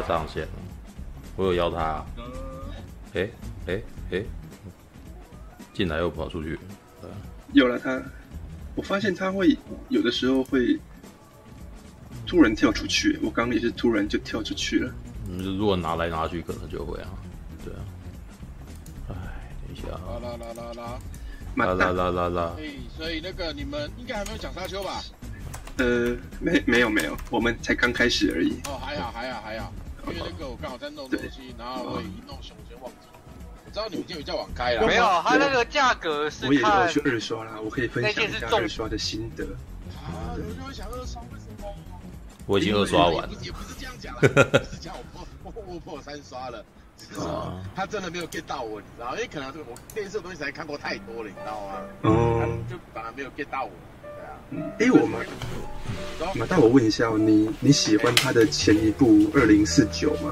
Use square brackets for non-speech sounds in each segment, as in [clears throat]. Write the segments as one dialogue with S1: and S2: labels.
S1: 他上线了，我有邀他。啊哎哎哎，进来又跑出去。
S2: 有了他，我发现他会有的时候会突然跳出去。我刚刚也是突然就跳出去了。
S1: 嗯，如果拿来拿去，可能就会啊。对啊。哎，等一下。
S3: 啦啦啦啦啦。
S1: 啦啦啦啦啦。
S3: 哎，所以那个你们应该还没有讲沙丘吧？
S2: 呃，没没有没有，我们才刚开始而已。
S3: 哦，还好还好还好，因为那个我刚好在弄东西，然后我一弄熊，我先忘记。我知道你们今天有叫网开了。
S4: 没有，它那个价格是。
S2: 我也有去二刷啦，我可以分享一下二刷的心得。
S3: 啊，我就会想二刷为什么？
S1: 我已经二刷完了。
S3: 也不是这样讲了，[laughs] 不是讲我破破破三刷了。只是说，他真的没有 get 到我，你知道？因为可能这个我电视的东西才看过太多了，你知道吗？嗯，就反而没有 get 到我。
S2: 哎，我们，马大，我问一下哦，你你喜欢他的前一部《二零四九》吗？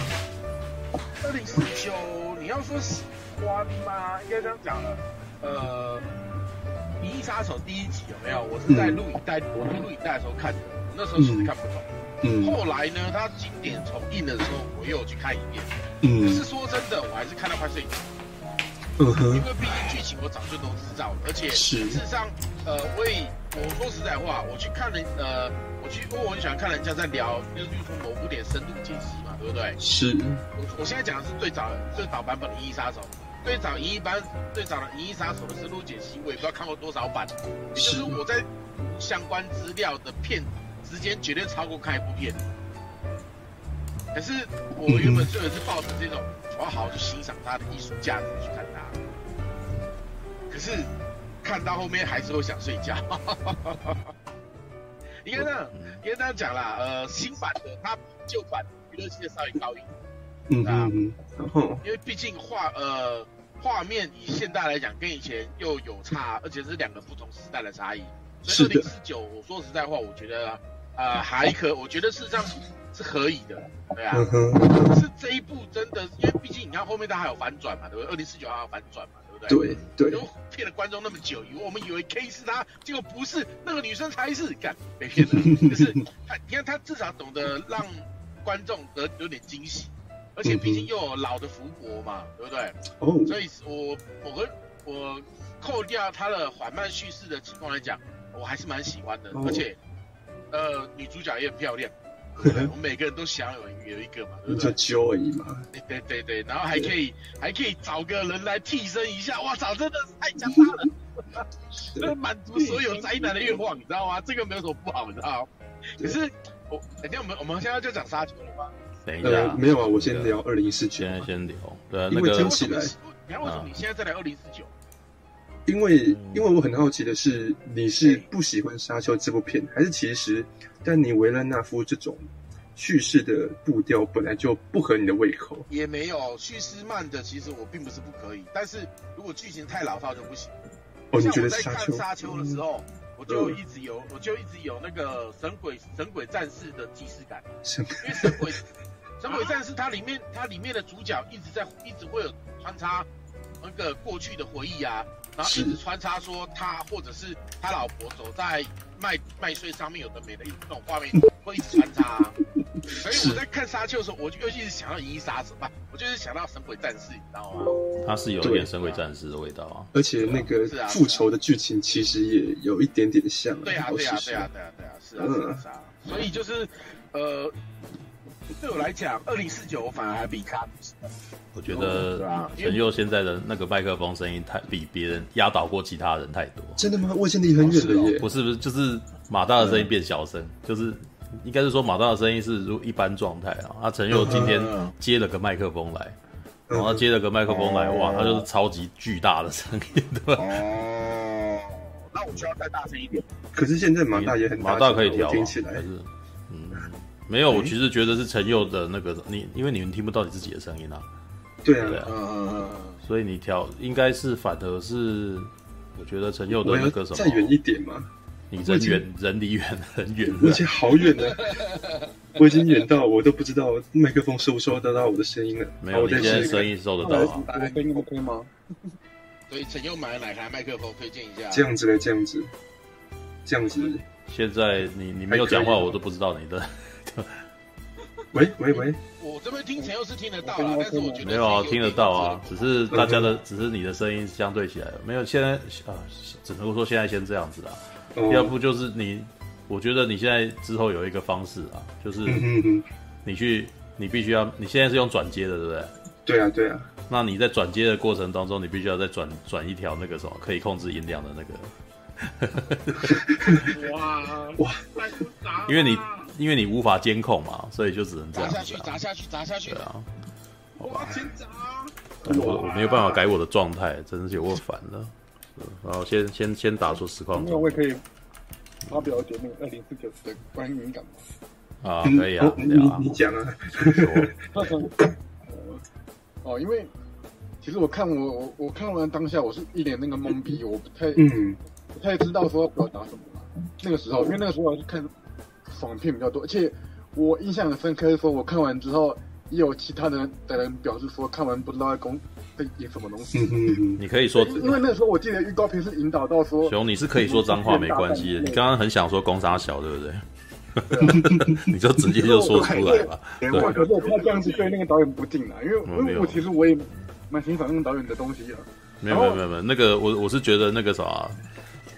S3: 二零四九，你要说喜欢吗？应该这样讲了。呃，《银翼杀手》第一集有没有？我是在录影带，我录录影带的时候看的，那时候其实看不懂。嗯。后来呢，他经典重映的时候，我又去看一遍。嗯，可是说真的，我还是看到快睡着。嗯哼，因为毕竟剧情我早就都知道了，而且事实上，呃，我也我说实在话，我去看人，呃，我去，因为我很喜欢看人家在聊，就是说某部电影深度解析嘛，对不对？
S2: 是。
S3: 我我现在讲的是最早最早版本的《银翼杀手》，最早银翼版最早的《银翼杀手》的深度解析，我也不知道看过多少版。也。就是我在相关资料的片时间绝对超过看一部片。可是我原本做的是抱着这种，我要好好去欣赏它的艺术价值去看它。可是看到后面还是会想睡觉。应该这样，应该这样讲啦。呃，新版的它比旧版娱乐性稍微高一点。嗯嗯嗯。因为毕竟画呃画面以现代来讲，跟以前又有差，而且是两个不同时代的差异。所以二零四九，我说实在话，我觉得呃还可，我觉得事实上。是可以的，对啊。可是这一步真的，因为毕竟你看后面它还有反转嘛，对不对？二零四九还有反转嘛，对不对？
S2: 对对。
S3: 都骗了观众那么久，以为我们以为 K 是他，结果不是，那个女生才是，干被骗了。可是他，你看他至少懂得让观众得有点惊喜，而且毕竟又有老的福伯嘛，对不对？哦。所以我我跟我扣掉他的缓慢叙事的情况来讲，我还是蛮喜欢的，而且呃女主角也很漂亮。对，我们每个人都想有有一个嘛，对不对？
S2: 就而已嘛。
S3: 对对对对，然后还可以对还可以找个人来替身一下，哇操，真的是太强大了，[laughs] 这满足所有宅男的愿望，你知道吗？这个没有什么不好，你知道吗？可是我，等下我们我们现在就讲沙丘了吗？
S1: 等一下、呃，
S2: 没有啊，我先聊二零四九。
S1: 现在先聊，对啊，
S2: 因为听起来，
S3: 你看为什么你现在再聊二零四九？
S2: 因为因为我很好奇的是，你是不喜欢沙丘这部片，还是其实？但你维拉纳夫这种叙事的步调本来就不合你的胃口，
S3: 也没有叙事慢的，其实我并不是不可以，但是如果剧情太老套就不行。
S2: 哦，你觉得
S3: 像我在看沙丘的时候，嗯、我就一直有，我就一直有那个神鬼神鬼战士的既视感，因为神鬼神鬼战士它里面它里面的主角一直在一直会有穿插那个过去的回忆啊。然后一直穿插说他或者是他老婆走在麦麦穗上面有的没的那种画面会一直穿插，啊，[laughs] 所以我在看沙丘的时候，我就一直想到银翼杀手吧，我就是想到神鬼战士，你知道吗？
S1: 他是有一点神鬼战士的味道啊，
S2: 而且那个复仇的剧情其实也有一点点像。
S3: 对啊对啊对啊对啊对啊是啊是啊，所以就是呃。对我来讲，二零四九我反而还比卡比。
S1: 我觉得陈佑现在的那个麦克风声音太比别人压倒过其他人太多。
S2: 真的吗？我现在离很远的耶。
S1: 不是不是，就是马大的声音变小声，就是应该是说马大的声音是如一般状态啊。啊，陈佑今天接了个麦克风来，然后他接了个麦克风来，哇，他就是超级巨大的声音，对吧？
S3: 哦，那我需要再大声一点。
S2: 可是现在马大也很
S1: 马大可以调，听起来。没有，我其实觉得是陈佑的那个你，因为你们听不到你自己的声音啊。
S2: 对啊，对啊，
S1: 所以你调应该是反而是，我觉得陈佑的那个什么，
S2: 再远一点嘛。
S1: 你人远人离远很远，
S2: 我已经好远了，[laughs] 我已经远到我都不知道麦克风收不收得到我的声音了。
S1: 没有，我现在声音收得到啊？
S2: 声音 OK 吗？
S3: 所以陈佑买了哪台麦克风？推荐一下。
S2: 这样子嘞，这样子，这样子。
S1: 现在你你没有讲话，我都不知道你的。[laughs]
S2: 喂喂喂！
S3: 我这边听陈又是听得到啦，但是我觉得
S1: 没有啊，听得到啊，只是大家的，只是你的声音相对起来没有。现在啊，只能够说现在先这样子啊。要不就是你，我觉得你现在之后有一个方式啊，就是你去，你必须要，你现在是用转接的，对不对？
S2: 对啊，对啊。
S1: 那你在转接的过程当中，你必须要再转转一条那个什么可以控制音量的那个。[laughs]
S3: 哇哇！
S1: 因为你因为你无法监控嘛，所以就只能这样子，啊。砸下去，
S3: 砸下去，砸下去。
S1: 对啊。
S3: 哇，先砸！
S1: 我我没有办法改我的状态，真是有够烦的。然后先先先打出实况。
S5: 那我也可以发表一点那个二零四九的关于敏感
S1: 吗？啊，可以啊，
S2: 你你讲啊。[laughs]
S5: 哦，因为其实我看我我我看完当下，我是一脸那个懵逼，我不太
S2: 嗯。
S5: 不太知道说要表达什么。那个时候，因为那个时候我是看爽片比较多，而且我印象很深刻，说我看完之后，也有其他的的人表示说，看完不知道在攻在演什么东西。
S1: 你可以说，
S5: 因为那个时候我记得预告片是引导到说，
S1: 熊，你是可以说脏话没关系的。你刚刚很想说攻杀小，对不对？[laughs] 你就直接就说出来吧。
S5: 对，可是我怕这样子对那个导演不敬啊，因为因为我其实我也蛮欣赏那个导演的东西的。
S1: 没有没有没有没有，那个我我是觉得那个啥。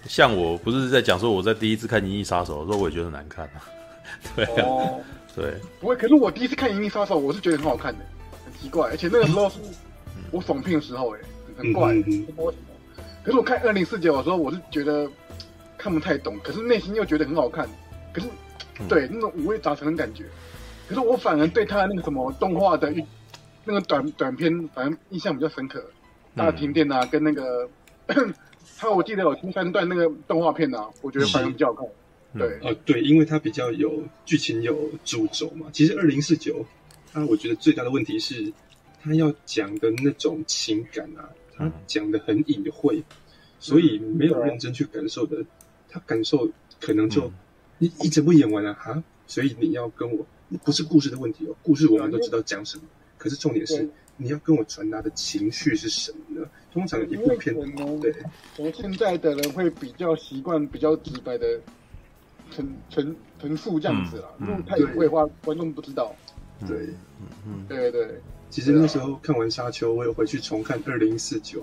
S1: 像我不是在讲说我在第一次看《银翼杀手》的时候，我也觉得难看啊。[laughs] 对啊，哦、对，
S5: 不会。可是我第一次看《银翼杀手》，我是觉得很好看的，很奇怪。而且那个时候是我爽片的时候，哎，很怪，不知道为什么。可是我看《二零四九》的时候，我是觉得看不太懂，可是内心又觉得很好看。可是，对那种五味杂陈的感觉。可是我反而对他的那个什么动画的那个短短片，反正印象比较深刻。大停电啊，跟那个。他我记得有第三段那个动画片啊，我觉得反应比较好看。对，
S2: 呃，对，因为它比较有剧情有主轴嘛。其实二零四九，它我觉得最大的问题是，它要讲的那种情感啊，它讲的很隐晦，所以没有认真去感受的，他感受可能就你一整部演完了哈，所以你要跟我不是故事的问题哦，故事我们都知道讲什么，可是重点是。你要跟我传达的情绪是什么呢？通常一部片，对，
S5: 可能现在的人会比较习惯比较直白的陈陈陈述这样子啦，因为太隐晦的话，观众不知道。
S2: 对，
S5: 嗯嗯，对对。
S2: 其实那时候看完《沙丘》，我有回去重看《二零四九》，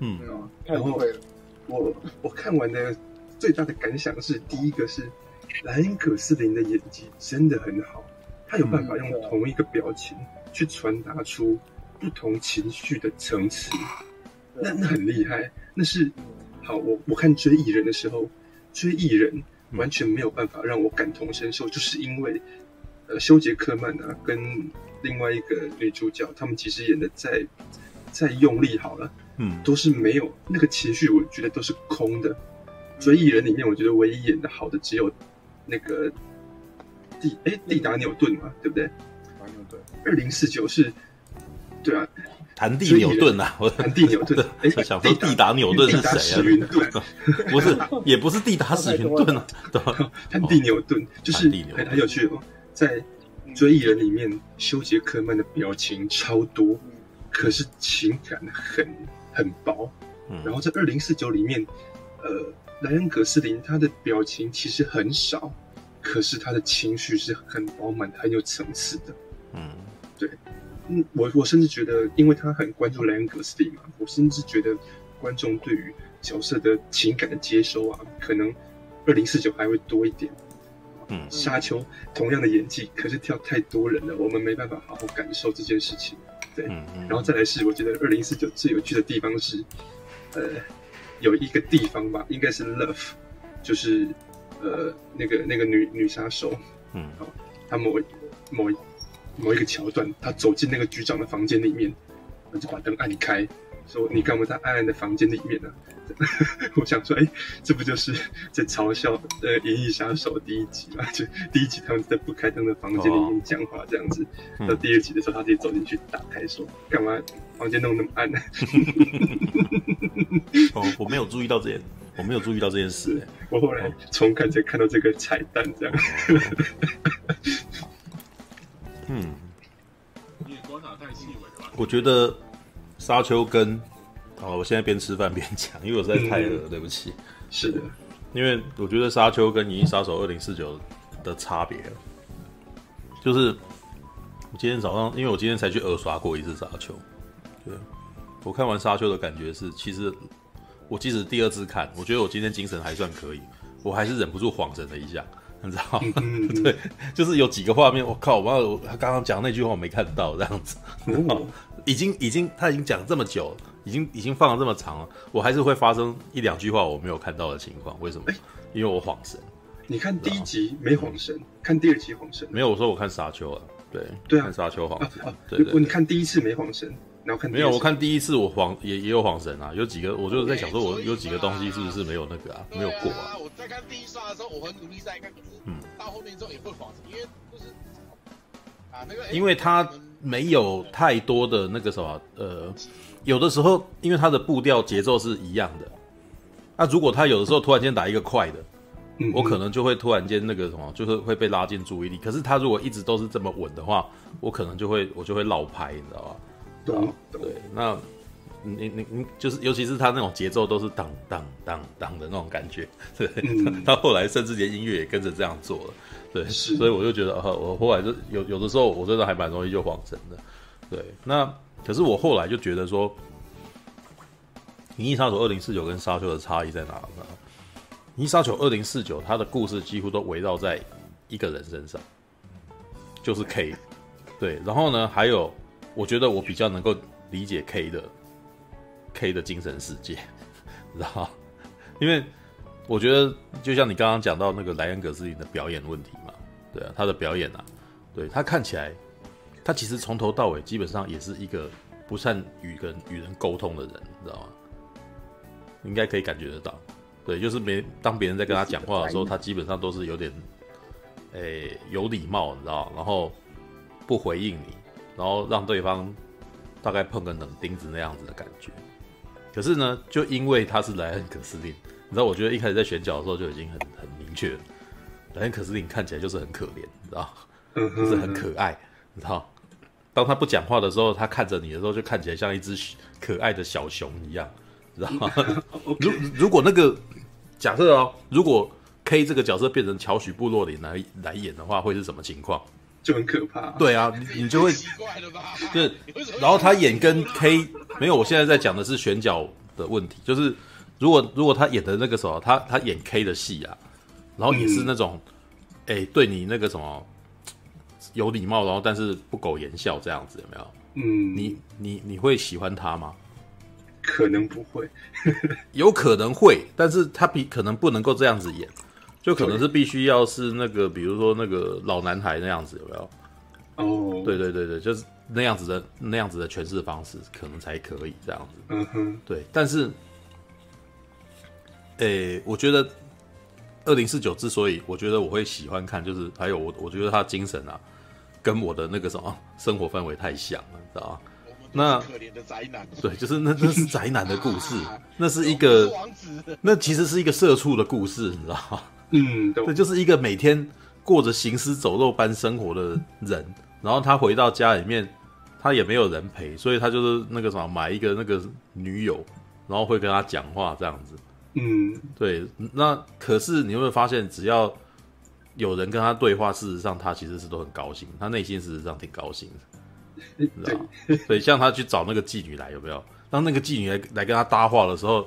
S1: 嗯，
S5: 太隐晦了。
S2: 我我看完的最大的感想是，第一个是莱恩·葛斯林的演技真的很好，他有办法用同一个表情去传达出。不同情绪的层次，那那很厉害。那是好，我我看追艺人的时候，追艺人完全没有办法让我感同身受，就是因为呃，休杰克曼啊，跟另外一个女主角，他们其实演的再再用力好了，嗯，都是没有那个情绪，我觉得都是空的。追艺人里面，我觉得唯一演的好的只有那个蒂哎蒂达纽顿嘛，对不对？
S5: 纽顿
S2: 二零四九是。对啊，
S1: 谭蒂纽顿啊，我
S2: 谭蒂牛顿，[laughs] 哎，
S1: 想说地达牛顿是谁啊？[laughs] 不是，也不是地达史云顿啊，[laughs] 对吧？
S2: 谭蒂纽顿就是很很有趣哦，在追忆人里面，修杰克曼的表情超多，可是情感很很薄。然后在二零四九里面，呃，莱恩·葛斯林他的表情其实很少，可是他的情绪是很饱满、很有层次的。嗯，对。嗯，我我甚至觉得，因为他很关注莱恩·格斯林嘛，我甚至觉得观众对于角色的情感的接收啊，可能二零四九还会多一点。嗯，沙丘同样的演技，可是跳太多人了，我们没办法好好感受这件事情。对，嗯嗯、然后再来是，我觉得二零四九最有趣的地方是，呃，有一个地方吧，应该是 Love，就是呃那个那个女女杀手，嗯，好，她某某。某一个桥段，他走进那个局长的房间里面，他就把灯按开，说：“你干嘛在暗暗的房间里面呢、啊？” [laughs] 我想说，哎，这不就是在嘲笑呃《银翼杀手》第一集嘛？就第一集他们在不开灯的房间里面讲话这样子，到、哦、第二集的时候，他自己走进去打开，说：“干嘛房间弄那么暗呢？” [laughs]
S1: 哦，我没有注意到这件，我没有注意到这件事。
S2: 我后来重看才看到这个彩蛋，这样。[laughs]
S1: 嗯，我觉得沙丘跟哦，我现在边吃饭边讲，因为我实在太饿，对不起。
S2: 是的，
S1: 因为我觉得沙丘跟《银翼杀手二零四九》的差别，就是我今天早上，因为我今天才去二刷过一次沙丘。对，我看完沙丘的感觉是，其实我即使第二次看，我觉得我今天精神还算可以，我还是忍不住恍神了一下，你知道吗？[laughs] 对，就是有几个画面，我靠，我他刚刚讲那句话我没看到，这样子，[laughs] 已经已经他已经讲这么久，已经已经放了这么长了，我还是会发生一两句话我没有看到的情况，为什么？因为我恍神。
S2: 你看第一集没恍神，看第二集恍神。
S1: 没有，我说我看沙丘啊。对
S2: 对啊，
S1: 看沙丘恍神。
S2: 啊啊、对，对，对，你看第一次没恍神，然后看第
S1: 没有，我看第一次我恍也也有恍神啊，有几个我就是在想说，我有几个东西是不是没有那个啊，没有过啊。
S3: 我在看第一刷的时候，我很努力在看，可是嗯，到后面之后也会恍神，因为就是啊那个，
S1: 因为他没有太多的那个什么呃，有的时候因为他的步调节奏是一样的，那、啊、如果他有的时候突然间打一个快的。我可能就会突然间那个什么，就是会被拉进注意力。可是他如果一直都是这么稳的话，我可能就会我就会落拍，你知道吧？对对，那你你你就是，尤其是他那种节奏都是当当当当的那种感觉，对。[laughs] 他后来甚至连音乐也跟着这样做了，对。所以我就觉得，我后来就有有的时候我真的还蛮容易就恍神的，对。那可是我后来就觉得说，《银翼杀手二零四九》跟《沙丘》的差异在哪呢？《银翼杀手二零四九》它的故事几乎都围绕在一个人身上，就是 K，对。然后呢，还有我觉得我比较能够理解 K 的 K 的精神世界，[laughs] 知道吗？因为我觉得就像你刚刚讲到那个莱恩·葛斯林的表演问题嘛，对啊，他的表演啊，对，他看起来，他其实从头到尾基本上也是一个不善于跟与人沟通的人，你知道吗？应该可以感觉得到。对，就是没当别人在跟他讲话的时候，他基本上都是有点，诶、欸，有礼貌，你知道，然后不回应你，然后让对方大概碰个冷钉子那样子的感觉。可是呢，就因为他是莱恩·可斯林，你知道，我觉得一开始在选角的时候就已经很很明确了，莱恩·可斯林看起来就是很可怜，你知道，就是很可爱，你知道，当他不讲话的时候，他看着你的时候，就看起来像一只可爱的小熊一样。知道吗？[laughs] 如如果那个假设哦，如果 K 这个角色变成乔许布洛林来来演的话，会是什么情况？
S2: 就很可怕。
S1: 对啊，你你就会对，然后他演跟 K 没有，我现在在讲的是选角的问题，就是如果如果他演的那个时候，他他演 K 的戏啊，然后也是那种哎、嗯欸、对你那个什么有礼貌，然后但是不苟言笑这样子，有没有？嗯，你你你会喜欢他吗？
S2: 可能不会，[laughs]
S1: 有可能会，但是他比可能不能够这样子演，就可能是必须要是那个，比如说那个老男孩那样子，有没有？哦，对对对对，就是那样子的那样子的诠释方式，可能才可以这样子。嗯哼，对，但是，诶、欸，我觉得二零四九之所以我觉得我会喜欢看，就是还有我我觉得他精神啊，跟我的那个什么生活氛围太像了，你知道吗？那可怜的宅男，对，就是那那是宅男的故事，[laughs] 那是一个王子，那其实是一个社畜的故事，你知道吗？嗯，对，就是一个每天过着行尸走肉般生活的人，然后他回到家里面，他也没有人陪，所以他就是那个什么，买一个那个女友，然后会跟他讲话这样子。嗯，对。那可是你有没有发现，只要有人跟他对话，事实上他其实是都很高兴，他内心事实上挺高兴的。[laughs] 你知道吗？所以像他去找那个妓女来，有没有？当那个妓女来来跟他搭话的时候，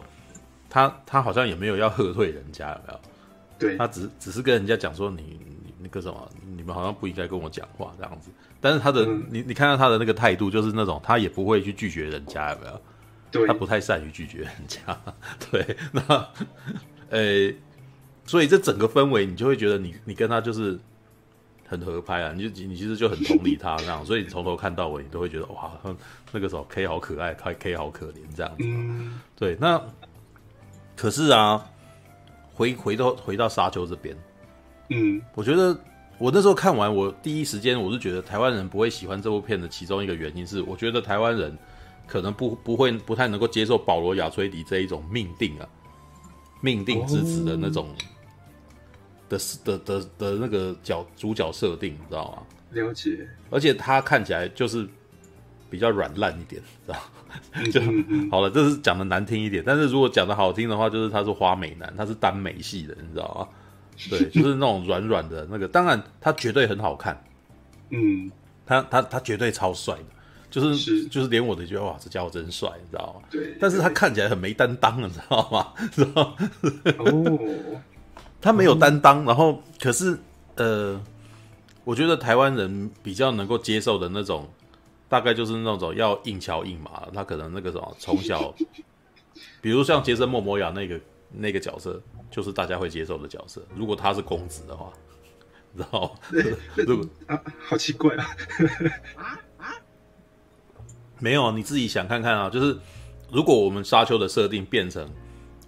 S1: 他他好像也没有要喝退人家，有没有？对，他只只是跟人家讲说你，你那个什么，你们好像不应该跟我讲话这样子。但是他的，嗯、你你看到他的那个态度，就是那种他也不会去拒绝人家，有没有？对，他不太善于拒绝人家。对，那，呃、欸，所以这整个氛围，你就会觉得你你跟他就是。很合拍啊，你就你其实就很同理他那样，所以你从头看到尾，你都会觉得哇，那个时候 K 好可爱，K K 好可怜这样子。嗯，对。那可是啊，回回到回到沙丘这边，嗯，我觉得我那时候看完，我第一时间我是觉得台湾人不会喜欢这部片的其中一个原因是，我觉得台湾人可能不不会不太能够接受保罗亚崔迪这一种命定啊，命定之子的那种。的的的的那个角主角设定，你知道吗？
S2: 了解。
S1: 而且他看起来就是比较软烂一点，知道 [laughs] 就好了，这是讲的难听一点。但是如果讲的好听的话，就是他是花美男，他是耽美系的，你知道吗？[laughs] 对，就是那种软软的那个。当然，他绝对很好看。嗯，他他他绝对超帅的，就是，是就是连我都觉得哇，这家伙真帅，你知道吗？
S2: 对。
S1: 但是他看起来很没担当，你知道吗？知 [laughs] 道
S2: 哦，
S1: 他没有担当，然后可是呃，我觉得台湾人比较能够接受的那种，大概就是那种要硬桥硬马，他可能那个什么从小，[laughs] 比如像杰森·莫摩亚那个那个角色，就是大家会接受的角色。如果他是公子的话。然后，如果
S2: 啊，好奇怪啊！
S3: 啊啊，
S1: 没有，你自己想看看啊。就是如果我们沙丘的设定变成，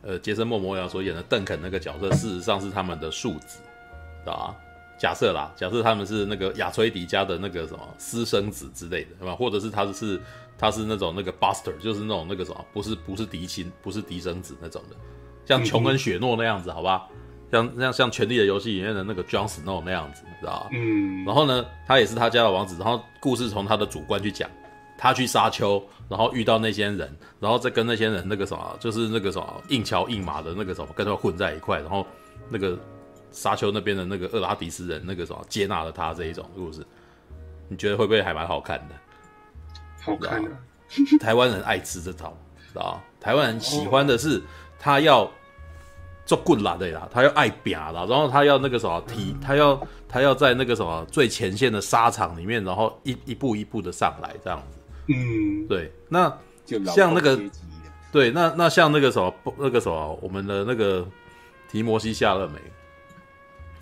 S1: 呃，杰森·莫摩亚所演的邓肯那个角色，事实上是他们的庶子，知道吧？假设啦，假设他们是那个亚崔迪家的那个什么私生子之类的，对吧？或者是他是他是那种那个 Buster，就是那种那个什么，不是不是嫡亲，不是嫡生子那种的，像琼恩·雪诺那样子，好吧？像像像《权力的游戏》里面的那个 Jon Snow 那样子，你知道吧？
S2: 嗯。
S1: 然后呢，他也是他家的王子。然后故事从他的主观去讲，他去沙丘，然后遇到那些人，然后再跟那些人那个什么，就是那个什么硬桥硬马的那个什么，跟他混在一块。然后那个沙丘那边的那个厄拉迪斯人那个什么接纳了他这一种故事，你觉得会不会还蛮好看的？
S2: 好看的。
S1: 台湾人爱吃这套，知道吧？台湾人喜欢的是他要。做棍啦，对啦，他要爱扁啦，然后他要那个什么踢，他要他要在那个什么最前线的沙场里面，然后一一步一步的上来这样子。
S2: 嗯，
S1: 对。那像那个，对，那那像那个什么那个什么，我们的那个提摩西夏勒梅，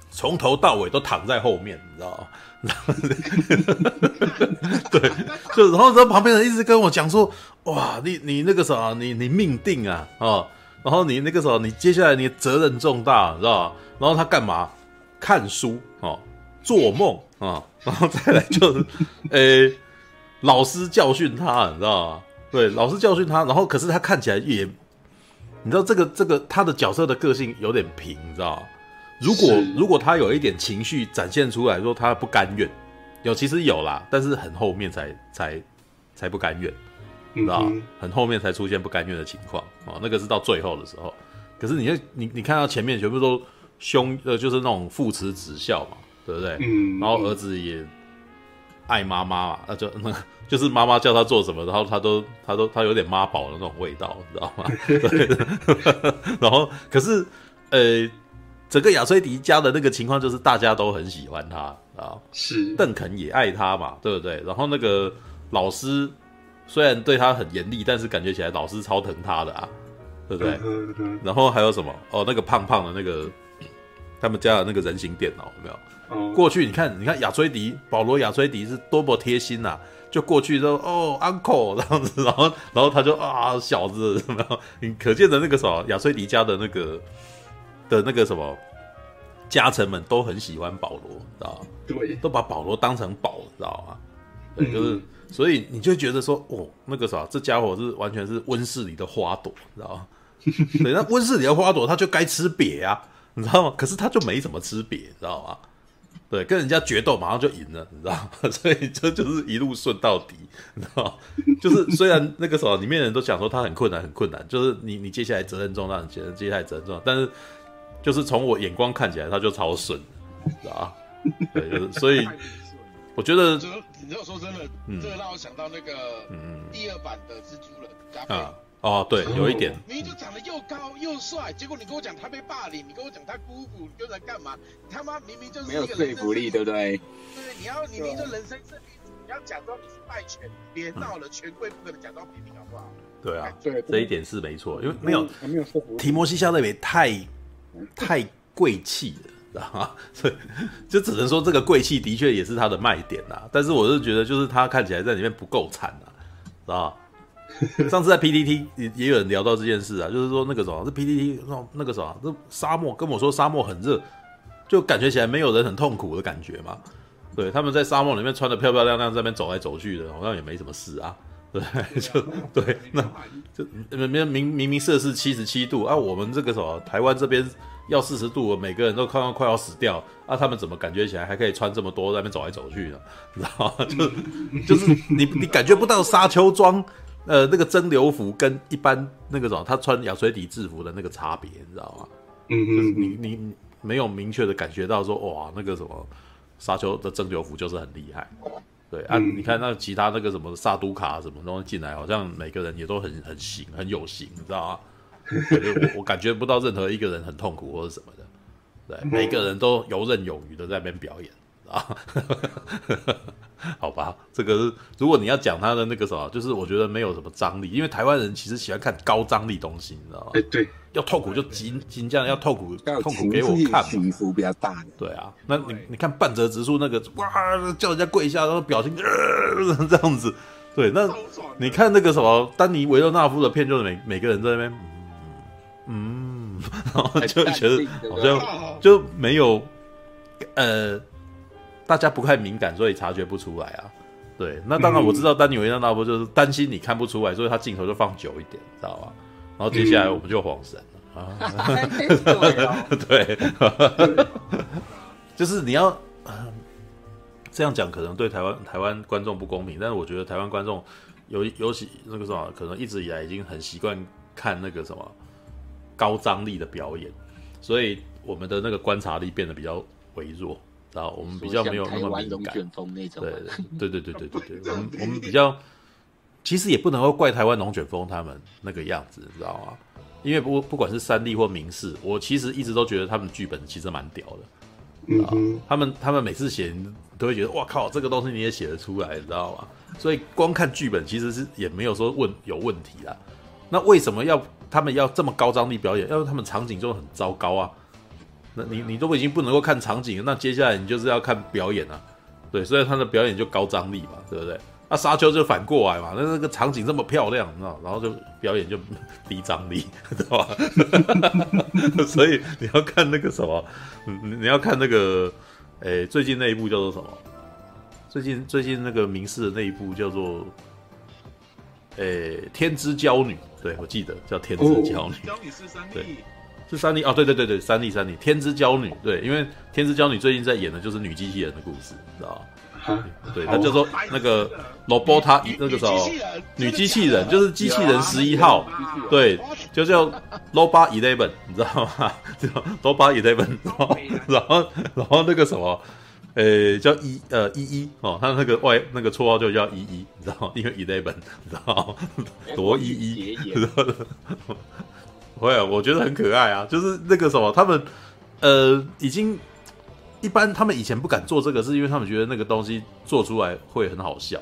S1: 从头到尾都躺在后面，你知道吗？[laughs] 对，就然后然后旁边人一直跟我讲说，哇，你你那个什么，你你命定啊，哦。然后你那个时候，你接下来你责任重大，你知道吧？然后他干嘛？看书哦，做梦啊、哦，[laughs] 然后再来就是，[laughs] 诶，老师教训他，你知道吗？对，老师教训他，然后可是他看起来也，你知道这个这个他的角色的个性有点平，你知道吗？如果如果他有一点情绪展现出来说他不甘愿，有其实有啦，但是很后面才才才不甘愿。你知道、嗯、很后面才出现不甘愿的情况啊，那个是到最后的时候。可是你你你看到前面全部都凶呃，就是那种父慈子孝嘛，对不对？
S2: 嗯。
S1: 然后儿子也爱妈妈嘛，那就那就是妈妈叫他做什么，然后他都他都他有点妈宝的那种味道，你知道吗？[laughs] 对。然后可是呃，整个亚崔迪家的那个情况就是大家都很喜欢他啊，
S2: 是
S1: 邓肯也爱他嘛，对不对？然后那个老师。虽然对他很严厉，但是感觉起来老师超疼他的啊，对不对？
S2: 嗯嗯、
S1: 然后还有什么？哦，那个胖胖的那个，他们家的那个人形电脑有没有？
S2: 哦、
S1: 过去你看，你看亚崔迪，保罗亚崔迪是多么贴心呐、啊！就过去之后，哦，uncle 这样子，然后然后他就啊，小子，然后？你可见的那个什么亚崔迪家的那个的那个什么家臣们都很喜欢保罗，知道吗？
S2: 对，
S1: 都把保罗当成宝，知道吗？对，就是。嗯所以你就觉得说，哦，那个啥，这家伙是完全是温室里的花朵，你知道吗？[laughs] 对，那温室里的花朵，他就该吃瘪啊，你知道吗？可是他就没怎么吃瘪，你知道吗？对，跟人家决斗，马上就赢了，你知道吗？[laughs] 所以这就是一路顺到底，你知道吗？就是虽然那个时候里面人都讲说他很困难，很困难，就是你你接下来责任重大，你接接下来责任重大，但是就是从我眼光看起来，他就超顺，知道？[laughs] 对，就是所以。我觉得，
S3: 你要说真的，嗯、这个让我想到那个，嗯第二版的蜘蛛人加菲、
S1: 啊、哦，对，有一点，
S3: 明明就长得又高又帅，结果你跟我讲他被霸凌，你跟我讲他姑姑，你又在干嘛？你他妈明明就是一个
S6: 没有说服力，对不对？
S3: 对，你要你明明就人生胜利组，你要假装你是败犬，别闹了，权贵不可能假装平民，好不好？
S1: 对啊，
S5: 对，
S1: 这一点是没错，因为没有
S5: 没有说服
S1: 提摩西·夏勒维太太贵气了。啊，所以就只能说这个贵气的确也是它的卖点呐。但是我是觉得，就是它看起来在里面不够惨啊，知道？上次在 P D T 也也有人聊到这件事啊，就是说那个什么，这 P D T 那那个什么，这沙漠跟我说沙漠很热，就感觉起来没有人很痛苦的感觉嘛。对，他们在沙漠里面穿得漂漂亮亮，在那边走来走去的，好像也没什么事啊。对，[laughs] 就对，那就明明明明明摄氏七十七度啊，我们这个什么台湾这边。要四十度，每个人都快要快要死掉啊！他们怎么感觉起来还可以穿这么多，在那边走来走去呢？[laughs] 你知道吗？就就是你你感觉不到沙丘装呃那个蒸馏服跟一般那个什么他穿亚水底制服的那个差别，你知道吗？
S2: 嗯嗯，
S1: 就是你你没有明确的感觉到说哇那个什么沙丘的蒸馏服就是很厉害，对，按、啊、你看那其他那个什么萨都卡什么东西进来，好像每个人也都很很行，很有型，你知道吗？我 [laughs] 我感觉不到任何一个人很痛苦或者什么的，对，每个人都游刃有余的在那边表演啊。[laughs] 好吧，这个是如果你要讲他的那个什么，就是我觉得没有什么张力，因为台湾人其实喜欢看高张力东西，你知道吗？
S2: 哎，对，
S1: 要痛苦就紧紧这样，要痛苦痛苦给我看，
S6: 起伏比较大的。
S1: 对啊，那你你看半泽直树那个哇，叫人家跪下，然后表情呃 [laughs] 这样子，对，那你看那个什么丹尼维勒纳夫的片，就是每每个人在那边嗯嗯，然后 [laughs] 就觉得好像就没有呃。大家不太敏感，所以察觉不出来啊。对，那当然我知道丹尼维勒纳夫就是担心你看不出来，所以他镜头就放久一点，知道吧？然后接下来我们就晃神了啊。[laughs] [laughs] 对，就是你要、呃、这样讲，可能对台湾台湾观众不公平，但是我觉得台湾观众尤尤其那个什么，可能一直以来已经很习惯看那个什么高张力的表演，所以我们的那个观察力变得比较微弱。啊，我们比较没有那么敏感。对对对对对对对，我们我们比较，其实也不能够怪台湾龙卷风他们那个样子，你知道吗？因为不不管是三立或明视，我其实一直都觉得他们剧本其实蛮屌的。嗯哼，他们他们每次写都会觉得哇靠，这个东西你也写得出来，你知道吗？所以光看剧本其实是也没有说问有问题啦。那为什么要他们要这么高张力表演？因为他们场景就很糟糕啊。那你你都已经不能够看场景，那接下来你就是要看表演啊，对，所以他的表演就高张力嘛，对不对？那沙丘就反过来嘛，那那个场景这么漂亮，你知道，然后就表演就 [laughs] 低张力，[laughs] 对吧？[laughs] 所以你要看那个什么，你你要看那个，诶，最近那一部叫做什么？最近最近那个民视的那一部叫做，诶，天之娇女，对，我记得叫天之娇女，娇女是三对。是三丽哦，对对对对，三丽三丽，天之娇女，对，因为天之娇女最近在演的就是女机器人的故事，知道吗？对，他就说那个罗伯他那个时候女机器人就是机器人十一号，对，就叫 Robot Eleven，你知道吗？[laughs] 叫 Robot Eleven，然后然后那个什么，呃，叫一呃一一哦，他那个外那个绰号就叫一一，你知道吗？因为 Eleven，你知道吗？多一一。[laughs] 会啊，我觉得很可爱啊，就是那个什么，他们呃已经一般，他们以前不敢做这个，是因为他们觉得那个东西做出来会很好笑，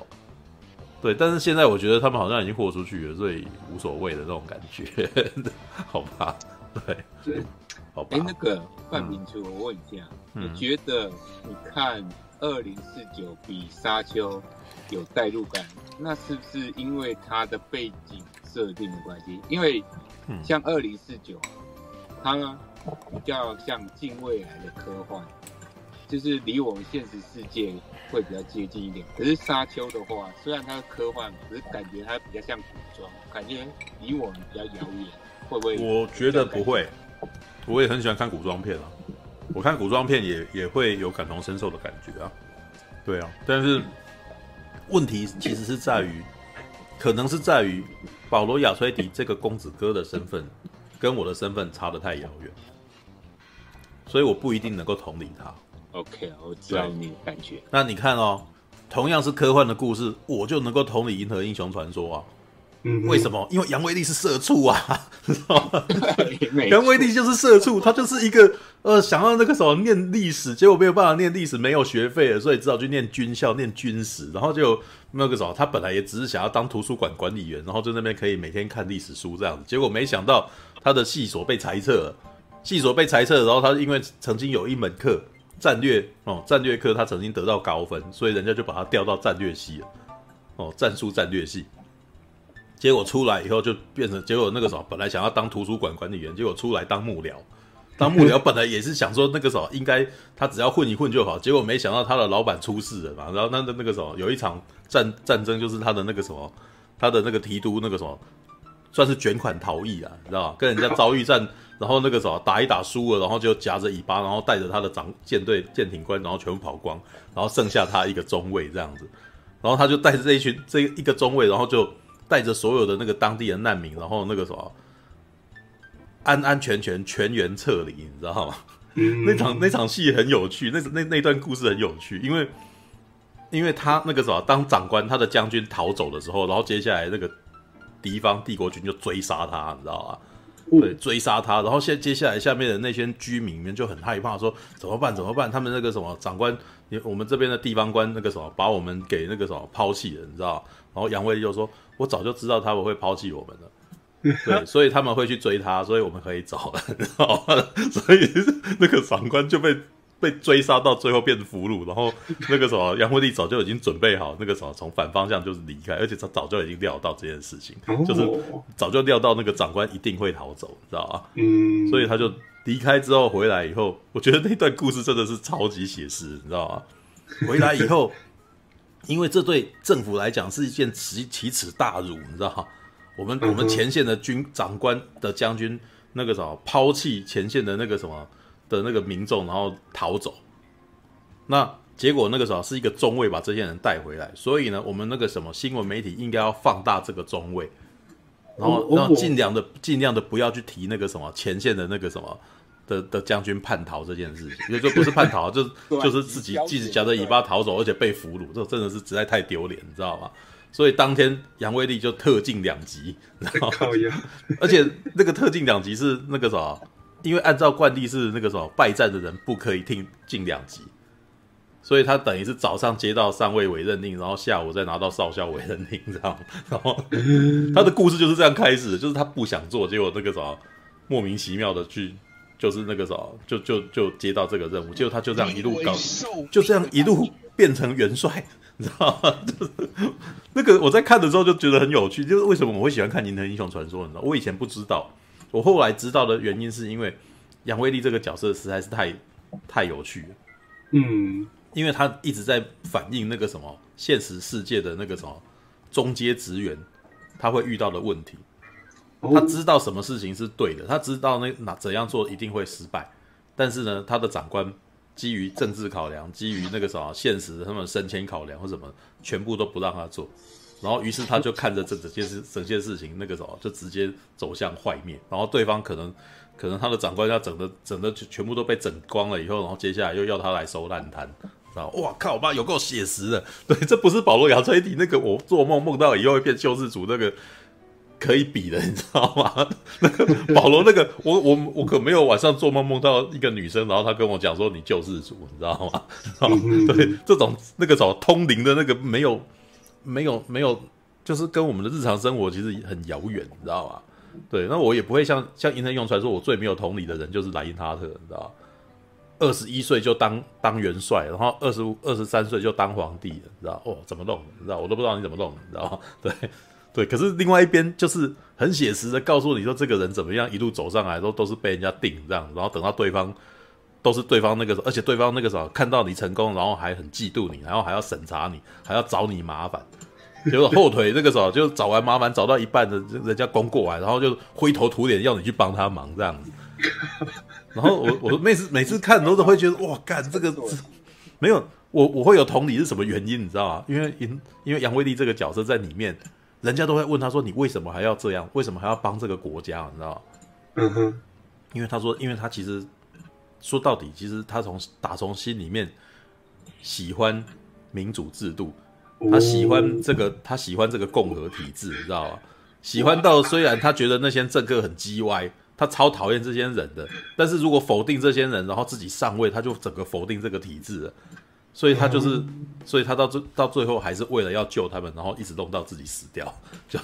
S1: 对。但是现在我觉得他们好像已经豁出去了，所以无所谓的那种感觉，[laughs] 好吧？对，对，好吧。哎，那个范明初，我问一下，嗯、你觉得你看二零四九比沙丘有代入感，那是不是因为它的背景设定的关系？因为像二零四九，它呢比较像近未来的科幻，就是离我们现实世界会比较接近一点。可是沙丘的话，虽然它是科幻，可是感觉它比较像古装，感觉离我们比较遥远，会不会？我觉得不会，我也很喜欢看古装片啊。我看古装片也也会有感同身受的感觉啊。对啊，但是问题其实是在于，可能是在于。保罗·亚崔迪这个公子哥的身份，跟我的身份差得太遥远，所以我不一定能够同理他。OK，我知道你的感觉。那你看哦，同样是科幻的故事，我就能够同理《银河英雄传说》啊。为什么？因为杨威利是社畜啊？[laughs] 杨威利就是社畜，他就是一个呃，想要那个什么念历史，结果没有办法念历史，没有学费了，所以只好去念军校念军史，然后就那个什么，他本来也只是想要当图书馆管理员，然后在那边可以每天看历史书这样子，结果没想到他的系所被裁撤了，系所被裁撤，然后他因为曾经有一门课战略哦，战略课他曾经得到高分，所以人家就把他调到战略系了，哦，战术战略系。结果出来以后就变成，结果那个时候本来想要当图书馆管理员，结果出来当幕僚，[laughs] 当幕僚本来也是想说那个时候应该他只要混一混就好，结果没想到他的老板出事了嘛，然后那那个时候有一场战战争，就是他的那个什么，他的那个提督那个什么，算是卷款逃逸啊，你知道吧？跟人家遭遇战，然后那个什么打一打输了，然后就夹着尾巴，然后带着他的长舰队舰艇官，然后全部跑光，然后剩下他一个中尉这样子，然后他就带着这一群这一个中尉，然后就。带着所有的那个当地的难民，然后那个什么，安安全全全员撤离，你知道吗？嗯、那场那场戏很有趣，那那那段故事很有趣，因为因为他那个什么，当长官他的将军逃走的时候，然后接下来那个敌方帝国军就追杀他，你知道吗？对，追杀他，然后现接下来下面的那些居民们就很害怕，说怎么办？怎么办？他们那个什么长官，我们这边的地方官那个什么，把我们给那个什么抛弃了，你知道？然后杨威就说：“我早就知道他们会抛弃我们了。[laughs] ”对，所以他们会去追他，所以我们可以走了，你知道吗？所以那个长官就被。被追杀到最后变成俘虏，然后那个什么杨惠丽早就已经准备好那个什么从反方向就是离开，而且他早就已经料到这件事情，就是早就料到那个长官一定会逃走，你知道吗？嗯，所以他就离开之后回来以后，我觉得那段故事真的是超级写实，你知道吗？回来以后，因为这对政府来讲是一件奇奇耻大辱，你知道吗？我们我们前线的军长官的将军那个什么抛弃前线的那个什么。的那个民众，然后逃走，那结果那个时候是一个中尉把这些人带回来，所以呢，我们那个什么新闻媒体应该要放大这个中尉，然后然后尽量的尽量的不要去提那个什么前线的那个什么的的将军叛逃这件事情，也就不是叛逃，[laughs] 就是就是自己自己夹着尾巴逃走，而且被俘虏，这真的是实在太丢脸，你知道吗？所以当天杨威利就特进两级，然后 [laughs] [laughs] 而且那个特进两级是那个什么。因为按照惯例是那个什么败战的人不可以听进两级，所以他等于是早上接到上尉委任令，然后下午再拿到少校委任令，这样。然后他的故事就是这样开始，就是他不想做，结果那个什么莫名其妙的去，就是那个什么就就就接到这个任务，结果他就这样一路搞，就这样一路变成元帅，[laughs] 你知道吗？就是那个我在看的时候就觉得很有趣，就是为什么我会喜欢看《银河英雄传说》？你知道，我以前不知道。我后来知道的原因是因为杨威利这个角色实在是太太有趣了，嗯，因为他一直在反映那个什么现实世界的那个什么中阶职员他会遇到的问题，他知道什么事情是对的，他知道那哪怎样做一定会失败，但是呢，他的长官基于政治考量，基于那个什么现实他们升迁考量或什么，全部都不让他做。然后，于是他就看着这整件事、[laughs] 整件事情，那个时候就直接走向坏灭。然后对方可能，可能他的长官要整的、整的全部都被整光了以后，然后接下来又要他来收烂摊，知道？哇靠！我爸有够写实的，对，这不是保罗·亚崔迪那个我做梦梦到以后会变救世主那个可以比的，你知道吗？[laughs] 那个保罗那个，我我我可没有晚上做梦梦到一个女生，然后她跟我讲说你救世主，你知道吗？对，这种那个什么通灵的那个没有。没有没有，就是跟我们的日常生活其实很遥远，你知道吧？对，那我也不会像像银河英雄传说，我最没有同理的人就是莱因哈特，你知道，二十一岁就当当元帅，然后二十五、二十三岁就当皇帝了，你知道？哦，怎么弄？你知道？我都不知道你怎么弄，你知道吗？[laughs] 对对，可是另外一边就是很写实的告诉你说，这个人怎么样一路走上来都都是被人家顶这样，然后等到对方都是对方那个，而且对方那个时候看到你成功，然后还很嫉妒你，然后还要审查你，还要找你麻烦。结果后腿那个时候就找完麻烦，找到一半的人家攻过来，然后就灰头土脸要你去帮他忙这样子。然后我我每次每次看都是会觉得哇，干这个没有我我会有同理是什么原因你知道吗？因为因因为杨威利这个角色在里面，人家都会问他说，你为什么还要这样？为什么还要帮这个国家？你知道吗？嗯哼，因为他说，因为他其实说到底，其实他从打从心里面喜欢民主制度。他喜欢这个，他喜欢这个共和体制，你知道吗？喜欢到虽然他觉得那些政客很鸡歪，他超讨厌这些人的，但是如果否定这些人，然后自己上位，他就整个否定这个体制了。所以他就是，所以他到最到最后还是为了要救他们，然后一直弄到自己死掉。[laughs] 就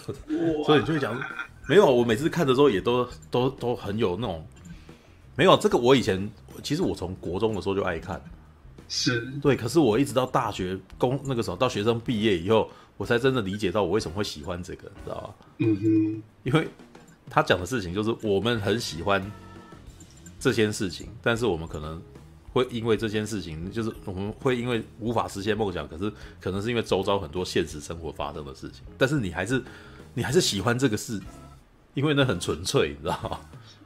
S1: 所以你就会讲，没有，我每次看的时候也都都都很有那种，没有这个我以前其实我从国中的时候就爱看。
S2: 是
S1: 对，可是我一直到大学工那个时候，到学生毕业以后，我才真的理解到我为什么会喜欢这个，知道吧？嗯哼，因为他讲的事情就是我们很喜欢这件事情，但是我们可能会因为这件事情，就是我们会因为无法实现梦想，可是可能是因为周遭很多现实生活发生的事情，但是你还是你还是喜欢这个事，因为那很纯粹，你知道吗？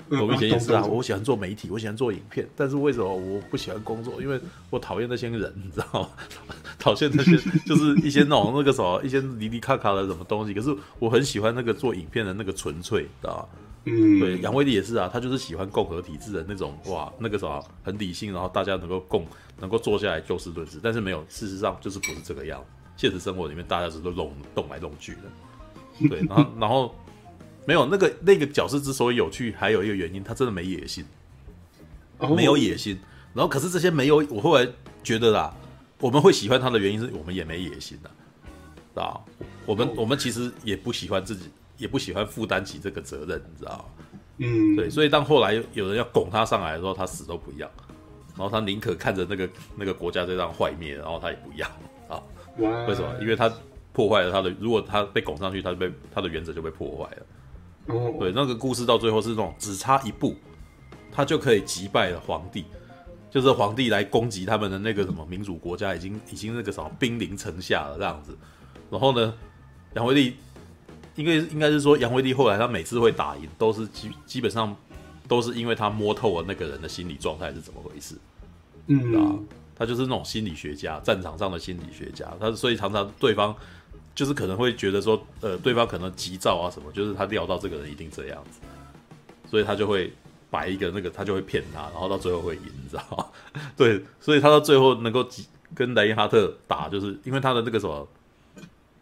S1: 我以前也是啊，我喜欢做媒体，我喜欢做影片，但是为什么我不喜欢工作？因为我讨厌那些人，你知道吗？讨厌那些 [laughs] 就是一些那种那个什么，一些离离卡卡的什么东西。可是我很喜欢那个做影片的那个纯粹，知道吗？
S2: 嗯，
S1: 对，杨威利也是啊，他就是喜欢共和体制的那种，哇，那个什么很理性，然后大家能够共能够坐下来就事论事，但是没有，事实上就是不是这个样。现实生活里面大家是都弄动来弄去的，对，然后然后没有那个那个角色之所以有趣，还有一个原因，他真的没野心，没有野心。然后可是这些没有，我后来觉得啦，我们会喜欢他的原因是我们也没野心的，啊，我们我们其实也不喜欢自己。也不喜欢负担起这个责任，你知道吗？
S2: 嗯，
S1: 对，所以当后来有人要拱他上来的时候，他死都不要，然后他宁可看着那个那个国家这样坏灭，然后他也不要啊。为什么？因为他破坏了他的，如果他被拱上去，他就被他的原则就被破坏了。
S2: 哦，
S1: 对，那个故事到最后是那种只差一步，他就可以击败了皇帝，就是皇帝来攻击他们的那个什么民主国家，已经已经那个什么兵临城下了这样子。然后呢，杨威利。因为应该是说，杨威利后来他每次会打赢，都是基基本上都是因为他摸透了那个人的心理状态是怎么回事，
S2: 嗯
S1: 啊，他就是那种心理学家，战场上的心理学家，他所以常常对方就是可能会觉得说，呃，对方可能急躁啊什么，就是他料到这个人一定这样子，所以他就会摆一个那个，他就会骗他，然后到最后会赢，你知道吗？[laughs] 对，所以他到最后能够跟莱因哈特打，就是因为他的那个什么。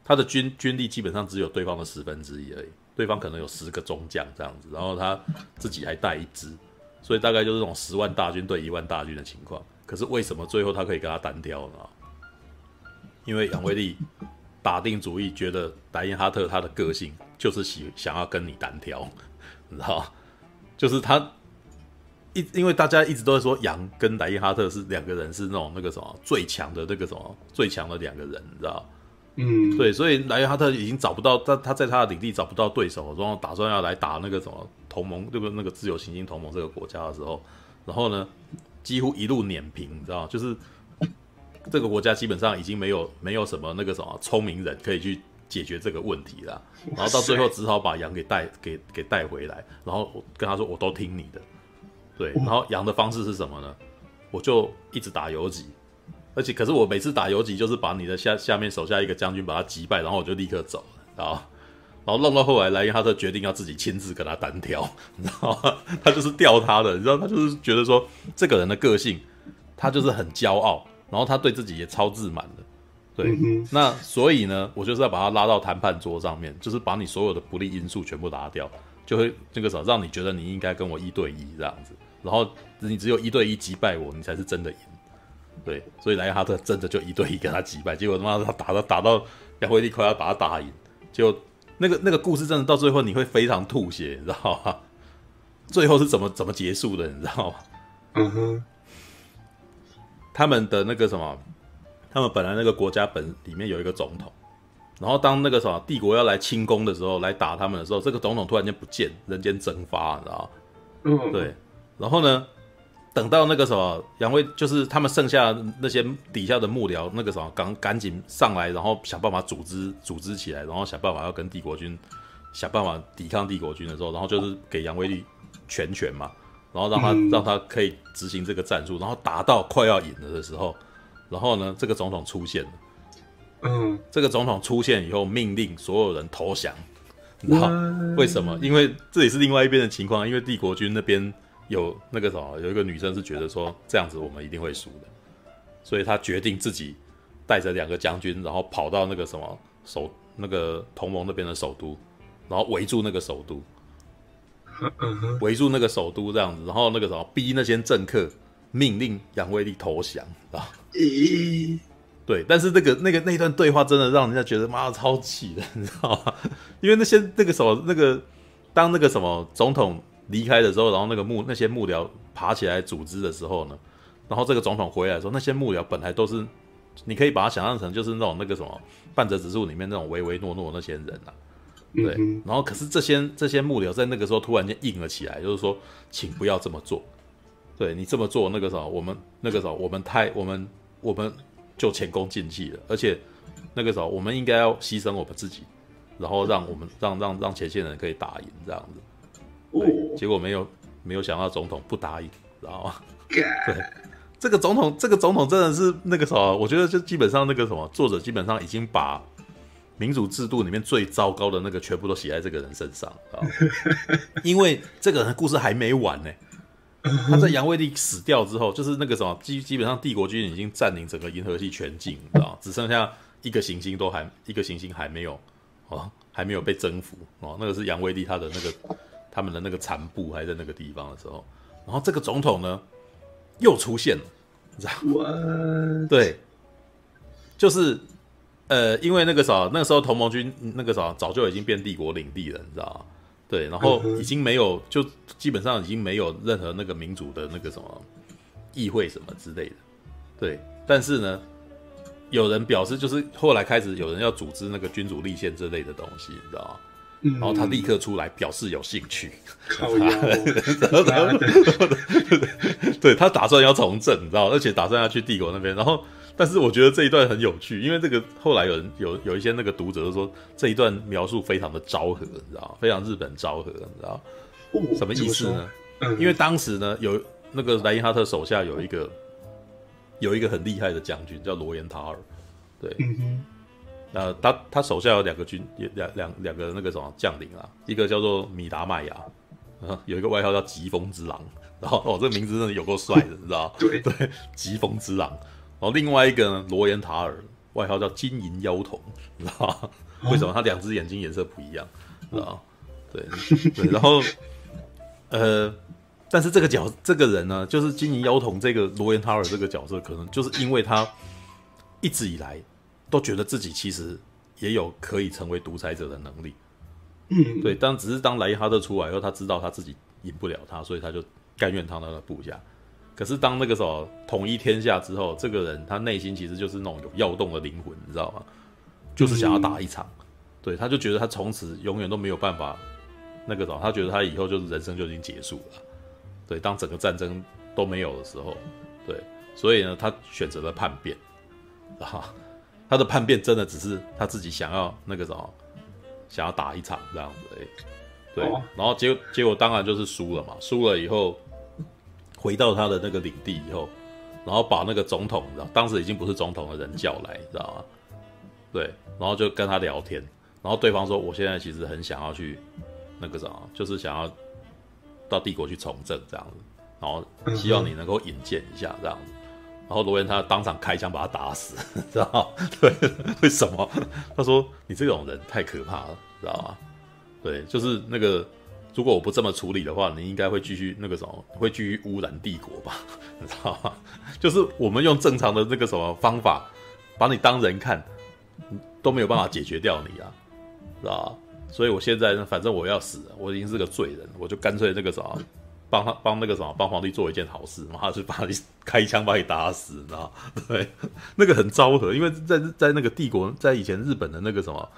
S1: 他的军军力基本上只有对方的十分之一而已，对方可能有十个中将这样子，然后他自己还带一支，所以大概就是这种十万大军对一万大军的情况。可是为什么最后他可以跟他单挑呢？因为杨威利打定主意，觉得莱因哈特他的个性就是喜想要跟你单挑，你知道就是他一因为大家一直都在说杨跟莱因哈特是两个人是那种那个什么最强的那个什么最强的两个人，你知道。
S2: 嗯，
S1: 对，所以莱因哈特已经找不到他，他在他的领地找不到对手，然后打算要来打那个什么同盟，这个那个自由行星同盟这个国家的时候，然后呢，几乎一路碾平，你知道，就是这个国家基本上已经没有没有什么那个什么聪明人可以去解决这个问题了，然后到最后只好把羊给带给给带回来，然后我跟他说我都听你的，对，然后羊的方式是什么呢？我就一直打游击。而且，可是我每次打游击，就是把你的下下面手下一个将军把他击败，然后我就立刻走了，然后，然后弄到后来，莱因哈特决定要自己亲自跟他单挑，你知道吗？[laughs] 他就是吊他的，你知道，他就是觉得说这个人的个性，他就是很骄傲，然后他对自己也超自满的，对，
S2: 嗯、
S1: 那所以呢，我就是要把他拉到谈判桌上面，就是把你所有的不利因素全部拿掉，就会这个时候让你觉得你应该跟我一对一这样子，然后你只有一对一击败我，你才是真的赢。对，所以莱因哈特真的就一对一跟他击败，结果他妈他打到打到亚辉利快要把他打赢，就那个那个故事真的到最后你会非常吐血，你知道吗？[laughs] 最后是怎么怎么结束的，你知道吗？
S2: 嗯哼，
S1: 他们的那个什么，他们本来那个国家本里面有一个总统，然后当那个什么帝国要来清宫的时候，来打他们的时候，这个总统突然间不见，人间蒸发，你知道吗？
S2: 嗯，
S1: 对，然后呢？等到那个什么杨威，就是他们剩下那些底下的幕僚，那个什么赶赶紧上来，然后想办法组织组织起来，然后想办法要跟帝国军想办法抵抗帝国军的时候，然后就是给杨威利全权嘛，然后让他、嗯、让他可以执行这个战术，然后打到快要赢了的时候，然后呢，这个总统出现了，
S2: 嗯，
S1: 这个总统出现以后，命令所有人投降，你知道为什么？因为这也是另外一边的情况，因为帝国军那边。有那个什么，有一个女生是觉得说这样子我们一定会输的，所以她决定自己带着两个将军，然后跑到那个什么首那个同盟那边的首都，然后围住那个首都，围住那个首都这样子，然后那个什么逼那些政客命令杨威利投降啊！咦，对，但是那个那个那段对话真的让人家觉得妈的超气的，你知道吗？[laughs] 因为那些那个什么那个当那个什么总统。离开的时候，然后那个幕那些幕僚爬起来组织的时候呢，然后这个总统回来的时候，那些幕僚本来都是，你可以把它想象成就是那种那个什么半泽直树里面那种唯唯诺诺那些人啊，对，
S2: 嗯、
S1: 然后可是这些这些幕僚在那个时候突然间硬了起来，就是说，请不要这么做，对你这么做那个时候我们那个时候我们太我们我们就前功尽弃了，而且那个时候我们应该要牺牲我们自己，然后让我们让让让前线人可以打赢这样子。对，结果没有没有想到总统不答应，知道吗？对，这个总统这个总统真的是那个什么，我觉得就基本上那个什么作者基本上已经把民主制度里面最糟糕的那个全部都写在这个人身上啊，[laughs] 因为这个人故事还没完呢。他在杨威利死掉之后，就是那个什么基基本上帝国军已经占领整个银河系全境，你知道，只剩下一个行星都还一个行星还没有哦，还没有被征服哦。那个是杨威利他的那个他们的那个残部还在那个地方的时候，然后这个总统呢又出现了，你知道吗？对，就是呃，因为那个啥，那个时候同盟军那个啥早就已经变帝国领地了，你知道吗？对，然后已经没有，就基本上已经没有任何那个民主的那个什么议会什么之类的。对，但是呢，有人表示，就是后来开始有人要组织那个君主立宪之类的东西，你知道吗？嗯，然后他立刻出来表示有兴趣，[laughs] 对，他打算要从政，你知道，而且打算要去帝国那边，然后。但是我觉得这一段很有趣，因为这个后来有人有有一些那个读者都说这一段描述非常的昭和，你知道非常日本昭和，你知道什么意思呢？因为当时呢，有那个莱因哈特手下有一个有一个很厉害的将军叫罗延塔尔，对，那他他手下有两个军，两两两个那个什么将领啊，一个叫做米达麦雅，有一个外号叫疾风之狼，然后哦，这个名字真的有够帅的，你知道对对，疾风之狼。然后另外一个呢，罗延塔尔，外号叫金银妖童，你知道吗？[laughs] 为什么他两只眼睛颜色不一样？知道吗？对对，然后呃，但是这个角这个人呢，就是金银妖童这个罗延塔尔这个角色，可能就是因为他一直以来都觉得自己其实也有可以成为独裁者的能力。嗯，对，但只是当莱因哈特出来以后，他知道他自己赢不了他，所以他就甘愿当他的部下。可是当那个时候统一天下之后，这个人他内心其实就是那种有要动的灵魂，你知道吗？就是想要打一场，嗯、对，他就觉得他从此永远都没有办法那个什么，他觉得他以后就是人生就已经结束了，对，当整个战争都没有的时候，对，所以呢，他选择了叛变，啊，他的叛变真的只是他自己想要那个什么，想要打一场这样子，欸，对，然后结果结果当然就是输了嘛，输了以后。回到他的那个领地以后，然后把那个总统，你知道，当时已经不是总统的人叫来，你知道吗？对，然后就跟他聊天，然后对方说：“我现在其实很想要去那个什么，就是想要到帝国去从政这样子，然后希望你能够引荐一下这样子。”然后罗延他当场开枪把他打死，[laughs] 知道吗？对，为什么？他说：“你这种人太可怕了，知道吗？”对，就是那个。如果我不这么处理的话，你应该会继续那个什么，会继续污染帝国吧？[laughs] 你知道吗？就是我们用正常的那个什么方法，把你当人看，都没有办法解决掉你啊，知道吧？所以我现在，反正我要死，我已经是个罪人，我就干脆那个什么，帮他帮那个什么，帮皇帝做一件好事，马上就把你 [laughs] 开枪把你打死，你知道？对，那个很昭和，因为在在那个帝国，在以前日本的那个什么。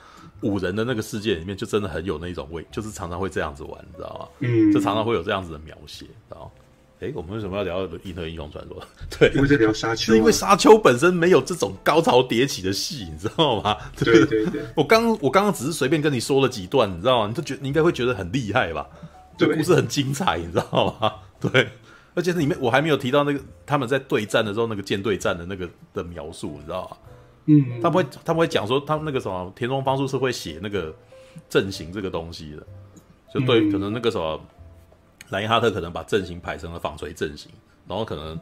S1: 五人的那个世界里面，就真的很有那种味，就是常常会这样子玩，你知道吗？嗯，就常常会有这样子的描写，知道吗？哎，我们为什么要聊《银河英雄传说》？[laughs] 对，
S2: 因为在聊沙丘，
S1: 是因为沙丘本身没有这种高潮迭起的戏，你知道吗？[laughs]
S2: 对对对，
S1: 我刚我刚刚只是随便跟你说了几段，你知道吗？你就觉你应该会觉得很厉害吧？这故事很精彩，你知道吗？[laughs] 对，而且里面我还没有提到那个他们在对战的时候那个舰队战的那个的描述，你知道吗？
S2: 嗯，
S1: 他不会他不会讲说，他们那个什么田中芳树是会写那个阵型这个东西的，就对，嗯、可能那个什么莱因哈特可能把阵型排成了纺锤阵型，然后可能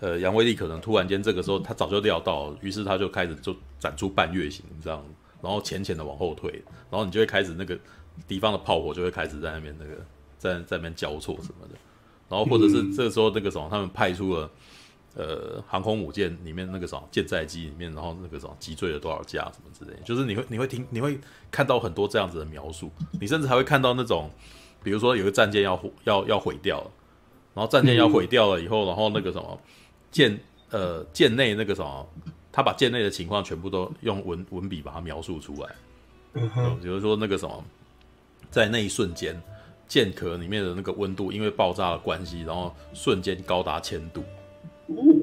S1: 呃杨威利可能突然间这个时候他早就料到，于是他就开始就展出半月形这样，然后浅浅的往后退，然后你就会开始那个敌方的炮火就会开始在那边那个在在那边交错什么的，然后或者是这个时候那个什么他们派出了。呃，航空母舰里面那个什么舰载机里面，然后那个什么击坠了多少架什么之类的，就是你会你会听你会看到很多这样子的描述，你甚至还会看到那种，比如说有个战舰要要要毁掉了，然后战舰要毁掉了以后，然后那个什么舰呃舰内那个什么，他把舰内的情况全部都用文文笔把它描述出来，比如说那个什么，在那一瞬间，舰壳里面的那个温度因为爆炸的关系，然后瞬间高达千度。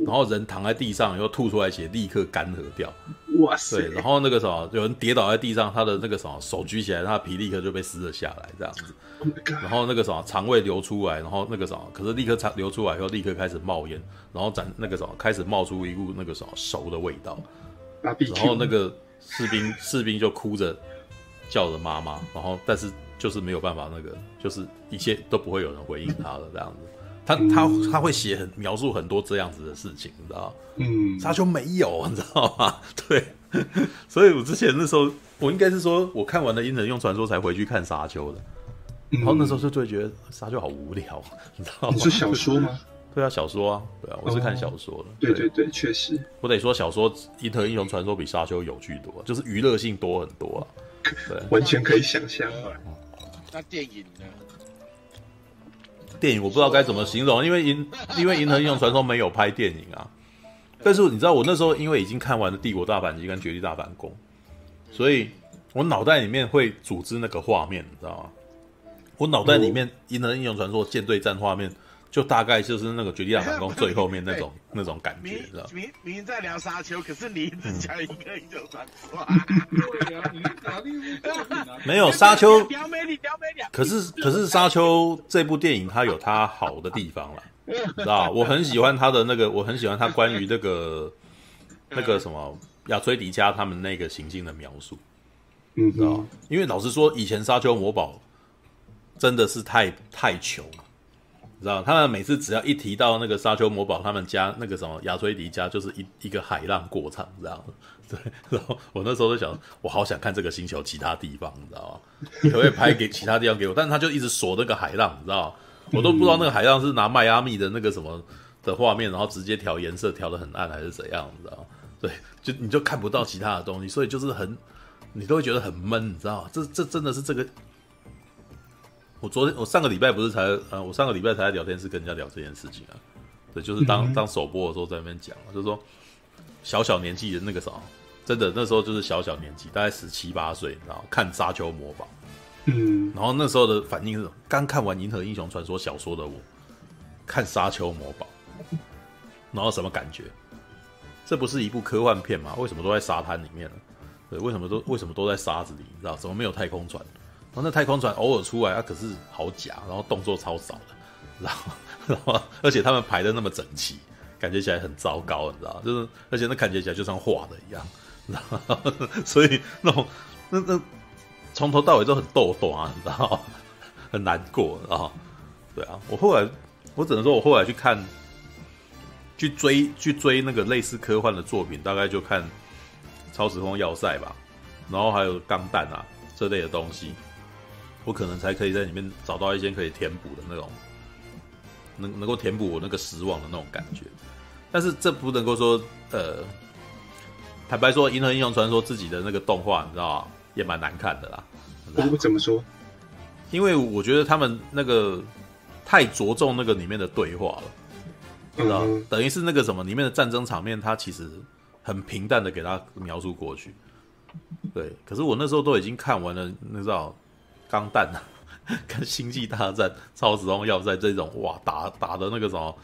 S1: 然后人躺在地上，以后吐出来血，立刻干涸掉。
S2: 哇塞！
S1: 对，然后那个什么，有人跌倒在地上，他的那个什么手举起来，他的皮立刻就被撕了下来，这样子。然后那个什么肠胃流出来，然后那个什么，可是立刻肠流出来以后，立刻开始冒烟，然后展那个什么开始冒出一股那个什么熟的味道。然后那个士兵士兵就哭着叫着妈妈，然后但是就是没有办法，那个就是一切都不会有人回应他的这样子。[laughs] 他他他会写很描述很多这样子的事情，你知道嗯，沙丘没有，你知道吗？[laughs] 对，所以我之前那时候，我应该是说我看完了《阴神用传说》才回去看沙丘的。然后那时候就就会觉得沙丘好无聊，你知道吗？
S2: 你是小说吗？[laughs]
S1: 对啊，小说啊，对啊，我是看小说的。
S2: 对对对，确实，
S1: 我得说小说《银河英雄传说》比沙丘有趣多，就是娱乐性多很多啊。对，
S2: 完全可以想象。
S3: 那电影呢？
S1: 电影我不知道该怎么形容，因为银因为《银河英雄传说》没有拍电影啊。但是你知道，我那时候因为已经看完了《帝国大反击》跟《绝地大反攻》，所以我脑袋里面会组织那个画面，你知道吗？我脑袋里面《银河英雄传说》舰队战画面。就大概就是那个《绝地大反攻》最后面那种 [laughs] 那种感觉，知道
S3: 明明在聊沙丘，可是你一直讲一个英雄传说。
S1: 没有沙丘。可是可是沙丘这部电影它有它好的地方啦，知道我很喜欢它的那个，我很喜欢它关于那个 [laughs] 那个什么亚崔迪加他们那个行径的描述，
S2: 嗯，
S1: 知道因为老实说，以前沙丘魔堡真的是太太穷。你知道他们每次只要一提到那个沙丘魔堡，他们家那个什么亚崔迪家就是一一个海浪过场，这样对。然后我那时候就想，我好想看这个星球其他地方，你知道吗？你可不可以拍给其他地方给我？但是他就一直锁那个海浪，你知道吗？我都不知道那个海浪是拿迈阿密的那个什么的画面，然后直接调颜色调得很暗，还是怎样，你知道吗？对，就你就看不到其他的东西，所以就是很，你都会觉得很闷，你知道吗？这这真的是这个。我昨天我上个礼拜不是才呃，我上个礼拜才在聊天室跟人家聊这件事情啊，对，就是当当首播的时候在那边讲，就是说小小年纪的那个啥，真的那时候就是小小年纪，大概十七八岁，然后看《沙丘魔堡》，
S2: 嗯，
S1: 然后那时候的反应是，刚看完《银河英雄传说》小说的我，看《沙丘魔堡》，然后什么感觉？这不是一部科幻片吗？为什么都在沙滩里面呢？对，为什么都为什么都在沙子里？你知道怎么没有太空船？然后那太空船偶尔出来啊，可是好假，然后动作超少的，[laughs] 然后然后而且他们排的那么整齐，感觉起来很糟糕，你知道？就是而且那感觉起来就像画的一样，然 [laughs] 后所以那种那那从头到尾都很逗逗啊，你知道？很难过，然后对啊，我后来我只能说我后来去看去追去追那个类似科幻的作品，大概就看《超时空要塞》吧，然后还有《钢弹》啊这类的东西。我可能才可以在里面找到一些可以填补的那种，能能够填补我那个失望的那种感觉，但是这不能够说，呃，坦白说，《银河英雄传说》自己的那个动画，你知道吗？也蛮难看的啦。
S2: 我怎么说？
S1: 因为我觉得他们那个太着重那个里面的对话了，知道？嗯、等于是那个什么里面的战争场面，它其实很平淡的给他描述过去。对，可是我那时候都已经看完了，你知道？钢弹啊，[laughs] 跟星际大战、超时空要塞这种哇，打打的那个什么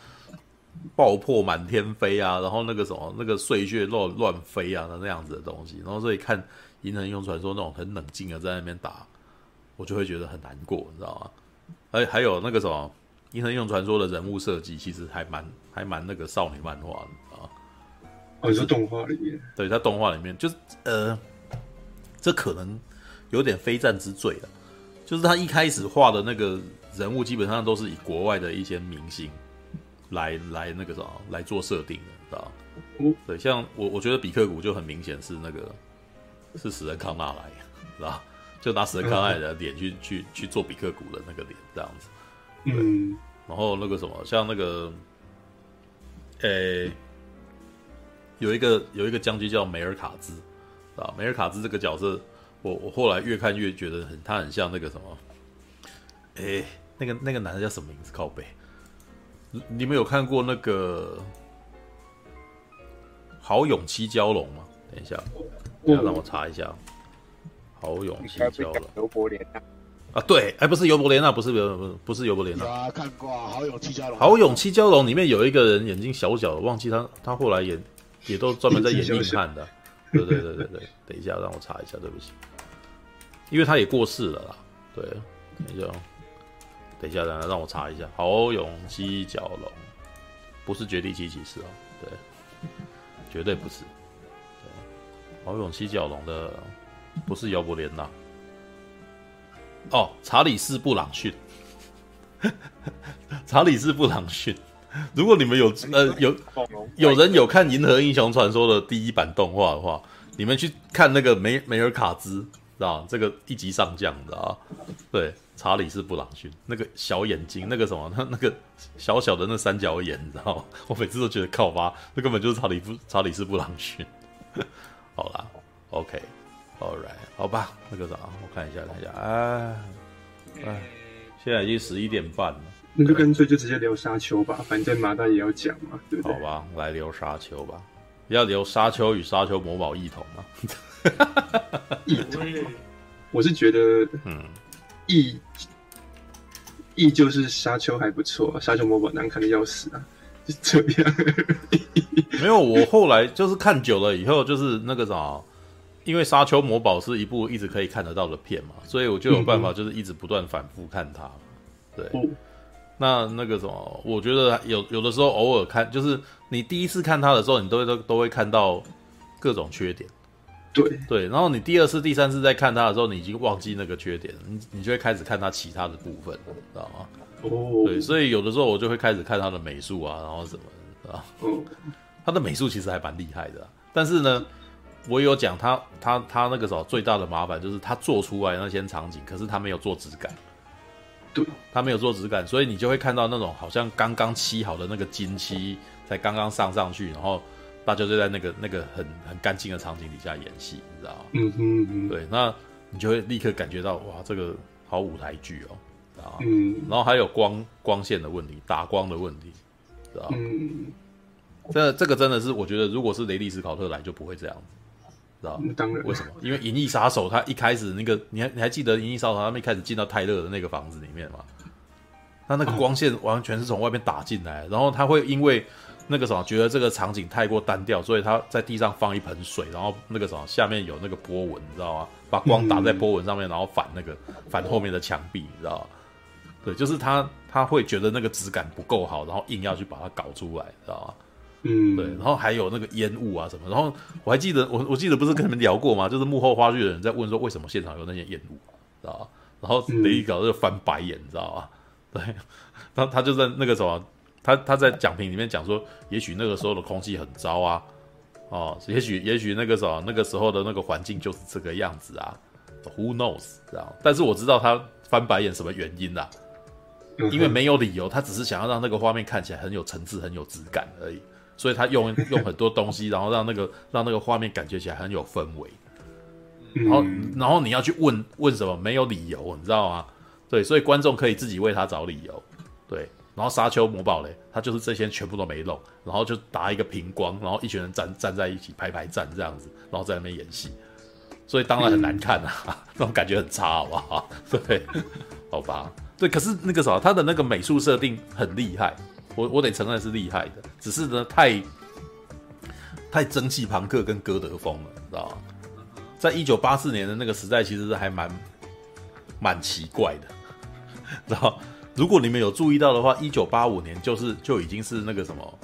S1: 爆破满天飞啊，然后那个什么那个碎屑乱乱飞啊的那样子的东西，然后所以看《银河英雄传说》那种很冷静的在那边打，我就会觉得很难过，你知道吗？而还有那个什么《银河英雄传说》的人物设计，其实还蛮还蛮那个少女漫画的啊。
S2: 哦，是动画里面，
S1: 对，在动画里面就是呃，这可能有点非战之罪了。就是他一开始画的那个人物，基本上都是以国外的一些明星来来那个什么来做设定的，知道？对，像我我觉得比克谷就很明显是那个是史恩康纳来，知道就拿史恩康纳的脸去去去做比克谷的那个脸这样子。
S2: 嗯，
S1: 然后那个什么，像那个，诶、有一个有一个将军叫梅尔卡兹，啊，梅尔卡兹这个角色。我我后来越看越觉得很，他很像那个什么，哎、欸，那个那个男的叫什么名字？靠背，你们有看过那个豪勇七蛟龙吗？等一下，要让我查一下。豪勇七蛟龙，
S5: 尤伯连纳
S1: 啊，对，哎，不是尤伯莲娜，不是不是不是尤伯莲娜。
S3: 啊，看过啊，豪勇七蛟龙。
S1: 豪勇七蛟龙里面有一个人眼睛小小的，忘记他，他后来也也都专门在演硬汉的。对对对对对，等一下让我查一下，对不起。因为他也过世了啦，对，等一下，等一下，等下让我查一下。豪勇七角龙，不是绝地七骑士哦，对，绝对不是。对，豪勇七蛟龙的不是姚伯莲呐，哦，查理斯布朗逊，[laughs] 查理斯布朗逊。如果你们有呃 [laughs] 有有人有看《银河英雄传说》的第一版动画的话，你们去看那个梅梅尔卡兹，知道这个一级上将，知道对，查理斯布朗逊那个小眼睛，那个什么，他 [laughs] 那个小小的那三角眼，你知道吗？[laughs] 我每次都觉得靠吧，那根本就是查理布查理斯布朗逊。[laughs] 好啦，OK，All right，好吧，那个啥，我看一下，看一下，哎哎，现在已经十一点半了。
S2: 那就干脆就直接聊沙丘吧，反正马大也要讲嘛，对不对？
S1: 好吧，来聊沙丘吧。要聊沙丘与沙丘魔堡异同吗？[laughs]
S2: 异同，我是觉得，嗯，异异就是沙丘还不错，沙丘魔堡难看的要死啊，就这样。
S1: 没有，我后来就是看久了以后，就是那个啥，因为沙丘魔堡是一部一直可以看得到的片嘛，所以我就有办法，就是一直不断反复看它。对。嗯那那个什么，我觉得有有的时候偶尔看，就是你第一次看它的时候，你都会都都会看到各种缺点，
S2: 对
S1: 对。然后你第二次、第三次再看他的时候，你已经忘记那个缺点，你你就会开始看他其他的部分，知道吗？哦，对，所以有的时候我就会开始看他的美术啊，然后什么啊，哦，他的美术其实还蛮厉害的，但是呢，我有讲他他他那个时候最大的麻烦就是他做出来那些场景，可是他没有做质感。他没有做质感，所以你就会看到那种好像刚刚漆好的那个金漆才刚刚上上去，然后大家就在那个那个很很干净的场景底下演戏，你知道吗？嗯嗯嗯。对，那你就会立刻感觉到哇，这个好舞台剧哦，啊，嗯。然后还有光光线的问题，打光的问题，知道吗？嗯。这这个真的是，我觉得如果是雷利斯考特来就不会这样子。知道
S2: 当然，
S1: 为什么？因为《银翼杀手》他一开始那个，你还你还记得《银翼杀手》他们一开始进到泰勒的那个房子里面吗？他那个光线完全是从外面打进来，然后他会因为那个什么觉得这个场景太过单调，所以他在地上放一盆水，然后那个什么下面有那个波纹，你知道吗？把光打在波纹上面，然后反那个反后面的墙壁，你知道吗？对，就是他他会觉得那个质感不够好，然后硬要去把它搞出来，知道吗？嗯，对，然后还有那个烟雾啊什么，然后我还记得我我记得不是跟你们聊过吗？就是幕后花絮的人在问说为什么现场有那些烟雾，知道吧？然后雷一搞就翻白眼，你知道吧？对，然后他就在那个什么，他他在讲评里面讲说，也许那个时候的空气很糟啊，哦，也许也许那个时候那个时候的那个环境就是这个样子啊，Who knows？知道？但是我知道他翻白眼什么原因啦，因为没有理由，他只是想要让那个画面看起来很有层次、很有质感而已。所以他用用很多东西，然后让那个让那个画面感觉起来很有氛围，然后然后你要去问问什么？没有理由，你知道吗？对，所以观众可以自己为他找理由。然后沙丘魔堡嘞，他就是这些全部都没弄，然后就打一个平光，然后一群人站站在一起排排站这样子，然后在那边演戏，所以当然很难看啊，嗯、[laughs] 那种感觉很差，好不好？[laughs] 对，好吧，对，可是那个啥，他的那个美术设定很厉害。我我得承认是厉害的，只是呢太太蒸汽朋克跟哥德风了，你知道吗？在一九八四年的那个时代，其实是还蛮蛮奇怪的，[laughs] 知道？如果你们有注意到的话，一九八五年就是就已经是那个什么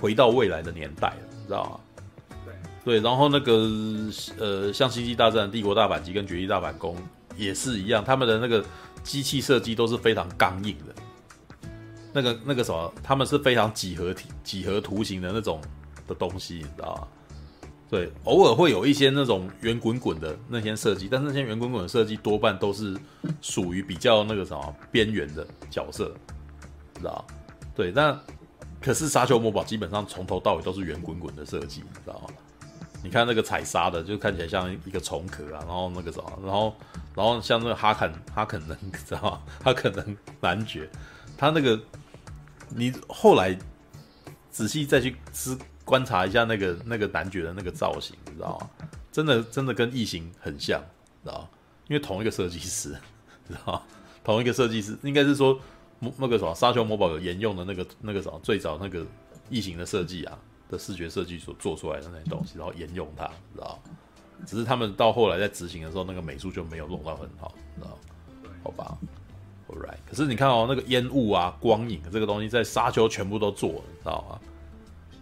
S1: 回到未来的年代了，你知道吗？对对，然后那个呃，像《星际大战》《帝国大反击》跟《绝地大反攻》也是一样，他们的那个机器设计都是非常刚硬的。那个那个什么，他们是非常几何体、几何图形的那种的东西，你知道吗？对，偶尔会有一些那种圆滚滚的那些设计，但是那些圆滚滚的设计多半都是属于比较那个什么边缘的角色，知道？对，那可是沙丘魔堡基本上从头到尾都是圆滚滚的设计，你知道吗？你看那个彩沙的，就看起来像一个虫壳啊，然后那个什么，然后然后像那个哈肯哈肯能，知道吗？哈肯能男爵，他那个。你后来仔细再去思观察一下那个那个男爵的那个造型，你知道吗？真的真的跟异形很像，知道吗？因为同一个设计师，[laughs] 知道吗？同一个设计师应该是说那个什么沙丘魔堡有沿用的那个那个什么最早那个异形的设计啊的视觉设计所做出来的那些东西，然后沿用它，知道吗？只是他们到后来在执行的时候，那个美术就没有弄到很好，知道吗？好吧。alright 可是你看哦，那个烟雾啊、光影这个东西，在沙丘全部都做了，你知道吗？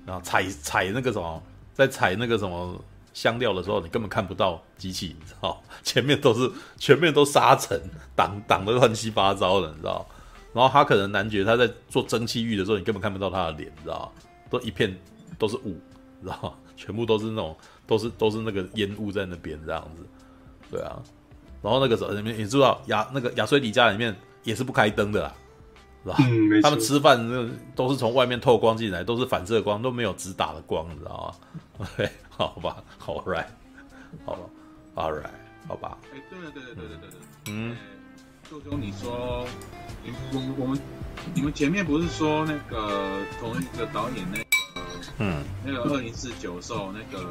S1: 然后踩踩那个什么，在踩那个什么香料的时候，你根本看不到机器，你知道，[laughs] 前面都是全面都沙尘挡挡的乱七八糟的，你知道。然后他可能男爵他在做蒸汽浴的时候，你根本看不到他的脸，你知道，都一片都是雾，你知道，[laughs] 全部都是那种都是都是那个烟雾在那边这样子，对啊。然后那个时候里面你知道亚那个亚崔迪家里面也是不开灯的啦。是吧？嗯，他们吃饭那都是从外面透光进来，都是反射光，都没有直打的光，你知道吗？[laughs] OK，好吧，All right，好吧，All right，好吧。
S7: 哎，对了，对对对对对对，嗯，舅舅，你说，我们我们你们前面不是说那个同一个导演那个，嗯，那个二零四九受那个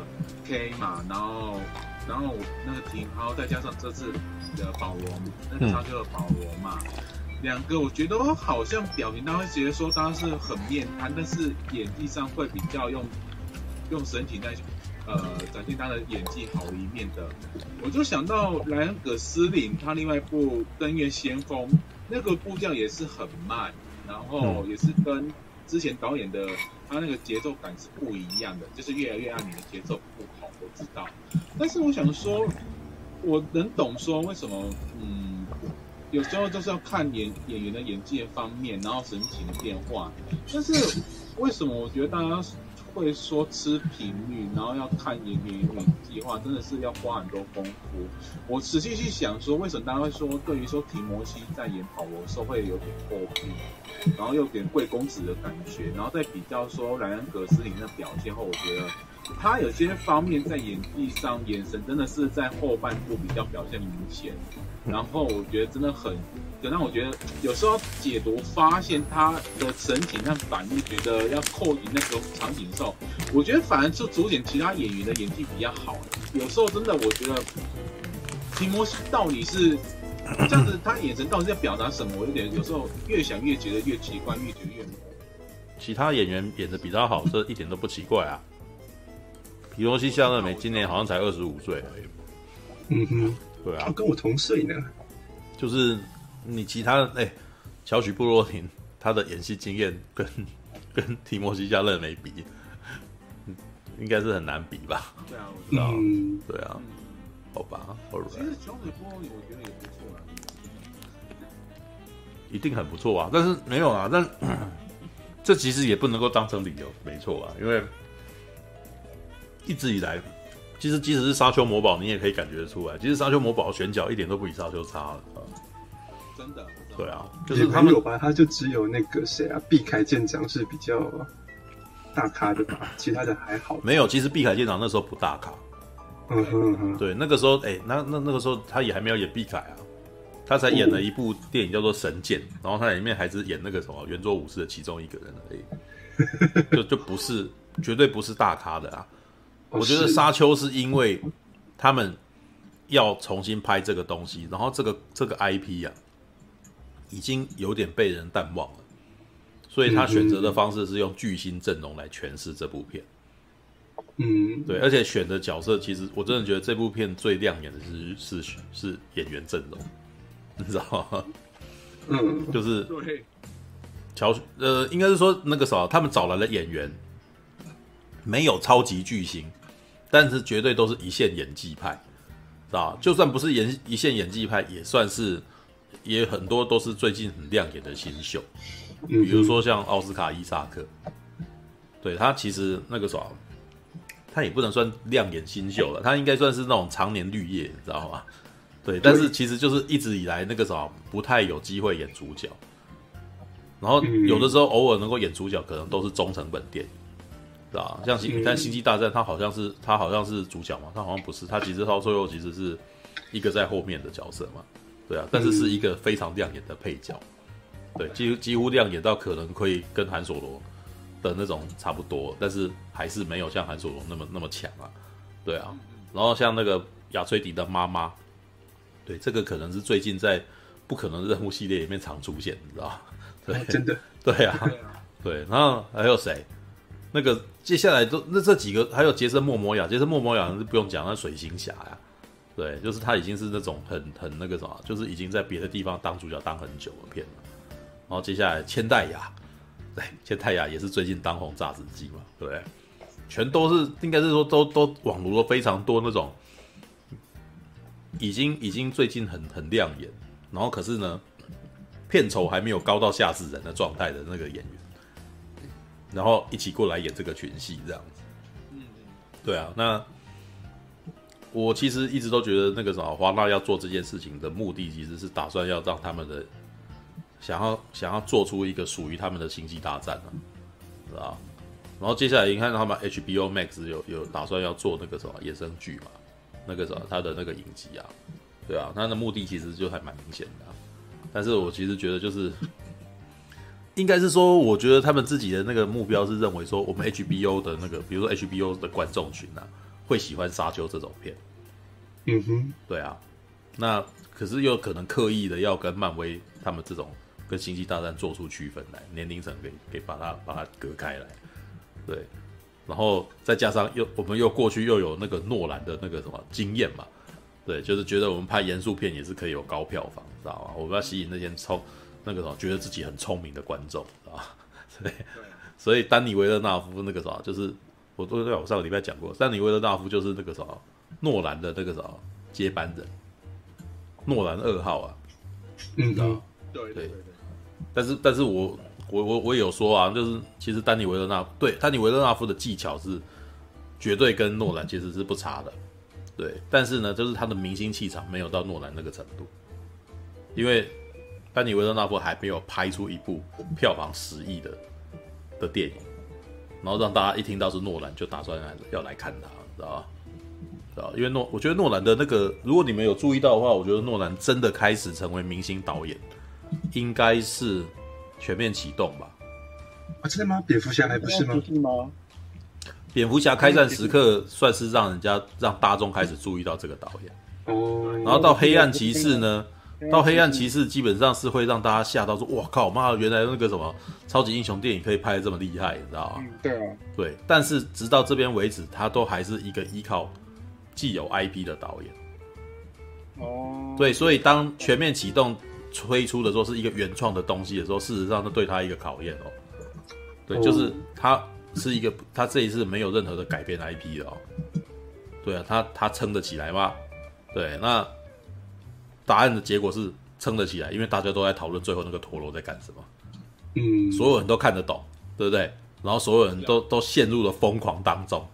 S7: K 嘛，然后然后那个停，然后再加上这次的保罗，那个他就是保罗嘛。嗯两个我觉得好像表明，他会觉得说他是很面瘫，但是演技上会比较用用神情在呃展现他的演技好的一面的。我就想到莱恩·葛斯林他另外一部《登月先锋》，那个步调也是很慢，然后也是跟之前导演的他那个节奏感是不一样的，就是越来越暗，你的节奏不同，我知道。但是我想说，我能懂说为什么，嗯。有时候就是要看演演员的演技的方面，然后神情的变化。但是为什么我觉得大家会说吃频率，然后要看演员演技的话，真的是要花很多功夫。我仔细去想说，为什么大家会说对于说提摩西在演保罗的时候会有点破壁，然后有点贵公子的感觉，然后再比较说莱恩·葛斯林的表现后，我觉得他有些方面在演技上眼神真的是在后半部比较表现明显。然后我觉得真的很，可让我觉得有时候解读发现他的神情和反应，觉得要扣紧那个场景的时候，我觉得反而是主演其他演员的演技比较好。有时候真的我觉得提摩西到底是这样子，[laughs] 他眼神到底在表达什么？我有点有时候越想越觉得越奇怪，越觉得越……
S1: 其他演员演的比较好，这一点都不奇怪啊。提摩西夏勒梅今年好像才二十五岁而已。
S2: 嗯哼。
S1: 对啊，
S2: 他跟我同岁呢。
S1: 就是你其他哎，乔许布洛廷他的演戏经验跟 [laughs] 跟提摩西加勒梅比，应该是很难比吧？
S7: 对啊，我知道。
S1: 嗯，对啊，好吧。
S7: 其实乔许布洛廷我觉得也不错啊，
S1: 一定很不错啊。但是没有啊，但 [clears throat] 这其实也不能够当成理由，没错啊，因为一直以来。其实，即使是沙丘魔堡，你也可以感觉得出来。其实，沙丘魔堡的选角一点都不比沙丘差了。
S7: 真的？
S1: 对啊，就是他们
S2: 有吧？他就只有那个谁啊，毕凯舰长是比较大咖的吧？其他的还好。
S1: 没有，其实碧凯舰长那时候不大咖。
S2: 嗯哼哼。
S1: 对，那个时候，哎、欸，那那那个时候他也还没有演碧凯啊，他才演了一部电影叫做《神剑》，然后他里面还是演那个什么圆桌武士的其中一个人而已，就就不是绝对不是大咖的啊。我觉得沙丘是因为他们要重新拍这个东西，然后这个这个 IP 啊，已经有点被人淡忘了，所以他选择的方式是用巨星阵容来诠释这部片。
S2: 嗯，
S1: 对，而且选的角色其实我真的觉得这部片最亮眼的是是是演员阵容，[laughs] 你知道吗？
S2: 嗯，
S1: 就是乔呃，应该是说那个啥，他们找来了演员没有超级巨星。但是绝对都是一线演技派，知道？就算不是演一线演技派，也算是，也很多都是最近很亮眼的新秀，比如说像奥斯卡伊萨克，对他其实那个啥，他也不能算亮眼新秀了，他应该算是那种常年绿叶，你知道吗？对，但是其实就是一直以来那个啥不太有机会演主角，然后有的时候偶尔能够演主角，可能都是中成本电影。是吧？像星，你看《星际大战》，他好像是他好像是主角嘛，他好像不是，他其实到最后其实是一个在后面的角色嘛，对啊，但是是一个非常亮眼的配角，对，几乎几乎亮眼到可能可以跟韩索罗的那种差不多，但是还是没有像韩索罗那么那么强啊，对啊，然后像那个亚崔迪的妈妈，对，这个可能是最近在不可能任务系列里面常出现，你知道对，
S2: 哦，真的，[laughs]
S1: 对啊，对，然后还有谁？那个接下来都那这几个还有杰森·莫摩亚，杰森·莫摩亚是不用讲，那水行侠呀，对，就是他已经是那种很很那个什么，就是已经在别的地方当主角当很久的片了。然后接下来千代雅，对，千代雅也是最近当红炸子鸡嘛，对不对？全都是应该是说都都网罗了非常多那种，已经已经最近很很亮眼，然后可是呢，片酬还没有高到吓死人的状态的那个演员，然后一起过来演这个群戏这样子。嗯，对啊，那我其实一直都觉得那个什么华纳要做这件事情的目的，其实是打算要让他们的想要想要做出一个属于他们的星际大战啊，是吧？然后接下来你看他们 HBO Max 有有打算要做那个什么衍生剧嘛，那个什么他的那个影集啊，对啊，他的目的其实就还蛮明显的。但是我其实觉得就是，应该是说，我觉得他们自己的那个目标是认为说，我们 HBO 的那个，比如说 HBO 的观众群啊，会喜欢沙丘这种片。
S2: 嗯哼，
S1: 对啊，那可是又可能刻意的要跟漫威他们这种跟星际大战做出区分来，年龄层给给把它把它隔开来。对，然后再加上又我们又过去又有那个诺兰的那个什么经验嘛，对，就是觉得我们拍严肃片也是可以有高票房，知道吗？我们要吸引那些聪那个什么觉得自己很聪明的观众，知道吗？对，所以丹尼维勒纳夫那个什么，就是我都在我上个礼拜讲过，丹尼维勒纳夫就是那个什么诺兰的那个什么接班人，诺兰二号啊，
S2: 嗯，
S1: 对。对对，但是但是我。我我我也有说啊，就是其实丹尼维勒纳对丹尼维勒纳夫的技巧是绝对跟诺兰其实是不差的，对，但是呢，就是他的明星气场没有到诺兰那个程度，因为丹尼维勒纳夫还没有拍出一部票房十亿的的电影，然后让大家一听到是诺兰就打算来要来看他，知道吧？知道？因为诺，我觉得诺兰的那个，如果你们有注意到的话，我觉得诺兰真的开始成为明星导演，应该是。全面启动吧？
S2: 啊，真的吗？蝙蝠侠还不是吗？
S5: 是吗？
S1: 蝙蝠侠开战时刻算是让人家让大众开始注意到这个导演
S2: 哦。
S1: 然后到黑暗骑士呢？到黑暗骑士基本上是会让大家吓到说：“哇靠妈！原来那个什么超级英雄电影可以拍得这么厉害，你知道吗？”
S5: 对啊，
S1: 对。但是直到这边为止，他都还是一个依靠既有 IP 的导演。
S5: 哦。
S1: 对，所以当全面启动。推出的时候是一个原创的东西的时候，事实上是对他一个考验哦。对，就是他是一个，他这一次没有任何的改变 IP 的哦。对啊，他他撑得起来吗？对，那答案的结果是撑得起来，因为大家都在讨论最后那个陀螺在干什么。
S2: 嗯，
S1: 所有人都看得懂，对不对？然后所有人都都陷入了疯狂当中。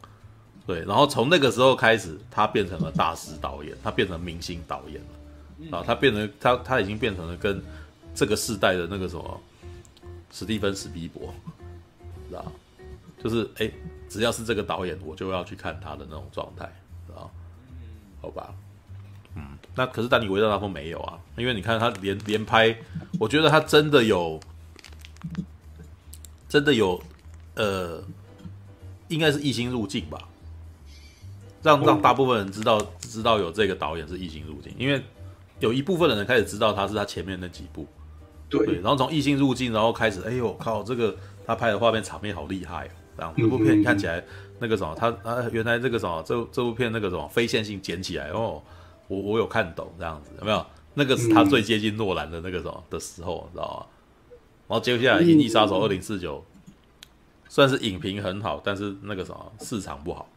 S1: 对，然后从那个时候开始，他变成了大师导演，他变成明星导演了。啊，他变成他他已经变成了跟这个世代的那个什么史蒂芬史匹柏，知道？就是哎、欸，只要是这个导演，我就要去看他的那种状态，知道？好吧，嗯，那可是丹尼维勒纳夫没有啊，因为你看他连连拍，我觉得他真的有，真的有，呃，应该是异星入境吧，让让大部分人知道知道有这个导演是异星入境，因为。有一部分的人开始知道他是他前面那几部，
S2: 对，
S1: 对，然后从异星入境，然后开始，哎呦靠，这个他拍的画面场面好厉害哦，这样，这部片看起来那个什么，他啊原来这个什么，这这部片那个什么非线性捡起来哦，我我有看懂这样子，有没有？那个是他最接近诺兰的那个什么的时候，知道吗？然后接下来《银翼杀手二零四九》算是影评很好，但是那个什么市场不好，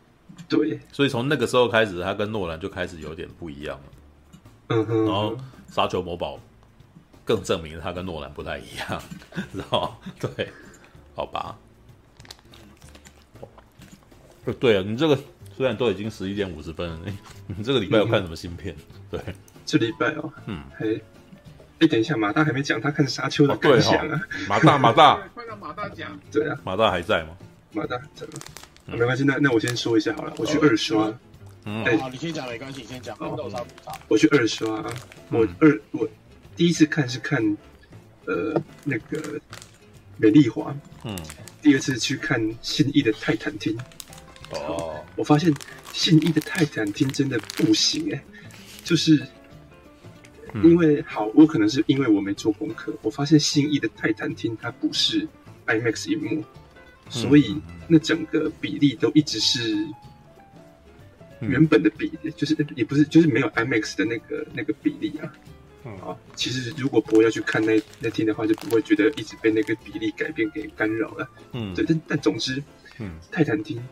S2: 对，
S1: 所以从那个时候开始，他跟诺兰就开始有点不一样了。然后《沙丘魔堡》更证明他跟诺兰不太一样，知道吗？对，好吧。对啊，你这个虽然都已经十一点五十分了，你 [laughs] 你这个礼拜有看什么新片？对，
S2: 这礼拜哦，嗯，哎，哎，等一下，马大还没讲他看《沙丘》的感想啊。
S1: 马大，马大，[laughs]
S3: 快让马大讲。
S2: 对啊，
S1: 马大还在吗？
S2: 马大在吗？没关系，那那我先说一下好了，我去二刷。
S3: 嗯，好，你先讲没关系，你先讲。哦，
S2: 我去二刷啊，我二我第一次看是看呃那个美丽华，嗯，第二次去看新义的泰坦厅。哦，我发现信义的泰坦厅真的不行哎，就是因为好，我可能是因为我没做功课，我发现信义的泰坦厅它不是 IMAX 荧幕，所以那整个比例都一直是。原本的比例就是也不是，就是没有 IMAX 的那个那个比例啊。嗯、啊，其实如果博要去看那那天的话，就不会觉得一直被那个比例改变给干扰了。嗯，对，但但总之，嗯，泰坦厅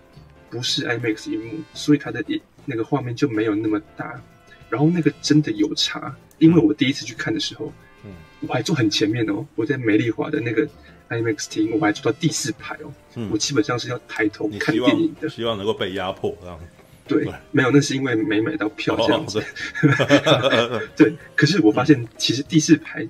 S2: 不是 IMAX 荧幕，所以它的那个画面就没有那么大。然后那个真的有差，因为我第一次去看的时候，嗯，我还坐很前面哦，我在美丽华的那个 IMAX 厅，我还坐到第四排哦，嗯，我基本上是要抬头看电影的，
S1: 希望能够被压迫这样。
S2: 对，没有，那是因为没买到票这样子。哦、对，[laughs] 对，可是我发现其实第四排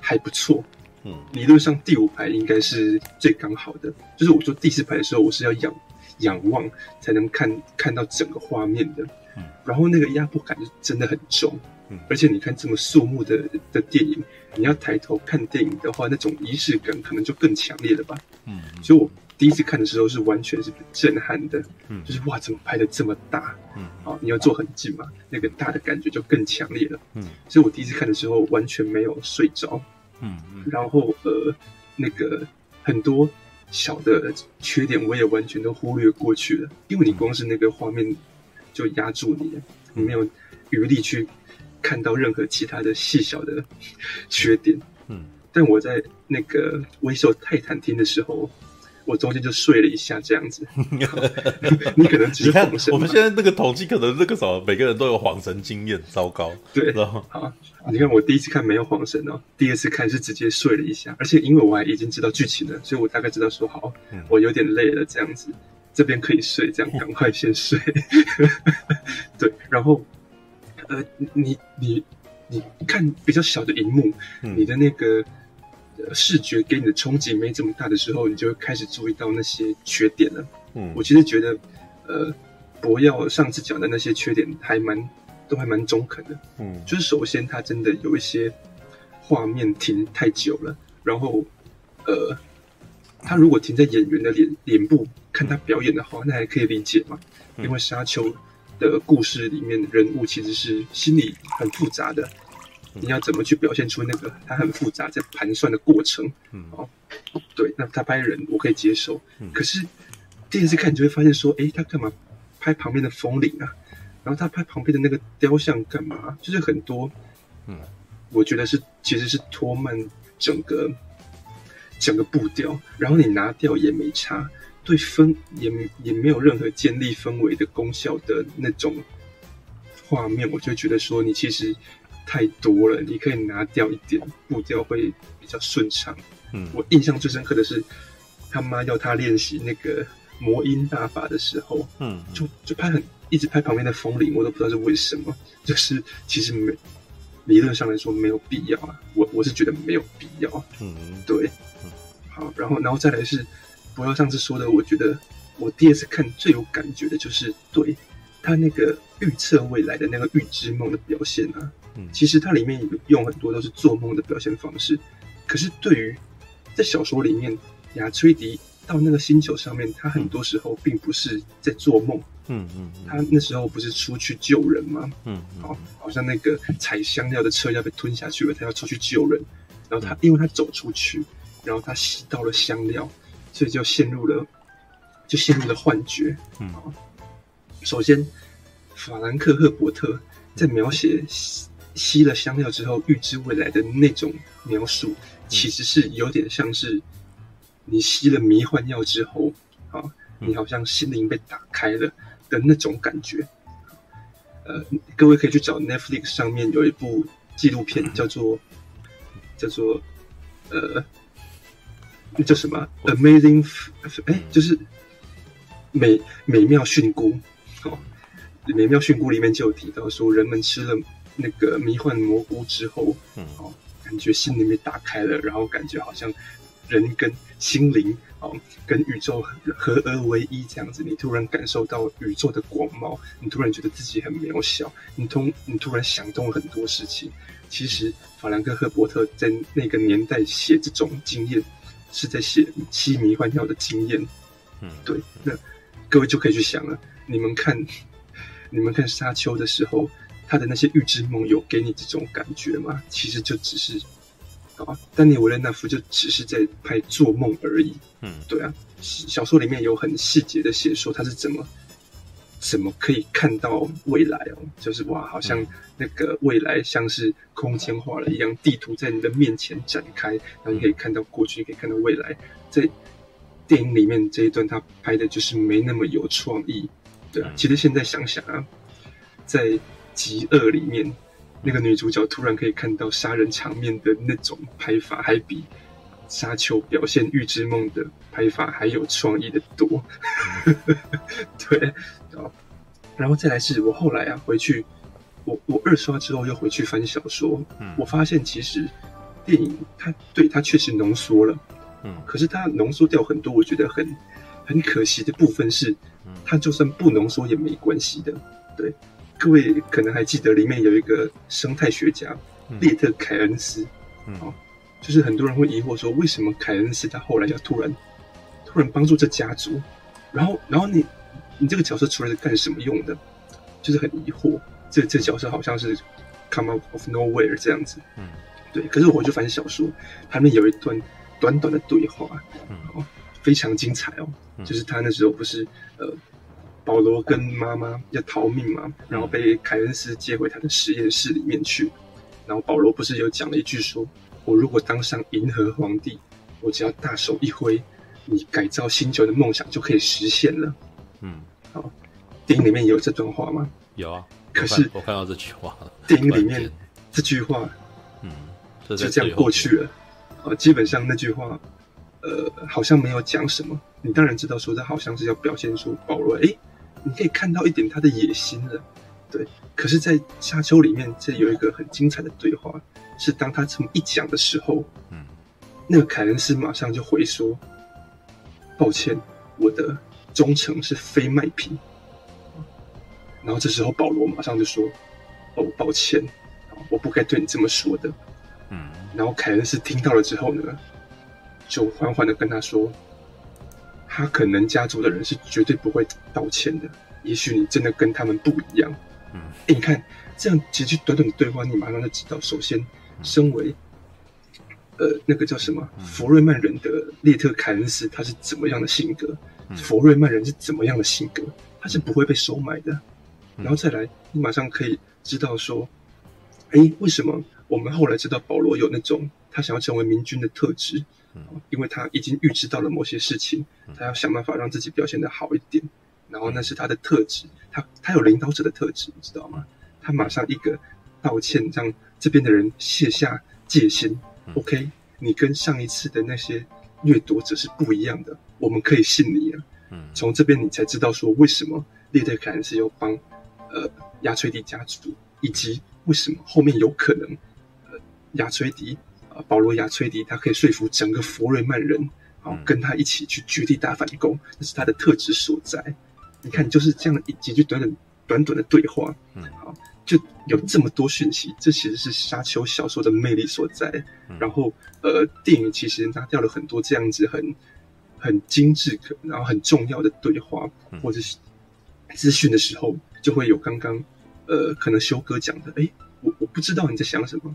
S2: 还不错，嗯，理论上第五排应该是最刚好的。就是我坐第四排的时候，我是要仰仰望才能看看到整个画面的。嗯，然后那个压迫感就真的很重，嗯，而且你看这么肃穆的的电影，你要抬头看电影的话，那种仪式感可能就更强烈了吧，嗯，所以我第一次看的时候是完全是震撼的，嗯，就是哇，怎么拍的这么大，嗯，啊，你要坐很近嘛，那个大的感觉就更强烈了，嗯，所以我第一次看的时候完全没有睡着，嗯嗯，然后呃，那个很多小的缺点我也完全都忽略过去了，因为你光是那个画面。就压住你，你没有余力去看到任何其他的细小的缺点。嗯，但我在那个威秀泰坦厅的时候，我中间就睡了一下，这样子。[laughs] 你可能只是恍神。
S1: 我们现在那个统计，可能那个什么每个人都有恍神经验，糟糕。
S2: 对，然后好，你看我第一次看没有恍神哦，第二次看是直接睡了一下，而且因为我还已经知道剧情了，所以我大概知道说好，我有点累了，这样子。这边可以睡，这样赶快先睡。[laughs] 对，然后，呃，你你你看比较小的荧幕，嗯、你的那个视觉给你的冲击没这么大的时候，你就会开始注意到那些缺点了。嗯，我其实觉得，呃，博耀上次讲的那些缺点还蛮都还蛮中肯的。嗯，就是首先它真的有一些画面停太久了，然后，呃。他如果停在演员的脸脸部看他表演的话，那还可以理解嘛？因为沙丘的故事里面人物其实是心理很复杂的，你要怎么去表现出那个它很复杂在盘算的过程？嗯，哦，对，那他拍人我可以接受，可是电视看你就会发现说，诶，他干嘛拍旁边的风铃啊？然后他拍旁边的那个雕像干嘛？就是很多，嗯，我觉得是其实是拖慢整个。整个步调，然后你拿掉也没差，对氛也也没有任何建立氛围的功效的那种画面，我就觉得说你其实太多了，你可以拿掉一点，步调会比较顺畅。嗯，我印象最深刻的是他妈要他练习那个魔音大法的时候，嗯，就就拍很一直拍旁边的风铃，我都不知道是为什么，就是其实没理论上来说没有必要啊，我我是觉得没有必要。嗯，对。好，然后，然后再来是，不要上次说的，我觉得我第二次看最有感觉的就是对他那个预测未来的那个预知梦的表现啊。嗯，其实它里面用很多都是做梦的表现方式，可是对于在小说里面，雅崔迪到那个星球上面，他很多时候并不是在做梦。嗯嗯，他那时候不是出去救人吗？嗯，好，好像那个采香料的车要被吞下去了，他要出去救人，然后他因为他走出去。然后他吸到了香料，所以就陷入了，就陷入了幻觉。嗯，首先，法兰克·赫伯特在描写吸吸了香料之后预知未来的那种描述，其实是有点像是你吸了迷幻药之后，啊，你好像心灵被打开了的那种感觉。呃，各位可以去找 Netflix 上面有一部纪录片，叫做叫做呃。那叫什么？Amazing，哎，就是美美妙蕈菇哦。美妙蕈菇里面就有提到说，人们吃了那个迷幻蘑菇之后，哦，感觉心里面打开了，然后感觉好像人跟心灵哦，跟宇宙合而为一这样子。你突然感受到宇宙的广袤，你突然觉得自己很渺小，你通你突然想通了很多事情。其实法兰克·赫伯特在那个年代写这种经验。是在写吸迷幻药的经验，嗯，对，那各位就可以去想了。你们看，你们看沙丘的时候，他的那些预知梦有给你这种感觉吗？其实就只是啊，丹尼维勒纳夫就只是在拍做梦而已。嗯，对啊，小说里面有很细节的写说他是怎么。怎么可以看到未来哦？就是哇，好像那个未来像是空间化了一样，地图在你的面前展开，然后你可以看到过去，你可以看到未来。在电影里面这一段他拍的就是没那么有创意，对啊。其实现在想想啊，在《极恶》里面，那个女主角突然可以看到杀人场面的那种拍法，还比《沙丘》表现预知梦的拍法还有创意的多。[laughs] 对啊，然后再来是我后来啊回去，我我二刷之后又回去翻小说，我发现其实电影它对它确实浓缩了。嗯，可是它浓缩掉很多，我觉得很很可惜的部分是，它就算不浓缩也没关系的。对，各位可能还记得里面有一个生态学家列特凯恩斯，嗯，哦，就是很多人会疑惑说，为什么凯恩斯他后来要突然突然帮助这家族，然后然后你你这个角色出来是干什么用的？就是很疑惑，这这角色好像是 come out of nowhere 这样子，嗯，对。可是我就翻小说，他们有一段。短短的对话，哦，非常精彩哦。就是他那时候不是呃，保罗跟妈妈要逃命嘛，然后被凯恩斯接回他的实验室里面去。然后保罗不是有讲了一句说：“我如果当上银河皇帝，我只要大手一挥，你改造星球的梦想就可以实现了。”嗯，好，电影里面有这段话吗？
S1: 有啊。
S2: 可是
S1: 我看到这句话了。
S2: 电影里面这句话，嗯，就这样过去了。呃，基本上那句话，呃，好像没有讲什么。你当然知道，说这好像是要表现出保罗，诶，你可以看到一点他的野心了，对。可是，在沙丘里面，这有一个很精彩的对话，是当他这么一讲的时候，嗯，那个凯恩斯马上就回说：“抱歉，我的忠诚是非卖品。”然后这时候保罗马上就说：“哦，抱歉，我不该对你这么说的。”嗯然后凯恩斯听到了之后呢，就缓缓的跟他说：“哈肯能家族的人是绝对不会道歉的。也许你真的跟他们不一样。”嗯，哎，你看这样几句短短的对话，你马上就知道，首先，身为呃那个叫什么佛瑞曼人的列特凯恩斯，他是怎么样的性格？佛瑞曼人是怎么样的性格？他是不会被收买的。然后再来，你马上可以知道说，哎，为什么？我们后来知道保罗有那种他想要成为明君的特质，因为他已经预知到了某些事情，他要想办法让自己表现得好一点，然后那是他的特质，他他有领导者的特质，你知道吗？他马上一个道歉，让这边的人卸下戒心。OK，你跟上一次的那些掠夺者是不一样的，我们可以信你啊。从这边你才知道说为什么列特凯恩斯要帮呃亚崔迪家族，以及为什么后面有可能呃。亚崔迪啊，保罗亚崔迪，他可以说服整个佛瑞曼人，好跟他一起去绝地大反攻，那是他的特质所在。你看，就是这样一几句短短短短的对话，嗯，好，就有这么多讯息，这其实是沙丘小说的魅力所在。然后，呃，电影其实拿掉了很多这样子很很精致可，然后很重要的对话或者是资讯的时候，就会有刚刚呃，可能修哥讲的，哎，我我不知道你在想什么。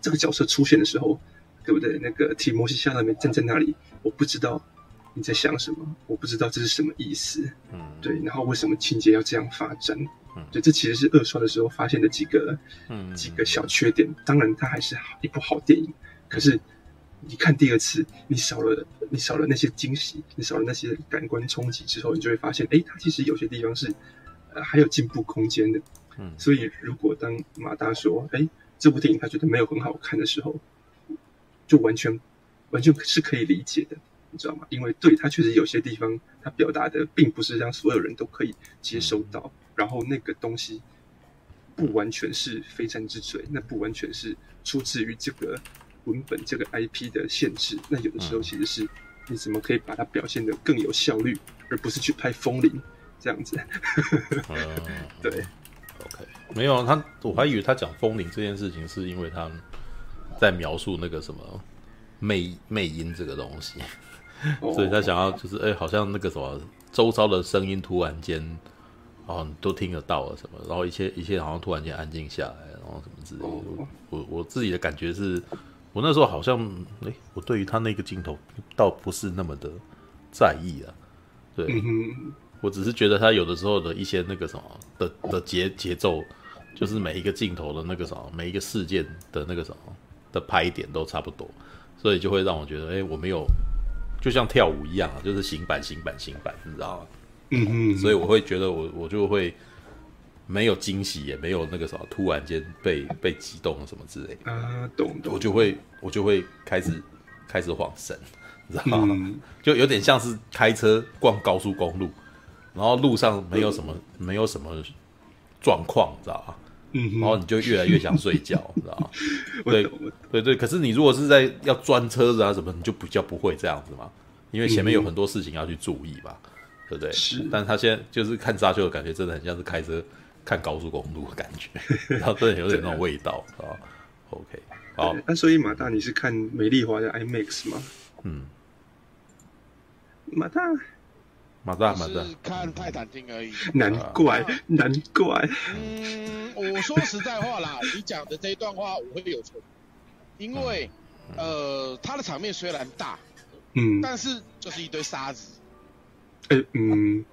S2: 这个角色出现的时候，对不对？那个提摩西夏那边站在那里，我不知道你在想什么，我不知道这是什么意思。嗯，对。然后为什么情节要这样发展？嗯，对，这其实是二刷的时候发现的几个，嗯，几个小缺点。当然，它还是一部好电影。可是你看第二次，你少了你少了那些惊喜，你少了那些感官冲击之后，你就会发现，哎，它其实有些地方是呃还有进步空间的。嗯，所以如果当马大说，哎。这部电影他觉得没有很好看的时候，就完全完全是可以理解的，你知道吗？因为对他确实有些地方他表达的并不是让所有人都可以接收到，然后那个东西不完全是非战之罪，那不完全是出自于这个文本这个 IP 的限制，那有的时候其实是你怎么可以把它表现得更有效率，而不是去拍风铃这样子。对。
S1: OK，没有他，我还以为他讲风铃这件事情，是因为他在描述那个什么魅魅音这个东西，所以他想要就是哎，好像那个什么周遭的声音突然间哦都听得到了什么，然后一切一切好像突然间安静下来，然后什么之类的。我我，我自己的感觉是，我那时候好像哎，我对于他那个镜头倒不是那么的在意啊，对。我只是觉得他有的时候的一些那个什么的的节节奏，就是每一个镜头的那个什么，每一个事件的那个什么的拍点都差不多，所以就会让我觉得，哎，我没有就像跳舞一样啊，就是行板行板行板，你知道吗？
S2: 嗯嗯，
S1: 所以我会觉得我我就会没有惊喜，也没有那个什么突然间被被激动什么之类的
S2: 啊，懂懂，
S1: 我就会我就会开始开始晃神，你知道吗？嗯、就有点像是开车逛高速公路，然后路上没有什么、嗯、没有什么状况，你知道吗？嗯，然后你就越来越想睡觉，你知道吗？[laughs] 对对对，可是你如果是在要钻车子啊什么，你就比较不会这样子嘛，因为前面有很多事情要去注意嘛，嗯、对不对？是。但他现在就是看沙丘的感觉，真的很像是开车看高速公路的感觉，[laughs] 然后真的有点那种味道啊。OK，好。
S2: 那所以马大，你是看美丽华的 IMAX 吗？
S1: 嗯。
S2: 马大。
S1: 马大，马大，
S3: 是看泰坦厅而已。
S2: 难怪，难怪。
S3: 嗯，我说实在话啦，你讲的这一段话我会有错，因为，呃，他的场面虽然大，嗯，但是就是一堆沙子。
S2: 欸、嗯。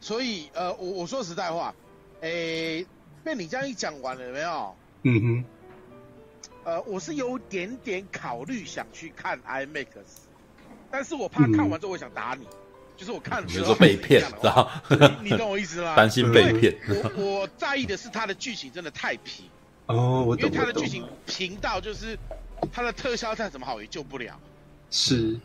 S3: 所以，呃，我我说实在话，诶、被你这样一讲完了有没有？
S2: 嗯哼。
S3: 呃，我是有点点考虑想去看 IMAX，但是我怕看完之后我想打你。就是我看的时候，
S1: 比如说被骗，[laughs] 知道
S3: 你懂我意思吗？[laughs]
S1: 担心被骗。
S3: 我我在意的是它的剧情真的太平
S2: 哦，我懂。
S3: 因为它的剧情平到就是它的特效再怎么好也救不了。
S2: 是，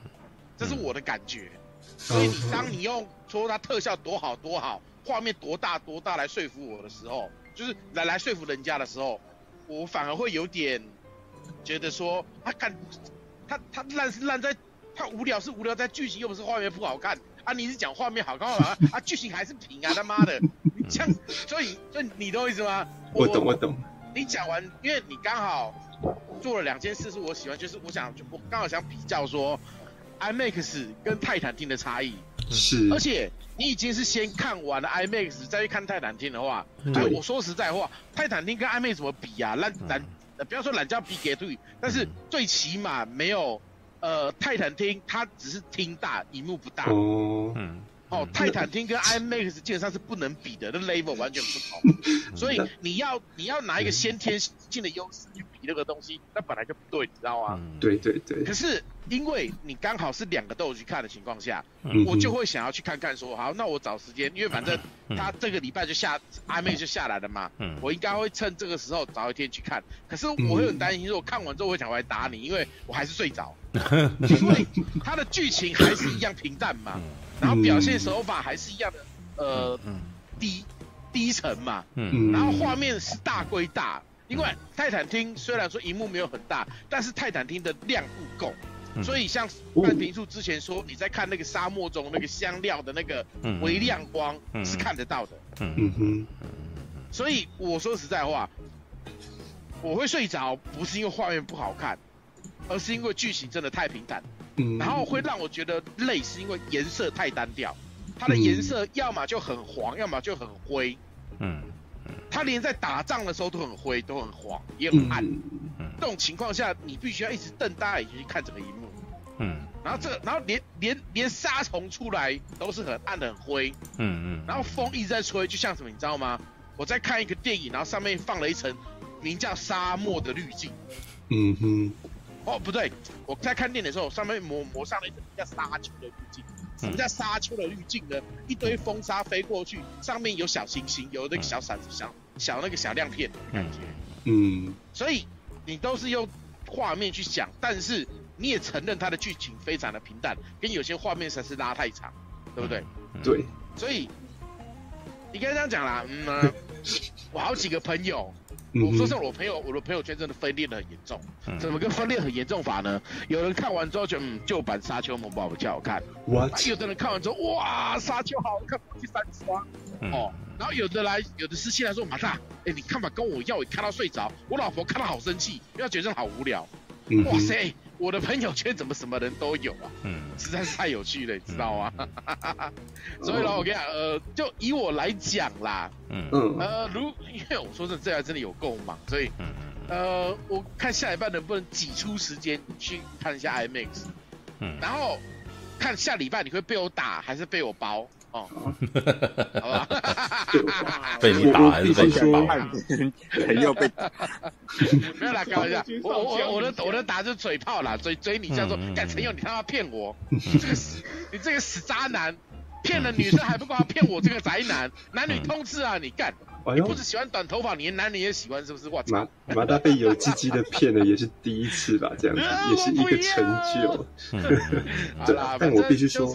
S3: 这是我的感觉。所以你当你用说它特效多好多好，画面多大多大来说服我的时候，就是来来说服人家的时候，我反而会有点觉得说，他看他他烂是烂在，他无聊是无聊在剧情，又不是画面不好看。啊！你是讲画面好看啊？[laughs] 啊，剧情还是平啊！他妈的，你这样，所以，所以你懂我意思吗？
S2: 我，懂，我懂。
S3: 你讲完，因为你刚好做了两件事，是我喜欢，就是我想，我刚好想比较说，IMAX 跟泰坦厅的差异。
S2: 是。
S3: 而且你已经是先看完了 IMAX 再去看泰坦厅的话，对，我说实在话，泰坦厅跟 IMAX 怎么比啊？烂烂，不要说懒叫比给对，但是最起码没有。呃，泰坦厅它只是厅大，荧幕不大。
S2: 哦，
S1: 嗯，
S3: 哦，泰坦厅跟 IMAX 基本上是不能比的，那 level 完全不同。[laughs] 所以你要你要拿一个先天性的优势去比那个东西，那本来就不对，你知道吗？
S2: 对对对。
S3: 可是因为你刚好是两个都有去看的情况下，
S2: 嗯、
S3: 我就会想要去看看说，好，那我找时间，因为反正他这个礼拜就下 IMAX 就下来了嘛，
S1: 嗯，
S3: 我应该会趁这个时候找一天去看。可是我会很担心，说我看完之后我会想回来打你，因为我还是睡着。[laughs] 因为他的剧情还是一样平淡嘛，然后表现手法还是一样的，呃，低低沉嘛，
S1: 嗯，
S3: 然后画面是大归大，因为泰坦厅虽然说荧幕没有很大，但是泰坦厅的亮度够，所以像半平树之前说，你在看那个沙漠中那个香料的那个微亮光是看得到的，
S2: 嗯。哼，
S3: 所以我说实在话，我会睡着不是因为画面不好看。而是因为剧情真的太平淡，
S2: 嗯，
S3: 然后会让我觉得累，是因为颜色太单调，它的颜色要么就很黄，要么就很灰，
S1: 嗯，
S3: 它连在打仗的时候都很灰，都很黄，也很暗，
S1: 嗯，
S3: 这种情况下你必须要一直瞪大眼睛去看整个荧幕，
S1: 嗯，
S3: 然后这，然后连连连沙虫出来都是很暗的很灰，
S1: 嗯嗯，
S3: 然后风一直在吹，就像什么你知道吗？我在看一个电影，然后上面放了一层名叫沙漠的滤镜，
S2: 嗯哼。
S3: 哦，不对，我在看电影的时候，上面抹抹上了一层叫沙丘的滤镜。什么叫沙丘的滤镜呢？一堆风沙飞过去，上面有小星星，有那个小闪、小小那个小亮片的感觉。
S2: 嗯。
S3: 所以你都是用画面去想，但是你也承认它的剧情非常的平淡，跟有些画面实在是拉太长，对不对？
S2: 对。
S3: 所以你刚才这样讲啦，嗯、啊，[laughs] 我好几个朋友。我说像我朋友，我的朋友圈真的分裂的很严重。怎么个分裂很严重法呢？有人看完之后觉得，嗯，旧版沙丘萌宝比较好看。
S2: What？
S3: 有的人看完之后，哇，沙丘好看，去三刷。哦，然后有的来，有的私信来说，马大，哎，你看吧，跟我要，我看到睡着。我老婆看到好生气，因为她觉得好无聊。哇塞！我的朋友圈怎么什么人都有啊？
S1: 嗯，
S3: 实在是太有趣了，你知道吗？嗯、[laughs] 所以呢，我跟你讲，呃，就以我来讲啦，
S1: 嗯。嗯。
S3: 呃，如因为我说这这还真的有够忙，所以，呃，我看下一半能不能挤出时间去看一下 IMAX，
S1: 嗯，
S3: 然后看下礼拜你会被我打还是被我包哦，[laughs] 好吧？[laughs]
S1: 被你打还是被你打？[laughs]
S6: 陈佑被打，
S3: 没有啦，开玩笑，我我我的我的打就是嘴炮啦，嘴嘴你这样说，干陈佑你他妈骗我，你这个死你这个死渣男，骗了女生还不够，骗我这个宅男，男女通吃啊你干！你不是喜欢短头发，你连男人也喜欢是不是？哇，
S2: 马马大被有鸡鸡的骗了也是第一次吧？这样子也是一个成就。对，但我必须说，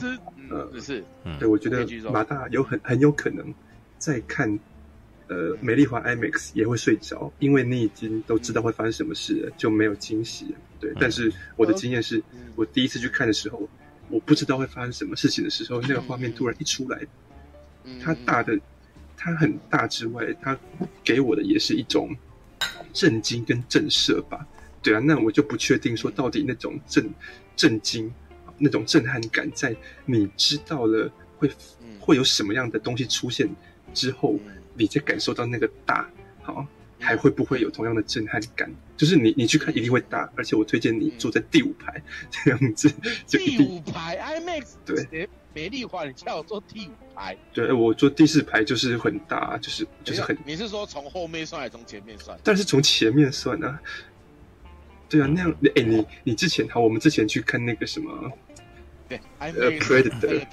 S3: 嗯，是，
S2: 对，我觉得马大有很很有可能在看呃美丽华 IMAX 也会睡着，因为你已经都知道会发生什么事了，就没有惊喜了。对，但是我的经验是，我第一次去看的时候，我不知道会发生什么事情的时候，那个画面突然一出来，它大的。它很大之外，它给我的也是一种震惊跟震慑吧。对啊，那我就不确定说到底那种震震惊、那种震撼感，在你知道了会会有什么样的东西出现之后，你再感受到那个大，好，还会不会有同样的震撼感？就是你你去看一定会大，而且我推荐你坐在第五排这样子。[laughs]
S3: 第五排 IMAX
S2: 对。
S3: 美丽华，你叫我坐第五排？
S2: 对，我坐第四排就是很大，就是就是很。
S3: 你是说从后面算还是从前面算？
S2: 但是从前面算啊。对啊，那样哎、欸，你你之前好，我们之前去看那个什么？
S3: 对，
S2: 呃，Predator，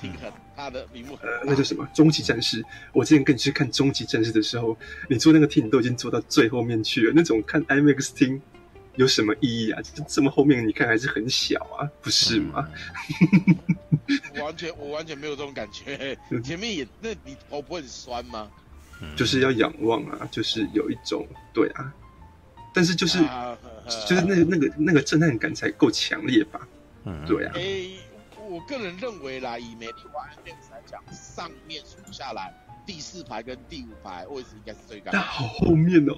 S3: 他的屏幕。
S2: 呃，那叫什么？终极战士。我之前跟你去看终极战士的时候，你坐那个厅，你都已经坐到最后面去了。那种看 IMAX 厅有什么意义啊？就这么后面，你看还是很小啊，不是
S3: 吗？[laughs] 完全，我完全没有这种感觉。前面也，那你头不会很酸吗？
S2: 就是要仰望啊，就是有一种对啊，但是就是、啊、就是那那个那个震撼感才够强烈吧？嗯，对啊。
S3: 诶，我个人认为啦，以美丽华 IMAX 来讲，上面数下来，第四排跟第五排位置应该是最高。
S2: 那好后面哦，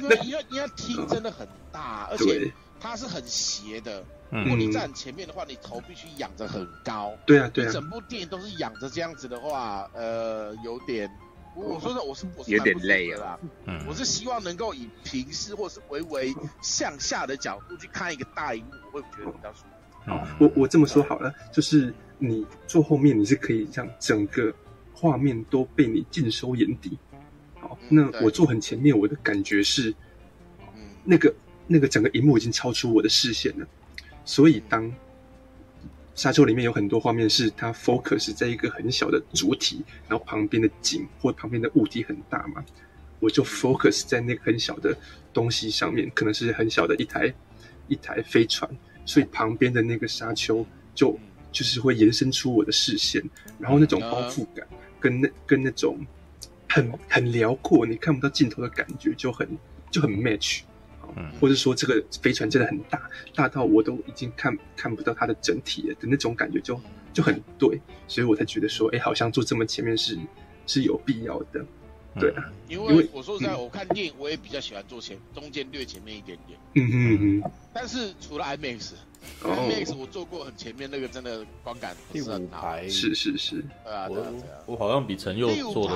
S3: 因为 [laughs] 因为因为厅真的很大，而且它是很斜的。如果你站前面的话，你头必须仰着很高。
S2: 对啊，对啊。
S3: 整部电影都是仰着这样子的话，呃，有点，我说的我是我是
S6: 有点累了。
S3: 嗯。我是希望能够以平视或是微微向下的角度去看一个大荧幕，我会觉得比较舒服。
S2: 好，我我这么说好了，就是你坐后面，你是可以让整个画面都被你尽收眼底。好，那我坐很前面，我的感觉是，那个那个整个荧幕已经超出我的视线了。所以，当沙丘里面有很多画面是它 focus 在一个很小的主体，然后旁边的景或旁边的物体很大嘛，我就 focus 在那个很小的东西上面，可能是很小的一台一台飞船，所以旁边的那个沙丘就就是会延伸出我的视线，然后那种包覆感跟那跟那种很很辽阔，你看不到尽头的感觉就很就很 match。或者说这个飞船真的很大，大到我都已经看看不到它的整体了的那种感觉就就很对，所以我才觉得说，哎，好像坐这么前面是是有必要的，对啊。
S3: 因为我说实在，我看电影我也比较喜欢坐前中间略前面一点点。
S2: 嗯嗯嗯。
S3: 但是除了 IMAX，IMAX 我坐过很前面那个真的观感不是很好。
S2: 是是是。
S3: 对啊，
S1: 我我好像比陈佑坐的，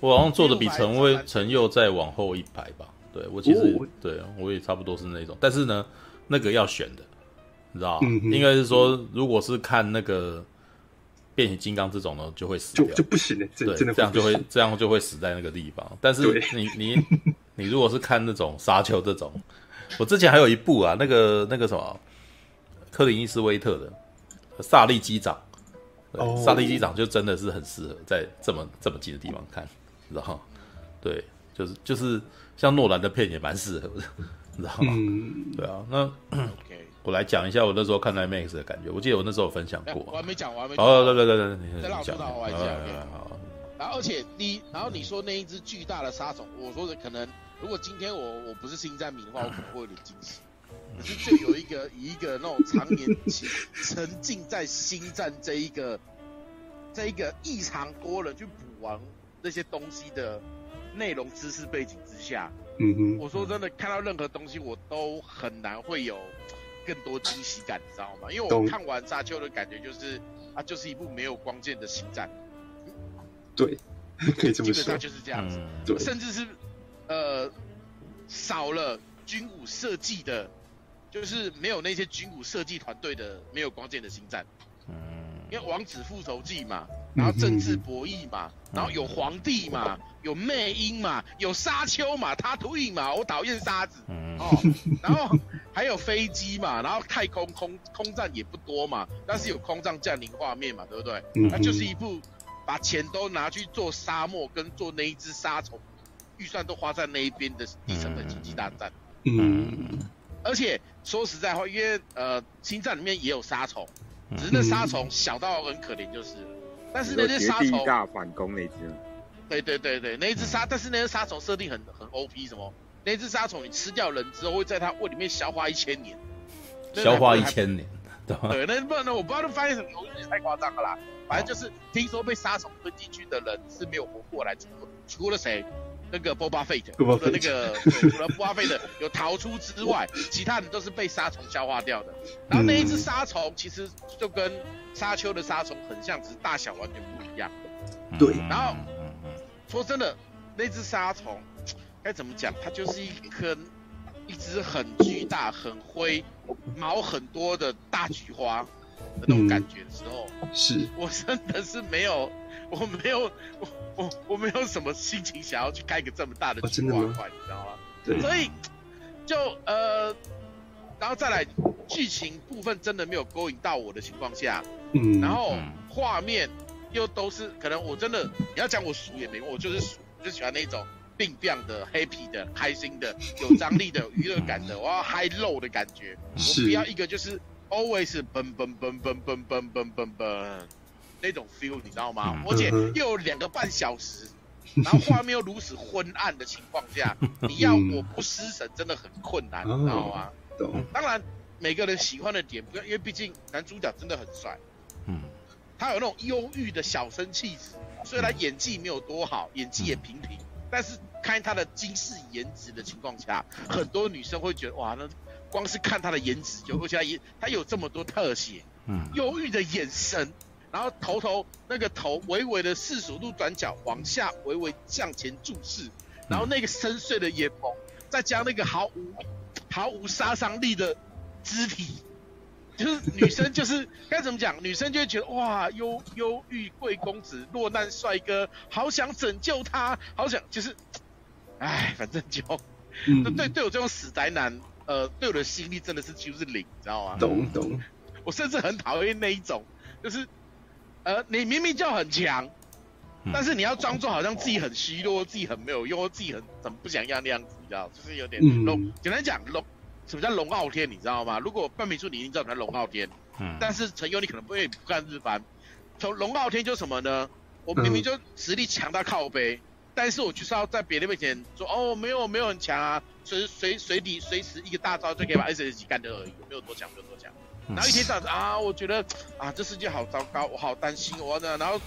S1: 我好像坐的比陈威陈佑再往后一排吧。对，我其实、哦、对我也差不多是那种，但是呢，那个要选的，你知道嗯，应该是说，如果是看那个变形金刚这种呢，就会死掉，
S2: 就就不行了，对，这
S1: 样就会这样就会死在那个地方。但是你你你如果是看那种沙丘这种，我之前还有一部啊，那个那个什么，克林伊斯威特的萨利机长，哦，萨利机长就真的是很适合在这么这么近的地方看，知道吗？对，就是就是。像诺兰的片也蛮适合的，你知道吗？嗯，对啊。那
S3: OK，
S1: 我来讲一下我那时候看 IMAX 的感觉。我记得我那时候有分享过，
S3: 我还没讲，我还没
S1: 讲。哦，对对对对，
S3: 你再让我讲。然后，而且你，然后你说那一只巨大的杀虫，我说的可能，如果今天我我不是星战迷的话，我可能会有点惊喜。[laughs] 可是就有一个以一个那种常年沉浸在星战这一个这一个异常多人去补完那些东西的。内容知识背景之下，
S2: 嗯哼，
S3: 我说真的，看到任何东西我都很难会有更多惊喜感，你知道吗？因为我看完沙丘的感觉就是，啊，就是一部没有光剑的星战。
S2: 对，[laughs] 可以这么说。基
S3: 本上就是这样子，
S2: 嗯、对，
S3: 甚至是呃少了军武设计的，就是没有那些军武设计团队的没有光剑的星战。因为王子复仇记嘛，然后政治博弈嘛，然后有皇帝嘛，有魅音嘛，有沙丘嘛，他图影嘛，我讨厌沙子，哦，然后还有飞机嘛，然后太空空空战也不多嘛，但是有空战降临画面嘛，对不对？那就是一部把钱都拿去做沙漠跟做那一只沙虫，预算都花在那一边的低成本经济大战。嗯，而且说实在话，因为呃，星战里面也有沙虫。只是那沙虫小到很可怜，就是，但是那只杀虫
S6: 大反攻那只，
S3: 对对对对，那一只杀，但是那只杀虫设定很很 OP，什么？那只杀虫你吃掉人之后，会在它胃里面消化一千年，
S1: 消化一千年，
S3: 对，那不然呢？我不知道发现什么，我觉得太夸张了啦。反正就是听说被杀虫吞进去的人是没有活过来，除了除了谁？那个波巴费特，除了那个除了波巴费特有逃出之外，其他人都是被沙虫消化掉的。然后那一只沙虫其实就跟沙丘的沙虫很像，只是大小完全不一样。
S2: 对。
S3: 然后说真的，那只沙虫该怎么讲？它就是一颗一只很巨大、很灰、毛很多的大菊花的那种感觉的时候，
S2: 是
S3: 我真的是没有。我没有，我我我没有什么心情想要去开个这么大的菊花块，你知道吗？
S2: 对。
S3: 所以就呃，然后再来剧情部分真的没有勾引到我的情况下，嗯，然后画面又都是可能我真的你要讲我熟也没用，我就是俗，就喜欢那种病变的、happy 的、开心的、有张力的、娱乐感的，我要 high low 的感觉，我不要一个就是 always 嘣嘣嘣嘣嘣嘣嘣嘣嘣。那种 feel 你知道吗？而且又有两个半小时，然后画面又如此昏暗的情况下，[laughs] 你要我不失神真的很困难，你知道吗？当然，每个人喜欢的点不一样，因为毕竟男主角真的很帅，嗯，他有那种忧郁的小生气质，虽然演技没有多好，演技也平平，但是看他的惊世颜值的情况下，很多女生会觉得哇，那光是看他的颜值就，而且他也他有这么多特写，嗯，忧郁的眼神。然后头头那个头微微的四十五度转角往下，微微向前注视，然后那个深邃的眼眸，再加那个毫无毫无杀伤力的肢体，就是女生就是该怎么讲？女生就会觉得哇，忧忧郁贵公子，落难帅哥，好想拯救他，好想就是，哎，反正就，嗯、对对我这种死宅男，呃，对我的吸引力真的是几乎是零，你知道吗？
S2: 懂懂。
S3: 我甚至很讨厌那一种，就是。呃，你明明就很强，但是你要装作好像自己很虚弱，自己很没有用，自己很怎么不想要那样子，你知道？就是有点龙。嗯、简单讲，龙什么叫龙傲天，你知道吗？如果半米处你一定知道什么叫龙傲天。嗯。但是陈优你可能不会不干日番，从龙傲天就什么呢？我明明就实力强到靠背，嗯、但是我就是要在别人面前说哦，没有没有很强啊，随随随地随时一个大招就可以把 S S 级干掉而已，没有多强，没有多强。然后一天到晚啊，我觉得啊，这世界好糟糕，我好担心我呢。然后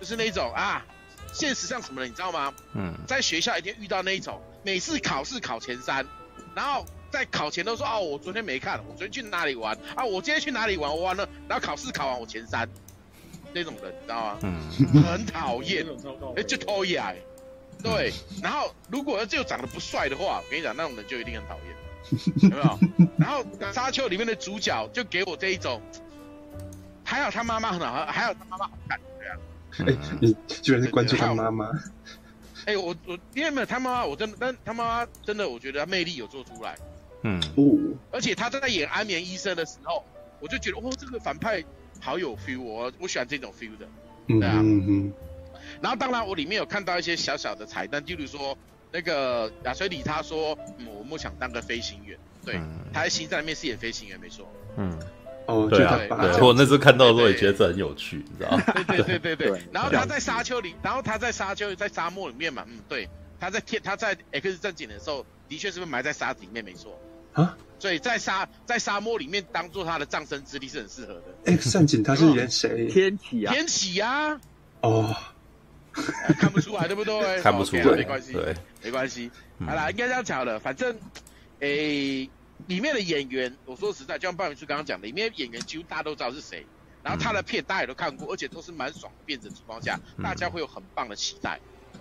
S3: 就是那种啊，现实上什么的，你知道吗？嗯，在学校一定遇到那一种，每次考试考前三，然后在考前都说哦，我昨天没看，我昨天去哪里玩啊？我今天去哪里玩？我玩了，然后考试考完我前三，那种人你知道吗？嗯，很讨厌，[laughs] 哎，就讨厌，对。然后如果就长得不帅的话，我跟你讲，那种人就一定很讨厌。[laughs] 有没有？然后《沙丘》里面的主角就给我这一种，还有他妈妈很好，还有他妈妈好看，对啊。
S2: 哎，你居然是关注他妈妈？[laughs]
S3: 哎，我我因为没有他妈妈，我真的，但他妈妈真的，我觉得他魅力有做出来。嗯。哦。而且他在演安眠医生的时候，我就觉得，哦，这个反派好有 feel，我我喜欢这种 feel 的。对啊。嗯嗯。然后当然，我里面有看到一些小小的彩蛋，就比如说。那个亚崔里他说，嗯，我梦想当个飞行员，对，嗯、他在星战里面是演飞行员没错，嗯，
S2: 哦，对啊，
S1: 我那次看到的时候也觉得这很有趣，你知道
S3: 吗？对对对对对，然后他在沙丘里，然后他在沙丘在沙漠里面嘛，嗯，对，他在天他在 X 战警的时候，的确是不是埋在沙子里面没错，啊，所以在沙在沙漠里面当做他的葬身之地是很适合的。
S2: X 战警他是演谁？
S6: 天启啊，
S3: 天启啊，
S2: 哦。
S3: 看不出来，对不对？[laughs]
S1: 看不出来，
S3: 没关系，对，没关系。好啦，应该这样讲了。反正，诶，里面的演员，我说实在，就像半明叔刚刚讲的，里面演员几乎大家都知道是谁。然后他的片大家也都看过，而且都是蛮爽的片子的情况下，大家会有很棒的期待。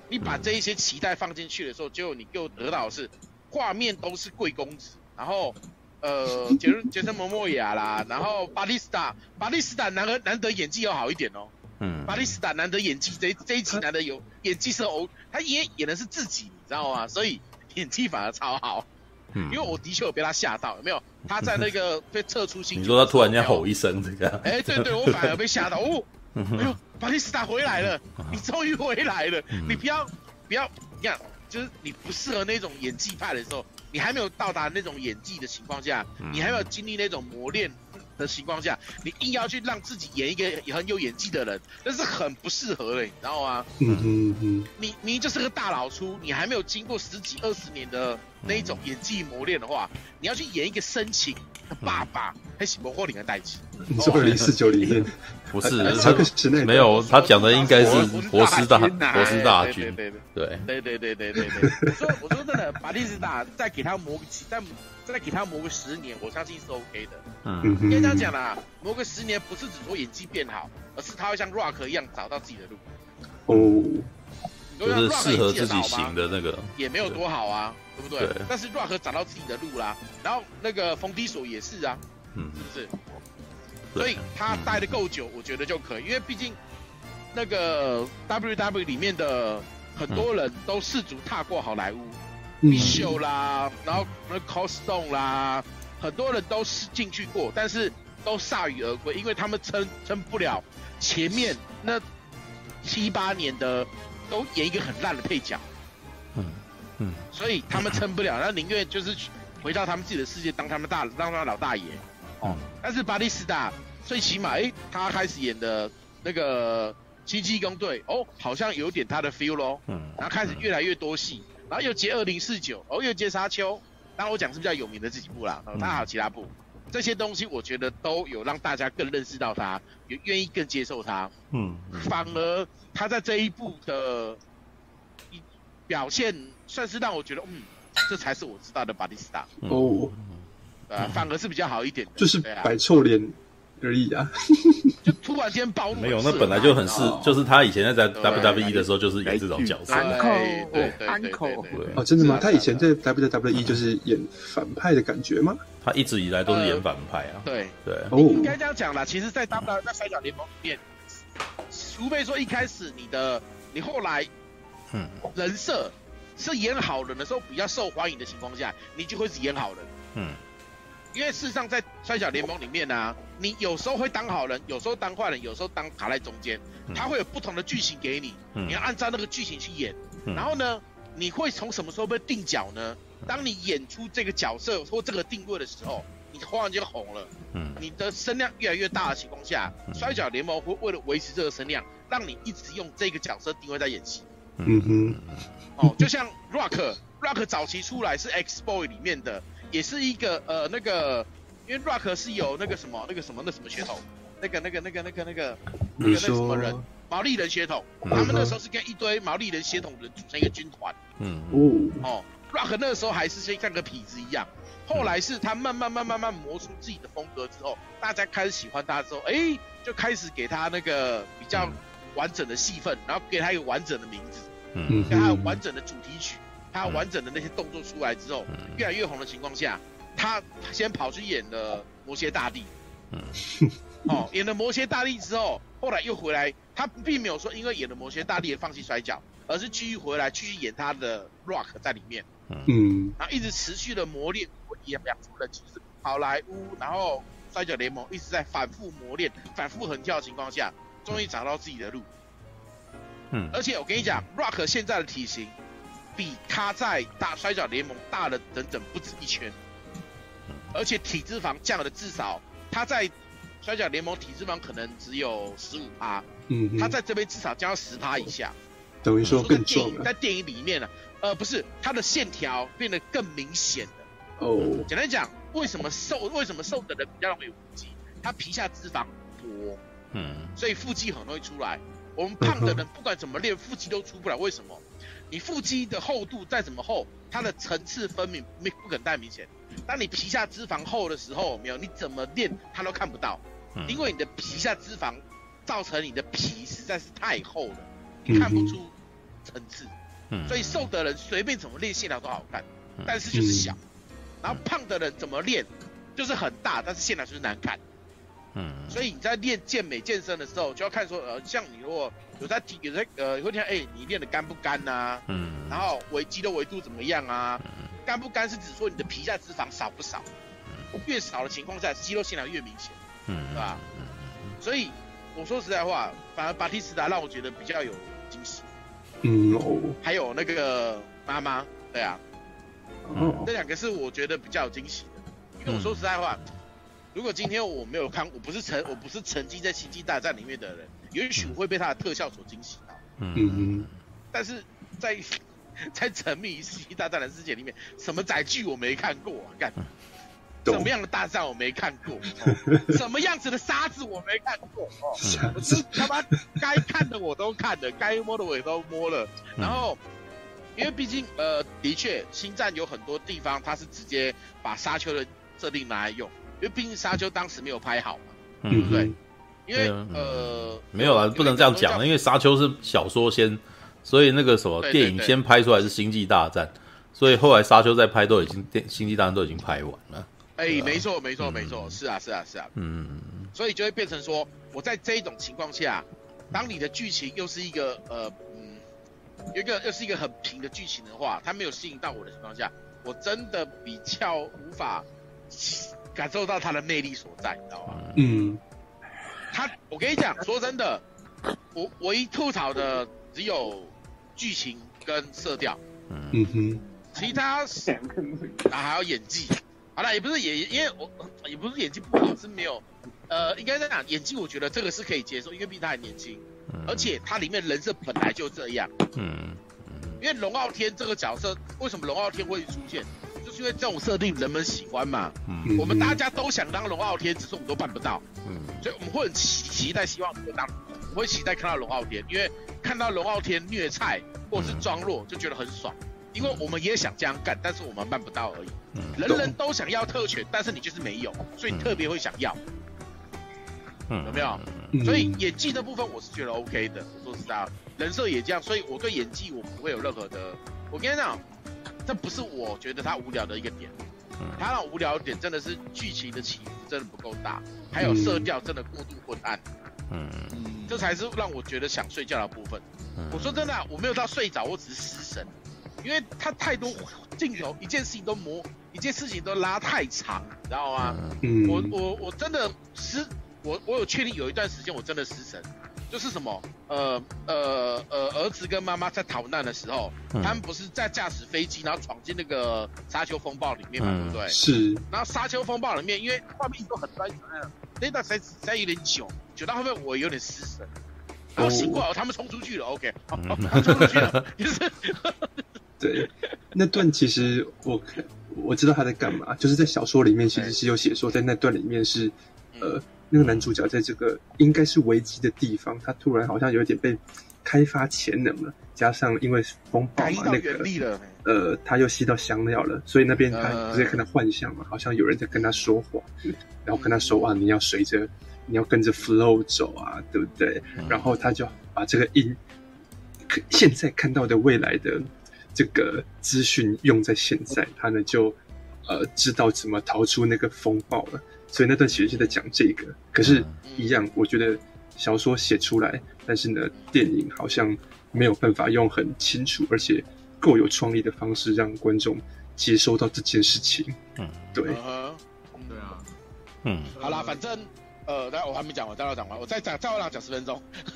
S3: 你把这一些期待放进去的时候，结果你又得到的是画面都是贵公子，然后呃杰杰森·摩莫亚啦，然后巴蒂斯塔，巴蒂斯塔难得难得演技要好一点哦。嗯，巴蒂斯塔难得演技这这一集难得有演技是偶，他演演的是自己，你知道吗？[laughs] 所以演技反而超好。嗯，因为我的确有被他吓到，有没有？他在那个被撤出星球，
S1: 你说他突然间吼一声这个？
S3: 哎，对对，我反而被吓到哦。[laughs] 哎呦，巴蒂斯塔回来了，你终于回来了，你不要不要，你看，就是你不适合那种演技派的时候。你还没有到达那种演技的情况下，你还没有经历那种磨练的情况下，你硬要去让自己演一个很有演技的人，那是很不适合的，你知道吗？嗯嗯嗯。你明明就是个大老粗，你还没有经过十几二十年的那一种演技磨练的话，你要去演一个深情的爸爸，还是魔惑灵的代志？
S2: 你说二零四九里面
S1: 不是，没有，他讲的应该是博斯大博斯大军，对对
S3: 对对对对对对。我说我说真的，巴蒂斯塔再给他磨个几，再再给他磨个十年，我相信是 OK 的。嗯，应该这样讲啦，磨个十年不是只说演技变好，而是他会像 Rock 一样找到自己的路。
S2: 哦。
S1: 就是适合自己型的那个，
S3: 也没有多好啊，对不对？但是 Rock 找到自己的路啦，然后那个冯迪索也是啊，嗯，是不是？所以他待的够久，我觉得就可以，因为毕竟那个 WW 里面的很多人都试图踏过好莱坞，米秀啦，然后那 Costone 啦，很多人都是进去过，但是都铩羽而归，因为他们撑撑不了前面那七八年的。都演一个很烂的配角，嗯嗯，所以他们撑不了，那宁愿就是回到他们自己的世界，当他们大，当他们老大爷，哦。但是巴蒂斯塔最起码，哎、欸，他开始演的那个奇迹工队，哦，好像有点他的 feel 咯。嗯，然后开始越来越多戏，然后又接二零四九，哦，又接沙丘，当然我讲是比较有名的这几部啦，哦，他还有其他部，这些东西我觉得都有让大家更认识到他，也愿意更接受他，嗯，反而。他在这一部的一表现，算是让我觉得，嗯，这才是我知道的巴蒂斯塔。哦，呃，反而是比较好一点的，
S2: 就是摆臭脸而已啊，[laughs]
S3: 就突然间暴怒，
S1: 没有，那本来就很是，就是他以前在 WWE 的时候就是演这种角色，
S6: 安可，对，安可，
S2: 哦，真的吗？他以前在 WWE 就是演反派的感觉吗？
S1: 他一直以来都是演反派啊，
S3: 对。
S1: 对，
S3: 哦，应该这样讲啦，其实，在 WWE 在摔角联盟里面。除非说一开始你的你后来，嗯，人设是演好人的时候比较受欢迎的情况下，你就会是演好人，嗯，因为事实上在摔角联盟里面呢、啊，你有时候会当好人，有时候当坏人，有时候当卡在中间，他会有不同的剧情给你，你要按照那个剧情去演，然后呢，你会从什么时候被定角呢？当你演出这个角色或这个定位的时候。你忽然间红了，嗯，你的声量越来越大的情况下，摔角联盟会为了维持这个声量，让你一直用这个角色定位在演戏，嗯。哼，哦，就像 Rock，Rock 早期出来是 X Boy 里面的，也是一个呃那个，因为 Rock 是有那个什么那个什么那什么血统，那个那个那个那个那个那个那什么人，毛利人血统，他们那时候是跟一堆毛利人血统的人组成一个军团，嗯。哦，Rock 那个时候还是先像个痞子一样。后来是他慢慢慢慢慢磨出自己的风格之后，大家开始喜欢他之后，哎，就开始给他那个比较完整的戏份，然后给他一个完整的名字，嗯，给他有完整的主题曲，他完整的那些动作出来之后，越来越红的情况下，他先跑去演了魔蝎大帝，嗯，哦，演了魔蝎大帝之后，后来又回来，他并没有说因为演了魔蝎大帝而放弃摔跤，而是继续回来继续演他的 Rock 在里面，嗯，然后一直持续的磨练。也养出了其实好莱坞，然后摔跤联盟一直在反复磨练、反复横跳的情况下，终于找到自己的路。嗯，而且我跟你讲，Rock 现在的体型比他在大摔角联盟大了整整不止一圈，而且体脂肪降了至少他在摔角联盟体脂肪可能只有十五趴，嗯，他在这边至少降到十趴以下，
S2: 等于说更壮了。
S3: 在电影里面呢，呃，不是，他的线条变得更明显。哦，oh. 简单讲，为什么瘦？为什么瘦的人比较容易有腹肌？他皮下脂肪多，嗯，所以腹肌很容易出来。我们胖的人不管怎么练，腹肌都出不来。为什么？你腹肌的厚度再怎么厚，它的层次分明没不可能太明显。当你皮下脂肪厚的时候，没有，你怎么练它都看不到，因为你的皮下脂肪造成你的皮实在是太厚了，你看不出层次。嗯，所以瘦的人随便怎么练线条都好看，但是就是小。然后胖的人怎么练，就是很大，但是线条就是难看。
S1: 嗯，
S3: 所以你在练健美健身的时候，就要看说，呃，像你如果有在体有在呃，会听，哎、欸，你练的干不干呐、啊？嗯，然后维肌的维度怎么样啊？干不干是指说你的皮下脂肪少不少？越少的情况下，肌肉线条越明显，嗯，对吧？嗯，所以我说实在话，反而巴蒂斯达让我觉得比较有惊喜。
S2: 嗯哦，
S3: 还有那个妈妈，对啊，
S2: 嗯，
S3: 这两个是我觉得比较有惊喜的，因为我说实在话。嗯如果今天我没有看，我不是沉，我不是沉浸在星际大战里面的人，也许我会被它的特效所惊喜到。
S2: 嗯嗯。但
S3: 是在 [laughs] 在沉迷于星际大战的世界里面，什么载具我没看过啊？干，什么样的大战我没看过？哦、[laughs] 什么样子的沙子我没看过？哦，我是他妈该看的我都看了，该摸的我也都摸了。然后，因为毕竟呃，的确，星战有很多地方它是直接把沙丘的设定拿来用。因为毕竟沙丘当时没有拍好嘛，嗯，对，因为呃
S1: 没有啊，不能这样讲，因为沙丘是小说先，所以那个什么电影先拍出来是星际大战，所以后来沙丘再拍都已经电星际大战都已经拍完了。
S3: 哎，没错没错没错，是啊是啊是啊，嗯，所以就会变成说，我在这一种情况下，当你的剧情又是一个呃嗯，有一个又是一个很平的剧情的话，它没有吸引到我的情况下，我真的比较无法。感受到他的魅力所在，你知道吗？
S2: 嗯，
S3: 他，我跟你讲，说真的，我唯一吐槽的只有剧情跟色调，
S2: 嗯。哼，
S3: 其他是啊还有演技，好了，也不是演，因为我也不是演技不好，是没有，呃，应该在哪演技，我觉得这个是可以接受，因为毕竟他还年轻，而且他里面人设本来就这样，嗯，因为龙傲天这个角色，为什么龙傲天会出现？因为这种设定人们喜欢嘛，嗯，我们大家都想当龙傲天，只是我们都办不到，嗯，所以我们会很期期待，希望能够当，我会期待看到龙傲天，因为看到龙傲天虐菜或是装弱就觉得很爽，因为我们也想这样干，但是我们办不到而已，嗯，人人都想要特权，但是你就是没有，所以你特别会想要，嗯，有没有？所以演技的部分我是觉得 OK 的，我说实在，人设也这样，所以我对演技我不会有任何的，我跟你讲。这不是我觉得他无聊的一个点，他让无聊的点真的是剧情的起伏真的不够大，还有色调真的过度昏暗，嗯，这才是让我觉得想睡觉的部分。我说真的啊，我没有到睡着，我只是失神，因为他太多镜头，一件事情都磨，一件事情都拉太长，你知道吗？我我我真的失，我我有确定有一段时间我真的失神。就是什么，呃呃呃，儿子跟妈妈在逃难的时候，嗯、他们不是在驾驶飞机，然后闯进那个沙丘风暴里面嘛，嗯、对不对？
S2: 是。
S3: 然后沙丘风暴里面，因为画面都很短，那段时间实在有点久，久到后面我有点失神。然后醒过来，哦、他们冲出去了，OK，好，好，[laughs] 冲出去了，就是。[laughs]
S2: 对，那段其实我我知道他在干嘛，就是在小说里面其实是有写说，在那段里面是，呃。嗯那个男主角在这个应该是危机的地方，他突然好像有点被开发潜能了，加上因为风暴嘛，那个呃，他又吸到香料了，所以那边他直接看到幻象嘛，好像有人在跟他说话，然后跟他说啊，你要随着，你要跟着 flow 走啊，对不对？然后他就把这个音，现在看到的未来的这个资讯用在现在，他呢就呃知道怎么逃出那个风暴了。所以那段其实是在讲这个，可是，一样，我觉得小说写出来，但是呢，电影好像没有办法用很清楚而且够有创意的方式让观众接收到这件事情。嗯，对，对
S3: 啊，嗯，好啦，反正呃，但我还没讲完，再让我讲完，我再讲，再让我讲十分钟，[laughs]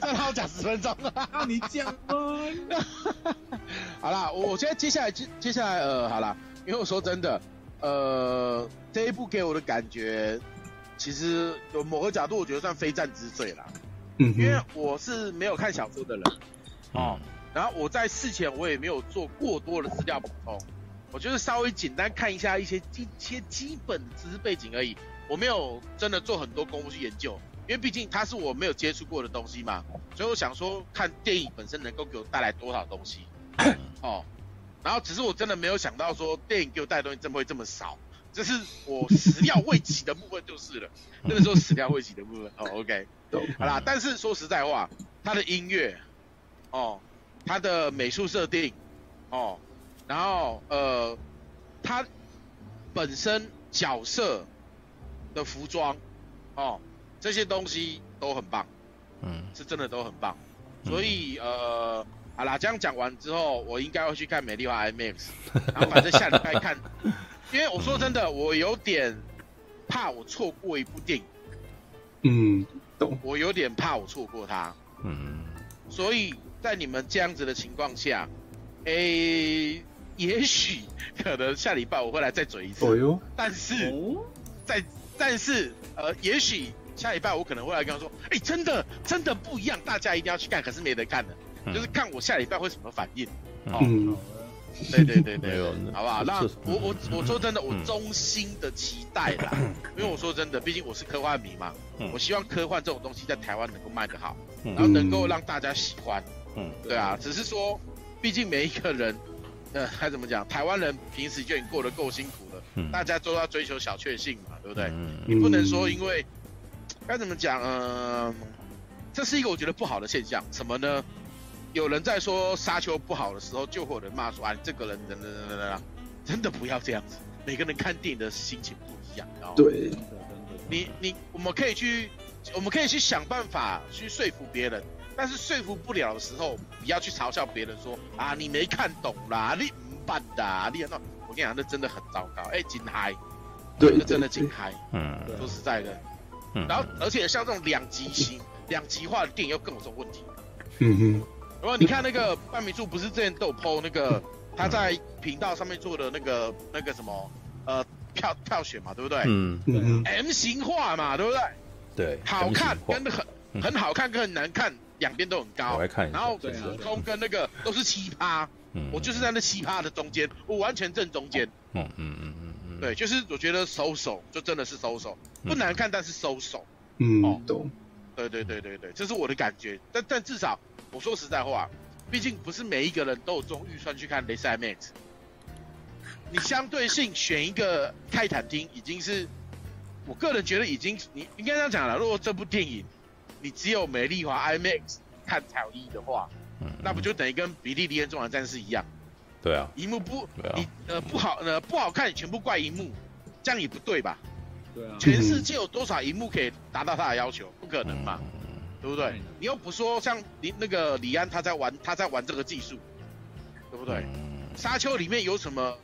S3: 再让我讲十分钟，
S5: 让你讲吗？[laughs]
S3: 好啦，我我现在接下来接接下来呃，好啦，因为我说真的。呃，这一部给我的感觉，其实有某个角度，我觉得算非战之罪啦。嗯，因为我是没有看小说的人，哦，然后我在事前我也没有做过多的资料补充，我就是稍微简单看一下一些基一些基本的知识背景而已，我没有真的做很多功夫去研究，因为毕竟它是我没有接触过的东西嘛，所以我想说看电影本身能够给我带来多少东西，[coughs] 哦。然后只是我真的没有想到说电影给我带的东西这么会这么少，这是我始料未及的部分就是了，[laughs] 那个时候始料未及的部分哦，OK，好啦，但是说实在话，他的音乐，哦，他的美术设定，哦，然后呃，他本身角色的服装哦，这些东西都很棒，嗯，是真的都很棒。所以呃，好啦，这样讲完之后，我应该会去看美丽华 IMAX，然后反正下礼拜看，[laughs] 因为我说真的，我有点怕我错过一部电影。
S2: 嗯，懂。
S3: 我有点怕我错过它。嗯。所以在你们这样子的情况下，诶、欸，也许可能下礼拜我会来再嘴一次。
S2: 哦哟。
S3: 但是，在但是呃，也许下礼拜我可能会来跟他说，哎、欸，真的真的不一样，大家一定要去看，可是没得看的，嗯、就是看我下礼拜会什么反应。嗯。哦对对对对，好不好？那我我我说真的，我衷心的期待啦，[coughs] 因为我说真的，毕竟我是科幻迷嘛，我希望科幻这种东西在台湾能够卖得好，然后能够让大家喜欢，嗯，对啊，只是说，毕竟每一个人，呃，该怎么讲？台湾人平时就已经过得够辛苦了，大家都要追求小确幸嘛，对不对？你不能说因为该怎么讲？嗯，这是一个我觉得不好的现象，什么呢？有人在说沙丘不好的时候，就会有人骂说：“啊，这个人等等等等等，真的不要这样子。每个人看电影的心情不一样，然后
S2: 对，
S3: 你你我们可以去，我们可以去想办法去说服别人，但是说服不了的时候，不要去嘲笑别人说啊，你没看懂啦，你唔办的，你那我跟你讲，那真的很糟糕。哎，紧嗨，对，那真的紧嗨，嗯，说实在的，嗯，然后而且像这种两极型、两极化的电影又更有这种问题，
S2: 嗯哼。
S3: 然后你看那个半米柱，不是之前都有 po 那个他在频道上面做的那个那个什么呃票票选嘛，对不对？嗯嗯。M 型化嘛，对不对？
S1: 对。
S3: 好看跟很很好看跟很难看两边都很高。
S1: 我来看一下。
S3: 然后普通跟那个都是奇葩。嗯。我就是在那奇葩的中间，我完全正中间。嗯嗯嗯嗯嗯。对，就是我觉得收手就真的是收手，不难看但是收手。
S2: 嗯。哦，懂。
S3: 对对对对对，这是我的感觉，但但至少。我说实在话，毕竟不是每一个人都有这种预算去看雷赛 IMAX。你相对性选一个泰坦厅，已经是我个人觉得已经，你应该这样讲了。如果这部电影你只有美丽华 IMAX 看才有意义的话，嗯，那不就等于跟比利林恩中场战士一样？
S1: 对啊，
S3: 荧幕不，对啊，你呃不好呃不好看，全部怪荧幕，这样也不对吧？对啊，全世界有多少荧幕可以达到他的要求？不可能嘛。嗯对不对？嗯、你又不说像李那个李安他在玩他在玩这个技术，对不对？嗯、沙丘里面有什么？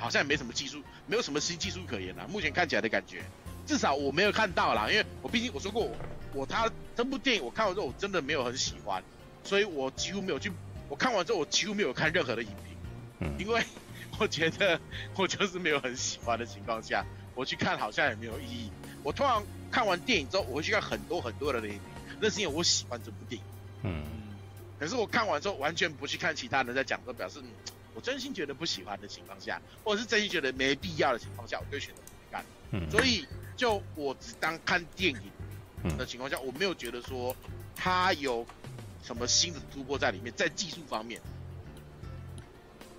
S3: 好像也没什么技术，没有什么新技术可言啦。目前看起来的感觉，至少我没有看到啦。因为我毕竟我说过我，我他这部电影我看完之后我真的没有很喜欢，所以我几乎没有去。我看完之后我几乎没有看任何的影评，嗯、因为我觉得我就是没有很喜欢的情况下，我去看好像也没有意义。我通常。看完电影之后，我会去看很多很多的电影，那是因为我喜欢这部电影。嗯，可是我看完之后，完全不去看其他人在讲，都表示我真心觉得不喜欢的情况下，或者是真心觉得没必要的情况下，我就选择不看。嗯，所以就我只当看电影的情况下，我没有觉得说它有什么新的突破在里面，在技术方面，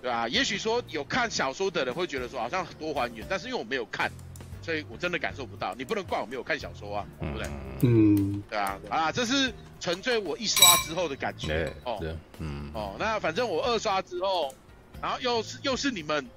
S3: 对啊？也许说有看小说的人会觉得说好像很多还原，但是因为我没有看。所以我真的感受不到，你不能怪我没有看小说啊，对不对？嗯，对啊，啊，这是纯粹我一刷之后的感觉哦，嗯，哦，那反正我二刷之后，然后又是又是你们，比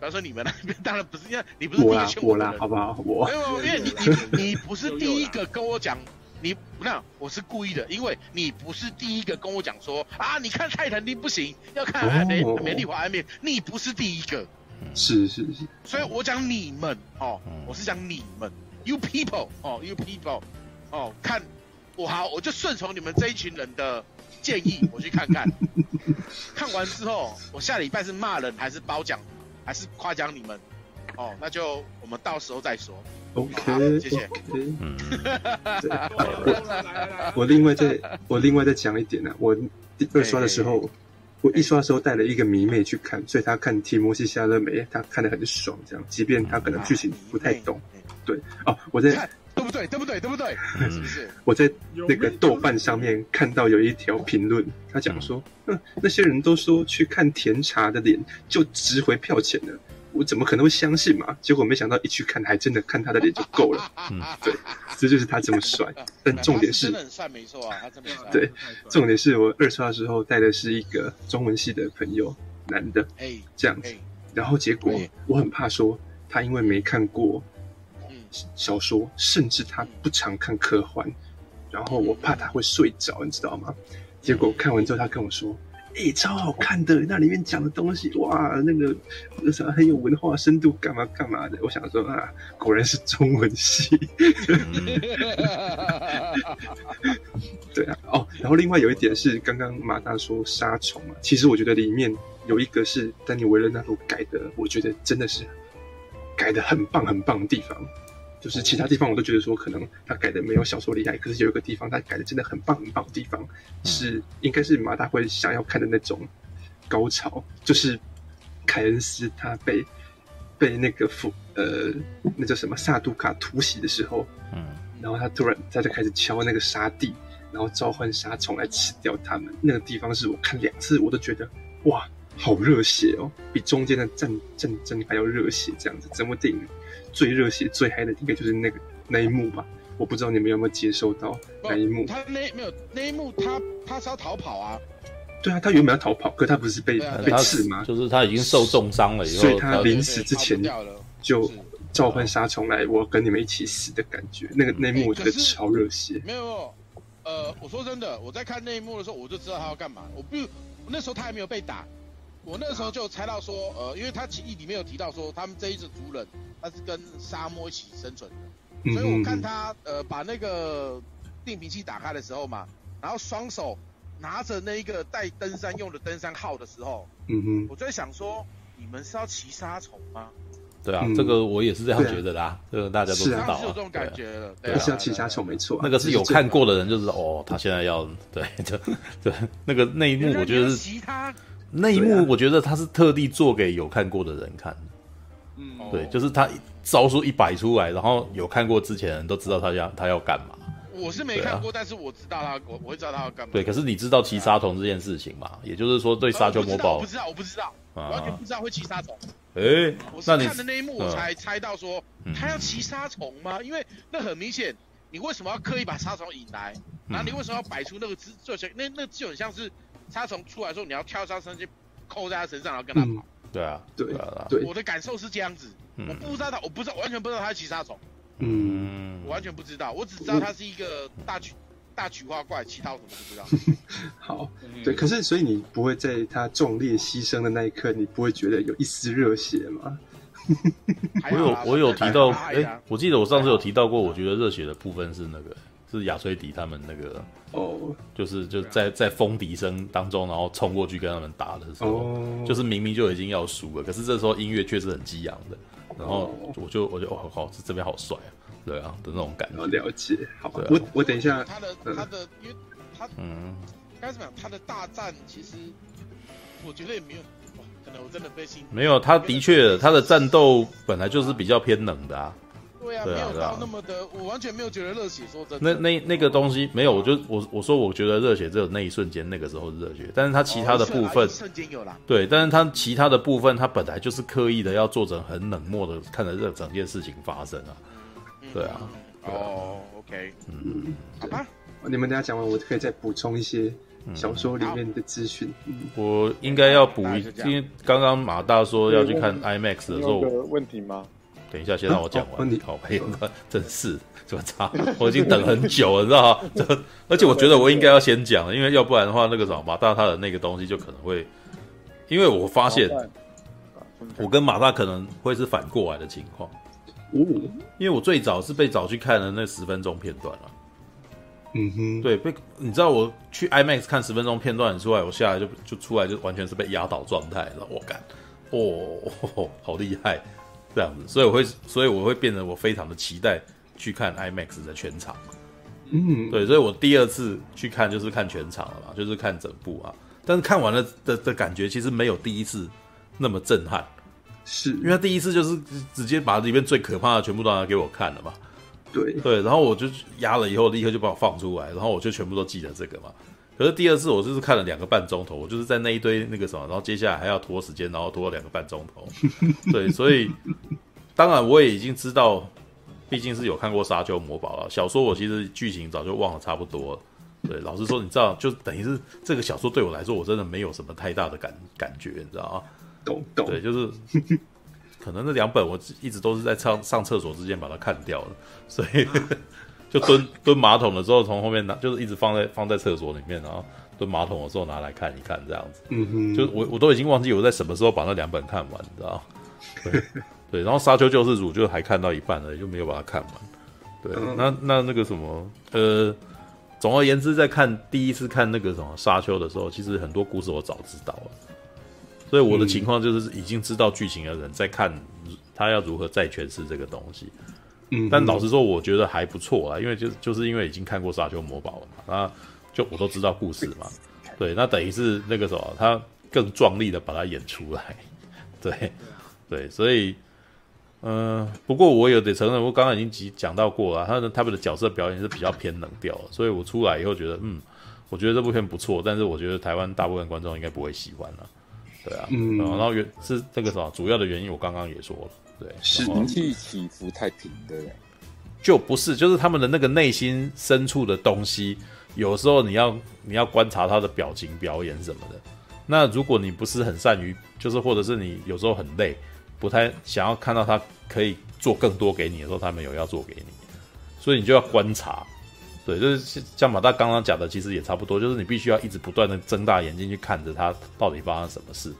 S3: 方说你们那边当然不是，因为你不是第一个劝我啦，
S2: 好不好？我。
S3: 没有，因为你你你不是第一个跟我讲，你不那我是故意的，因为你不是第一个跟我讲说啊，你看泰坦尼克不行，要看美美丽华 IMAX，你不是第一个。
S2: 是是是，
S3: 所以我讲你们哦，我是讲你们，you people 哦，you people 哦，看我好，我就顺从你们这一群人的建议，我去看看。[laughs] 看完之后，我下礼拜是骂人还是褒奖，还是夸奖你们？哦，那就我们到时候再说。
S2: OK，
S3: 谢谢。[laughs]
S2: 嗯，[laughs] 我另外再我另外再讲一点呢，我第二刷的时候。我一刷的时候带了一个迷妹去看，所以他看提摩西·夏勒梅，他看得很爽，这样，即便他可能剧情不太懂，对，哦，我在
S3: 对不对？对不对？对不对？[laughs] 是不是？
S2: 我在那个豆瓣上面看到有一条评论，他讲说，嗯，那些人都说去看甜茶的脸就值回票钱了。我怎么可能会相信嘛？结果没想到一去看，还真的看他的脸就够了。嗯，对，这就是他这么帅。但重点是，
S3: 真的很帅，没错啊，他真的帅。
S2: 对，重点是我二刷的时候带的是一个中文系的朋友，男的。哎，这样子，然后结果我很怕说他因为没看过小说，
S3: 嗯、
S2: 甚至他不常看科幻，然后我怕他会睡着，你知道吗？结果看完之后，他跟我说。哎、超好看的！那里面讲的东西，哇，那个那啥很有文化深度，干嘛干嘛的。我想说啊，果然是中文系。对啊，哦，然后另外有一点是，刚刚马大说杀虫嘛，其实我觉得里面有一个是丹尼维勒纳多改的，我觉得真的是改的很棒很棒的地方。就是其他地方我都觉得说可能他改的没有小说厉害，可是有一个地方他改的真的很棒很棒的地方，是应该是马大会想要看的那种高潮，就是凯恩斯他被被那个弗呃那叫什么萨杜卡突袭的时候，嗯，然后他突然他就开始敲那个沙地，然后召唤沙虫来吃掉他们，那个地方是我看两次我都觉得哇好热血哦，比中间的战战争还要热血这样子，整部电影。最热血、最嗨的应该就是那个那一幕吧？我不知道你们有没有接收到那一幕。
S3: 他那没有那一幕他，他他是要逃跑啊？
S2: 对啊，他原本要逃跑，可他不是被、啊、被刺吗？
S1: 就是他已经受重伤了以后，
S2: 所以他临死之前就召唤杀虫来，我跟你们一起死的感觉。那个那一幕我觉得超热血。
S3: 没有，呃，我说真的，我在看那一幕的时候，我就知道他要干嘛。我不，那时候他还没有被打。我那时候就猜到说，呃，因为他记忆里面有提到说，他们这一只族人他是跟沙漠一起生存的，所以我看他呃把那个电瓶器打开的时候嘛，然后双手拿着那一个带登山用的登山号的时候，嗯哼，我就在想说，你们是要骑沙虫吗？
S1: 对啊，这个我也是这样觉得的啊，这个大家都知道啊，
S3: 是有这种感觉的，
S2: 对，是要骑沙虫没错，
S1: 那个是有看过的人就知道，哦，他现在要对，就对那个那一幕，我觉得是骑他。那一幕，我觉得他是特地做给有看过的人看的。嗯，对，就是他招数一摆出来，然后有看过之前的人都知道他要他要干嘛。
S3: 我是没看过，但是我知道他，我我会知道他要干嘛。
S1: 对，可是你知道骑沙虫这件事情嘛？也就是说，对沙丘魔堡，
S3: 我不知道，我不知道，完全不知道会骑沙虫。
S1: 哎，
S3: 我是看的那一幕，我才猜到说他要骑沙虫吗？因为那很明显，你为什么要刻意把沙虫引来？然后你为什么要摆出那个姿，就像那那就很像是。沙虫出来的时候，你要跳上身去扣在他身上，然后跟他跑。
S1: 对啊，
S2: 对
S1: 啊，
S2: 对。
S3: 我的感受是这样子，我不知道他，我不知道，完全不知道他是骑沙虫。
S2: 嗯，
S3: 我完全不知道，我只知道他是一个大曲大曲花怪，其他我什么不知道。[laughs]
S2: 好，对，可是所以你不会在他壮烈牺牲的那一刻，你不会觉得有一丝热血吗？
S1: 我有，我有提到，哎，我记得我上次有提到过，我觉得热血的部分是那个。是亚崔迪他们那个哦，oh. 就是就在在风笛声当中，然后冲过去跟他们打的时候，oh. 就是明明就已经要输了，可是这时候音乐确实很激昂的，然后我就我就哦好，这这边好帅啊，对啊的那种感觉。
S2: 了解，好，啊、我我等一下，
S3: 他的他的，因为他嗯，该怎么讲？他的大战其实我觉得也没有，可能我真的被心
S1: 没有，他的确他的战斗本来就是比较偏冷的啊。
S3: 对啊，没有到那么的，我完全没有觉得热血。说真的，
S1: 那那那个东西没有，我就我我说我觉得热血只有那一瞬间，那个时候是热血，但是他其他的部分
S3: 瞬间有啦。
S1: 对，但是他其他的部分，他本来就是刻意的要做成很冷漠的，看着这整件事情发生啊。对啊。
S3: 哦，OK，嗯，好吧。
S2: 你们等下讲完，我可以再补充一些小说里面的资讯。
S1: 我应该要补一，因为刚刚马大说要去看 IMAX 的时候，
S5: 有问题吗？
S1: 等一下，先让我讲完。你好，配合真是怎么差？[laughs] 我已经等很久了，你知道吗？这 [laughs] 而且我觉得我应该要先讲，因为要不然的话，那个什么马大他的那个东西就可能会，因为我发现我跟马大可能会是反过来的情况。因为我最早是被找去看的那十分钟片段了。
S2: 嗯哼，
S1: 对，被你知道我去 IMAX 看十分钟片段出来，我下来就就出来就完全是被压倒状态了。我感，哦，[laughs] 好厉害！这样子，所以我会，所以我会变得我非常的期待去看 IMAX 的全场。
S2: 嗯，
S1: 对，所以我第二次去看就是看全场了嘛，就是看整部啊。但是看完了的的感觉其实没有第一次那么震撼，
S2: 是
S1: 因为他第一次就是直接把里面最可怕的全部都拿给我看了嘛。
S2: 对
S1: 对，然后我就压了以后立刻就把我放出来，然后我就全部都记得这个嘛。可是第二次我就是看了两个半钟头，我就是在那一堆那个什么，然后接下来还要拖时间，然后拖了两个半钟头。[laughs] 对，所以当然我也已经知道，毕竟是有看过《沙丘魔堡》了。小说我其实剧情早就忘了差不多了。对，老实说，你知道，就等于是这个小说对我来说，我真的没有什么太大的感感觉，你知道吗？
S2: 懂懂。
S1: 对，就是可能那两本我一直都是在上上厕所之间把它看掉了，所以 [laughs] 就蹲 [laughs] 蹲马桶的时候从后面拿，就是一直放在放在厕所里面，然后蹲马桶的时候拿来看一看这样子。
S2: 嗯哼，
S1: 就我我都已经忘记我在什么时候把那两本看完，你知道？对 [laughs] 对，然后《沙丘救世主》就还看到一半了，就没有把它看完。对，嗯、那那那个什么，呃，总而言之，在看第一次看那个什么《沙丘》的时候，其实很多故事我早知道了，所以我的情况就是已经知道剧情的人在看他要如何再诠释这个东西。嗯，但老实说，我觉得还不错啊，因为就就是因为已经看过《沙丘魔堡》了嘛，那就我都知道故事嘛。对，那等于是那个什么，他更壮丽的把它演出来。[laughs] 对，对，所以。嗯、呃，不过我有得承认，我刚刚已经讲到过了，他的他们的角色表演是比较偏冷调，所以我出来以后觉得，嗯，我觉得这部片不错，但是我觉得台湾大部分观众应该不会喜欢了，对啊，嗯，然后原是这个什么主要的原因，我刚刚也说了，对，
S6: 人气起伏太平，对，
S1: 就不是，就是他们的那个内心深处的东西，有时候你要你要观察他的表情表演什么的，那如果你不是很善于，就是或者是你有时候很累。不太想要看到他可以做更多给你的时候，他没有要做给你，所以你就要观察，对，就是像马大刚刚讲的，其实也差不多，就是你必须要一直不断的睁大眼睛去看着他到底发生什么事，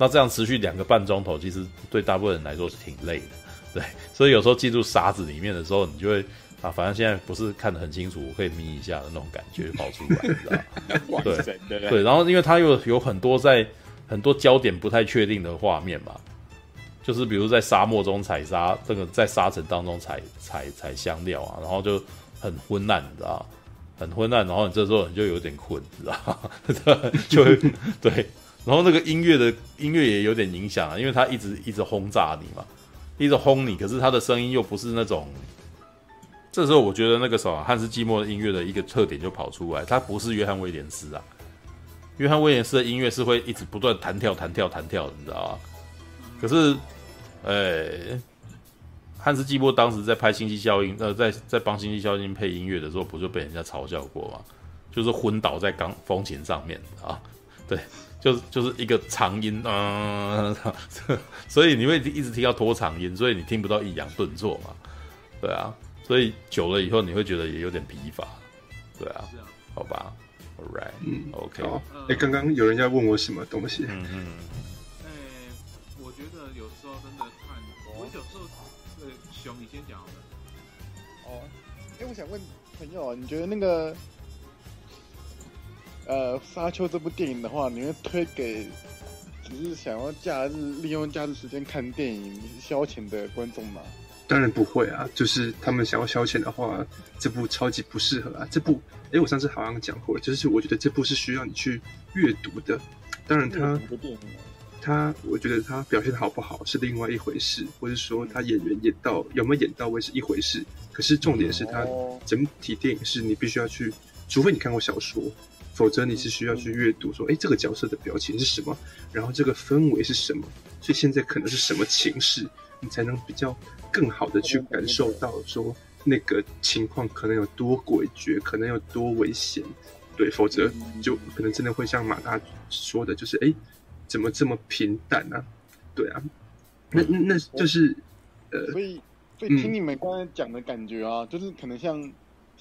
S1: 那这样持续两个半钟头，其实对大部分人来说是挺累的，对，所以有时候进入沙子里面的时候，你就会啊，反正现在不是看得很清楚，我可以眯一下的那种感觉跑出来，你知道 [laughs] 对对，然后因为它又有很多在很多焦点不太确定的画面嘛。就是比如在沙漠中采沙，这个在沙尘当中采采采香料啊，然后就很昏暗，你知道很昏暗，然后你这时候你就有点困，你知道 [laughs] 就会 [laughs] 对，然后那个音乐的音乐也有点影响啊，因为它一直一直轰炸你嘛，一直轰你，可是它的声音又不是那种，这时候我觉得那个什么汉斯季默的音乐的一个特点就跑出来，他不是约翰威廉斯啊，约翰威廉斯的音乐是会一直不断弹跳弹跳弹跳的，你知道吗？可是。哎、汉斯季默当时在拍《星际效应》，呃，在在帮《星际效应》配音乐的时候，不就被人家嘲笑过吗？就是昏倒在钢风琴上面啊，对，就是就是一个长音啊，所以你会一直听到拖长音，所以你听不到抑扬顿挫嘛，对啊，所以久了以后你会觉得也有点疲乏，对啊，好吧，All right，嗯，OK，
S2: 哎，刚刚有人要问我什么东西？嗯嗯。
S7: 哎、欸，我觉得有时候真的看，我有时候呃，熊
S3: 你先讲好了。
S5: 哦，哎，我想问朋友，你觉得那个呃《沙丘》这部电影的话，你会推给只是想要假日利用假日时间看电影消遣的观众吗？
S2: 当然不会啊，就是他们想要消遣的话，这部超级不适合啊。这部，哎，我上次好像讲过，就是我觉得这部是需要你去阅读的。当然，它。他，我觉得他表现好不好是另外一回事，或者说他演员演到有没有演到位是一回事。可是重点是他整体电影是你必须要去，除非你看过小说，否则你是需要去阅读说，哎，这个角色的表情是什么，然后这个氛围是什么，所以现在可能是什么情势，你才能比较更好的去感受到说那个情况可能有多诡谲，可能有多危险。对，否则就可能真的会像马大说的，就是哎。怎么这么平淡呢、啊？对啊，那那那就是呃，
S5: 所以所以听你们刚才讲的感觉啊，嗯、就是可能像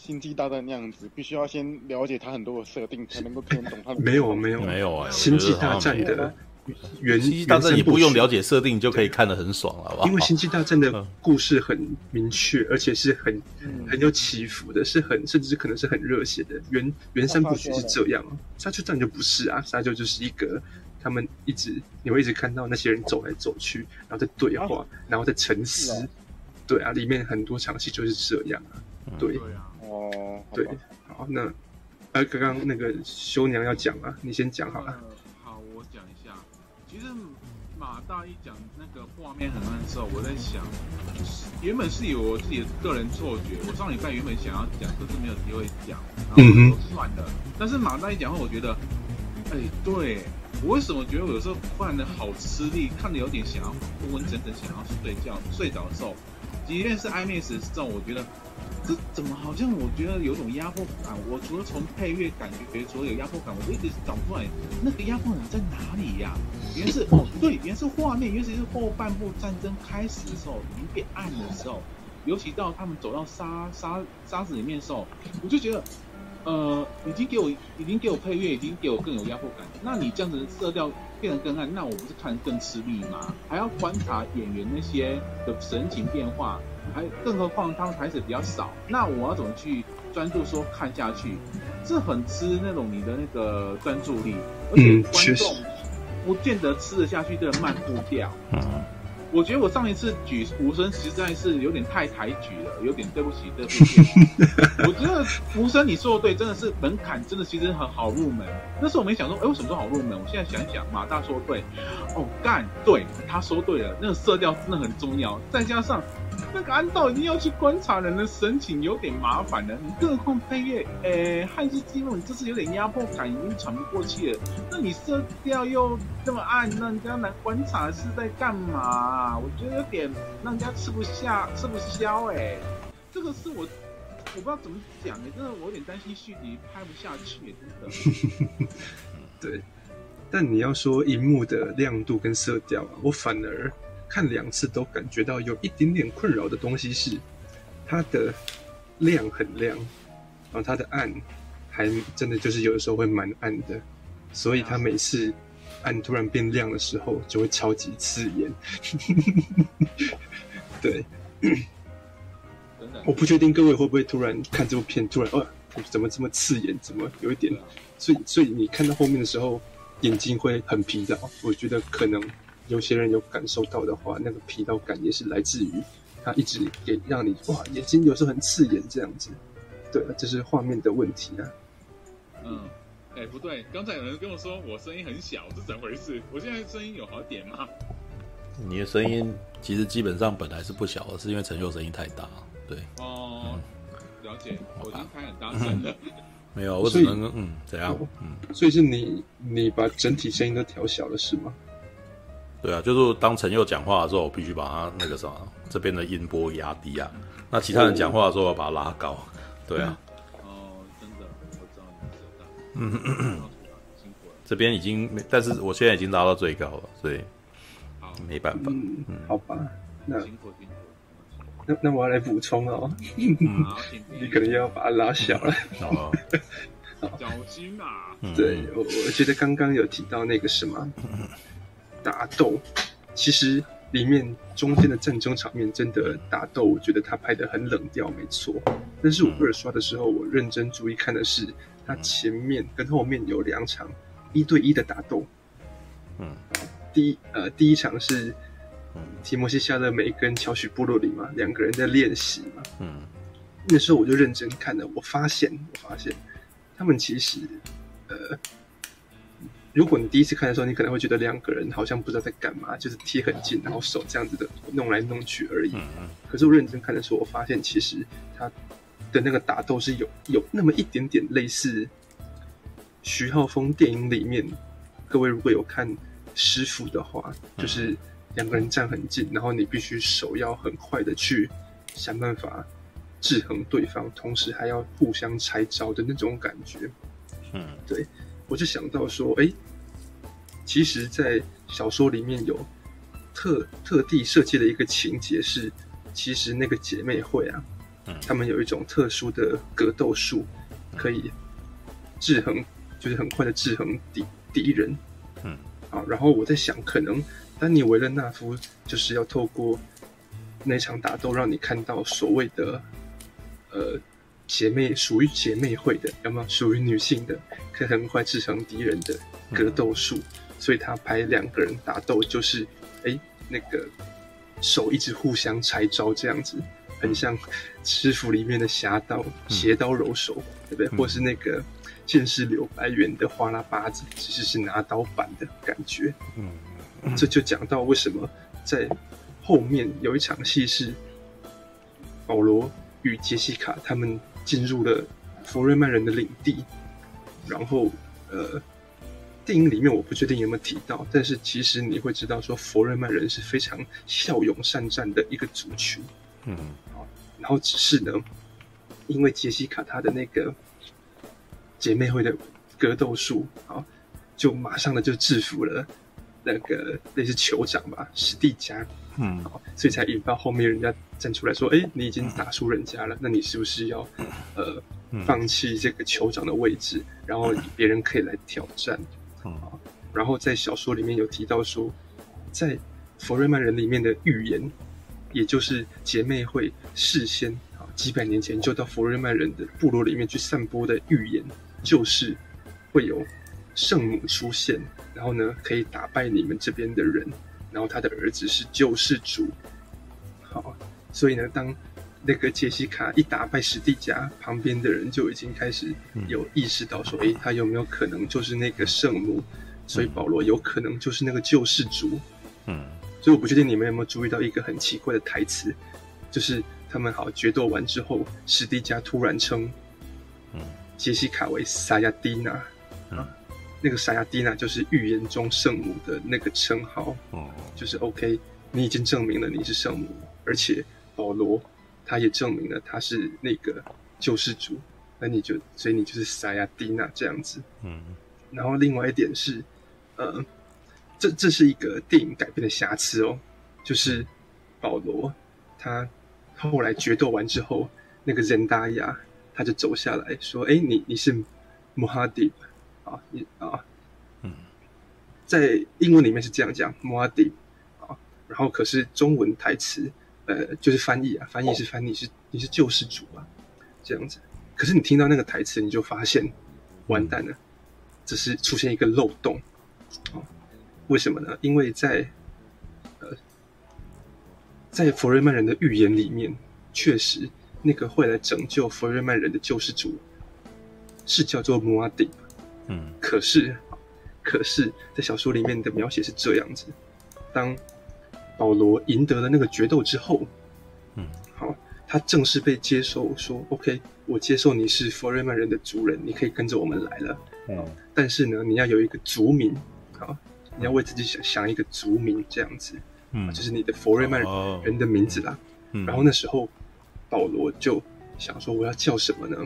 S5: 星际大战那样子，必须要先了解它很多的设定，才能够听懂它。
S2: 没有没有
S1: 没有啊，
S2: 星际大战的原
S1: 星际大战你不用了解设定就可以看得很爽了，好不好？
S2: 因为星际大战的故事很明确，而且是很很有起伏的，是很甚至可能是很热血的。原原三部曲是这样，沙丘战就不是啊，沙丘就是一个。他们一直，你会一直看到那些人走来走去，然后在对话，啊、然后在沉思。啊对啊，里面很多场戏就是这样啊。对，哦、嗯，对，好，那，呃，刚刚那个修娘要讲啊，你先讲好了。
S3: 呃、好，我讲一下。其实马大一讲那个画面很暗的时候，我在想，原本是有我自己的个人错觉。我上礼拜原本想要讲，可是没有机会讲，然后算了。嗯、但是马大一讲话，我觉得，哎，对。我为什么觉得我有时候看的好吃力，看的有点想要昏昏沉沉，想要睡觉，睡着的时候，
S7: 即便是 IMAX 这种，我觉得这怎么好像我觉得有种压迫感。我除了从配乐感觉除了有压迫感，我一直找不出来那个压迫感在哪里呀、啊？原是哦，对，原是画面，尤其是后半部战争开始的时候，已经变暗的时候，尤其到他们走到沙沙沙子里面的时候，我就觉得。呃，已经给我，已经给我配乐，已经给我更有压迫感。那你这样子色调变得更暗，那我不是看得更吃力吗？还要观察演员那些的神情变化，还更何况他们台词比较少，那我要怎么去专注说看下去？这很吃那种你的那个专注力，而且观众不见得吃得下去这个慢步调。嗯我觉得我上一次举无声实在是有点太抬举了，有点对不起对不起。我觉得无声你说的对，真的是门槛真的其实很好入门。那时候我没想说，哎，为什么说好入门？我现在想一想，马大说对，哦干对，他说对了，那个色调真的很重要，再加上。那个安道一定要去观察人的神情，有点麻烦的。你更何况配乐，诶，汉斯季默，你这是有点压迫感，已经喘不过气了。那你色调又这么暗，让人家来观察是在干嘛？我觉得有点让人家吃不下、吃不消。哎，这个是我我不知道怎么讲哎，真的我有点担心续集拍不下去，真的。[laughs]
S2: 对，但你要说荧幕的亮度跟色调啊，我反而。看两次都感觉到有一点点困扰的东西是，它的亮很亮，然后它的暗还真的就是有的时候会蛮暗的，所以它每次暗突然变亮的时候就会超级刺眼。[laughs] 对，我不确定各位会不会突然看这部片突然哦，怎么这么刺眼？怎么有一点？所以所以你看到后面的时候眼睛会很疲劳，我觉得可能。有些人有感受到的话，那个疲劳感也是来自于它一直给让你哇眼睛有时候很刺眼这样子，对，这是画面的问题啊。
S7: 嗯，哎、欸、不对，刚才有人跟我说我声音很小，是怎么回事？我现在声音有好点吗？
S1: 你的声音其实基本上本来是不小的，是因为陈秀声音太大，对。
S7: 哦，嗯、了解，我已经开很大声了。[laughs]
S1: 没有，我只能嗯怎样？嗯，
S2: 所以是你你把整体声音都调小了是吗？
S1: 对啊，就是当陈佑讲话的时候，我必须把他那个什么这边的音波压低啊。那其他人讲话的时候，我把它拉高。对啊。
S7: 哦，真的，我知道你知道。
S1: 嗯嗯嗯。辛苦了。这边已经没，但是我现在已经拉到最高了，所以没办法。
S2: 嗯，好吧。那
S7: 辛苦辛苦。
S2: 那那我要来补充哦。你可能要把它拉小了。[laughs]
S1: 哦。
S7: 小心啊！
S2: 对，我我觉得刚刚有提到那个什么。打斗，其实里面中间的战争场面真的打斗，我觉得他拍的很冷调，没错。但是我二刷的时候，我认真注意看的是，他前面跟后面有两场一对一的打斗。嗯，第一呃第一场是提摩西·夏勒梅跟乔许·布洛里嘛，两个人在练习嘛。嗯，那时候我就认真看了，我发现我发现他们其实呃。如果你第一次看的时候，你可能会觉得两个人好像不知道在干嘛，就是贴很近，然后手这样子的弄来弄去而已。可是我认真看的时候，我发现其实他的那个打斗是有有那么一点点类似徐浩峰电影里面，各位如果有看师傅的话，就是两个人站很近，然后你必须手要很快的去想办法制衡对方，同时还要互相拆招的那种感觉。嗯，对。我就想到说，哎，其实，在小说里面有特特地设计的一个情节是，其实那个姐妹会啊，嗯，他们有一种特殊的格斗术，可以制衡，就是很快的制衡敌敌人，嗯，啊，然后我在想，可能丹尼维勒纳夫就是要透过那场打斗，让你看到所谓的，呃。姐妹属于姐妹会的，有没有属于女性的，可以很快制成敌人的格斗术？嗯、所以他拍两个人打斗，就是哎，那个手一直互相拆招，这样子，很像师傅里面的侠刀、斜刀揉手，嗯、对不对？或是那个剑士柳白猿的花拉巴子，其实是拿刀版的感觉。嗯，嗯这就讲到为什么在后面有一场戏是保罗与杰西卡他们。进入了佛瑞曼人的领地，然后呃，电影里面我不确定有没有提到，但是其实你会知道说佛瑞曼人是非常骁勇善战的一个族群，
S1: 嗯，
S2: 好，然后只是呢，因为杰西卡她的那个姐妹会的格斗术啊，就马上的就制服了那个类似酋长吧，史蒂加，
S1: 嗯，
S2: 好，所以才引发后面人家站出来说，哎，你已经打输人家了，那你是不是要呃放弃这个酋长的位置，然后别人可以来挑战？
S1: 啊，
S2: 然后在小说里面有提到说，在佛瑞曼人里面的预言，也就是姐妹会事先啊几百年前就到佛瑞曼人的部落里面去散播的预言，就是会有圣母出现，然后呢可以打败你们这边的人，然后他的儿子是救世主。好，所以呢，当那个杰西卡一打败史蒂加，旁边的人就已经开始有意识到说，诶，他有没有可能就是那个圣母？所以保罗有可能就是那个救世主。
S1: 嗯，
S2: 所以我不确定你们有没有注意到一个很奇怪的台词，就是他们好决斗完之后，史蒂加突然称，嗯，杰西卡为萨亚蒂娜，啊，那个萨亚蒂娜就是预言中圣母的那个称号，哦，就是 OK，你已经证明了你是圣母，而且保罗。他也证明了他是那个救世主，那你就所以你就是萨亚蒂娜这样子。
S1: 嗯，
S2: 然后另外一点是，呃，这这是一个电影改编的瑕疵哦，就是保罗他后来决斗完之后，那个任达亚他就走下来说：“哎，你你是穆哈迪啊？你啊，
S1: 嗯，
S2: 在英文里面是这样讲穆哈迪啊，然后可是中文台词。”呃，就是翻译啊，翻译是翻译是你是救世主啊，这样子。可是你听到那个台词，你就发现完蛋了，只是出现一个漏洞。啊，为什么呢？因为在呃，在佛瑞曼人的预言里面，确实那个会来拯救佛瑞曼人的救世主是叫做摩阿迪。
S1: 嗯，
S2: 可是，可是在小说里面的描写是这样子，当。保罗赢得了那个决斗之后，
S1: 嗯，
S2: 好，他正式被接受，说 OK，我接受你是佛瑞曼人的族人，你可以跟着我们来了。
S1: 嗯，
S2: 但是呢，你要有一个族名，好，你要为自己想想一个族名，这样子，
S1: 嗯，
S2: 就是你的佛瑞曼人的名字啦。
S1: 嗯，
S2: 然后那时候保罗就想说，我要叫什么呢？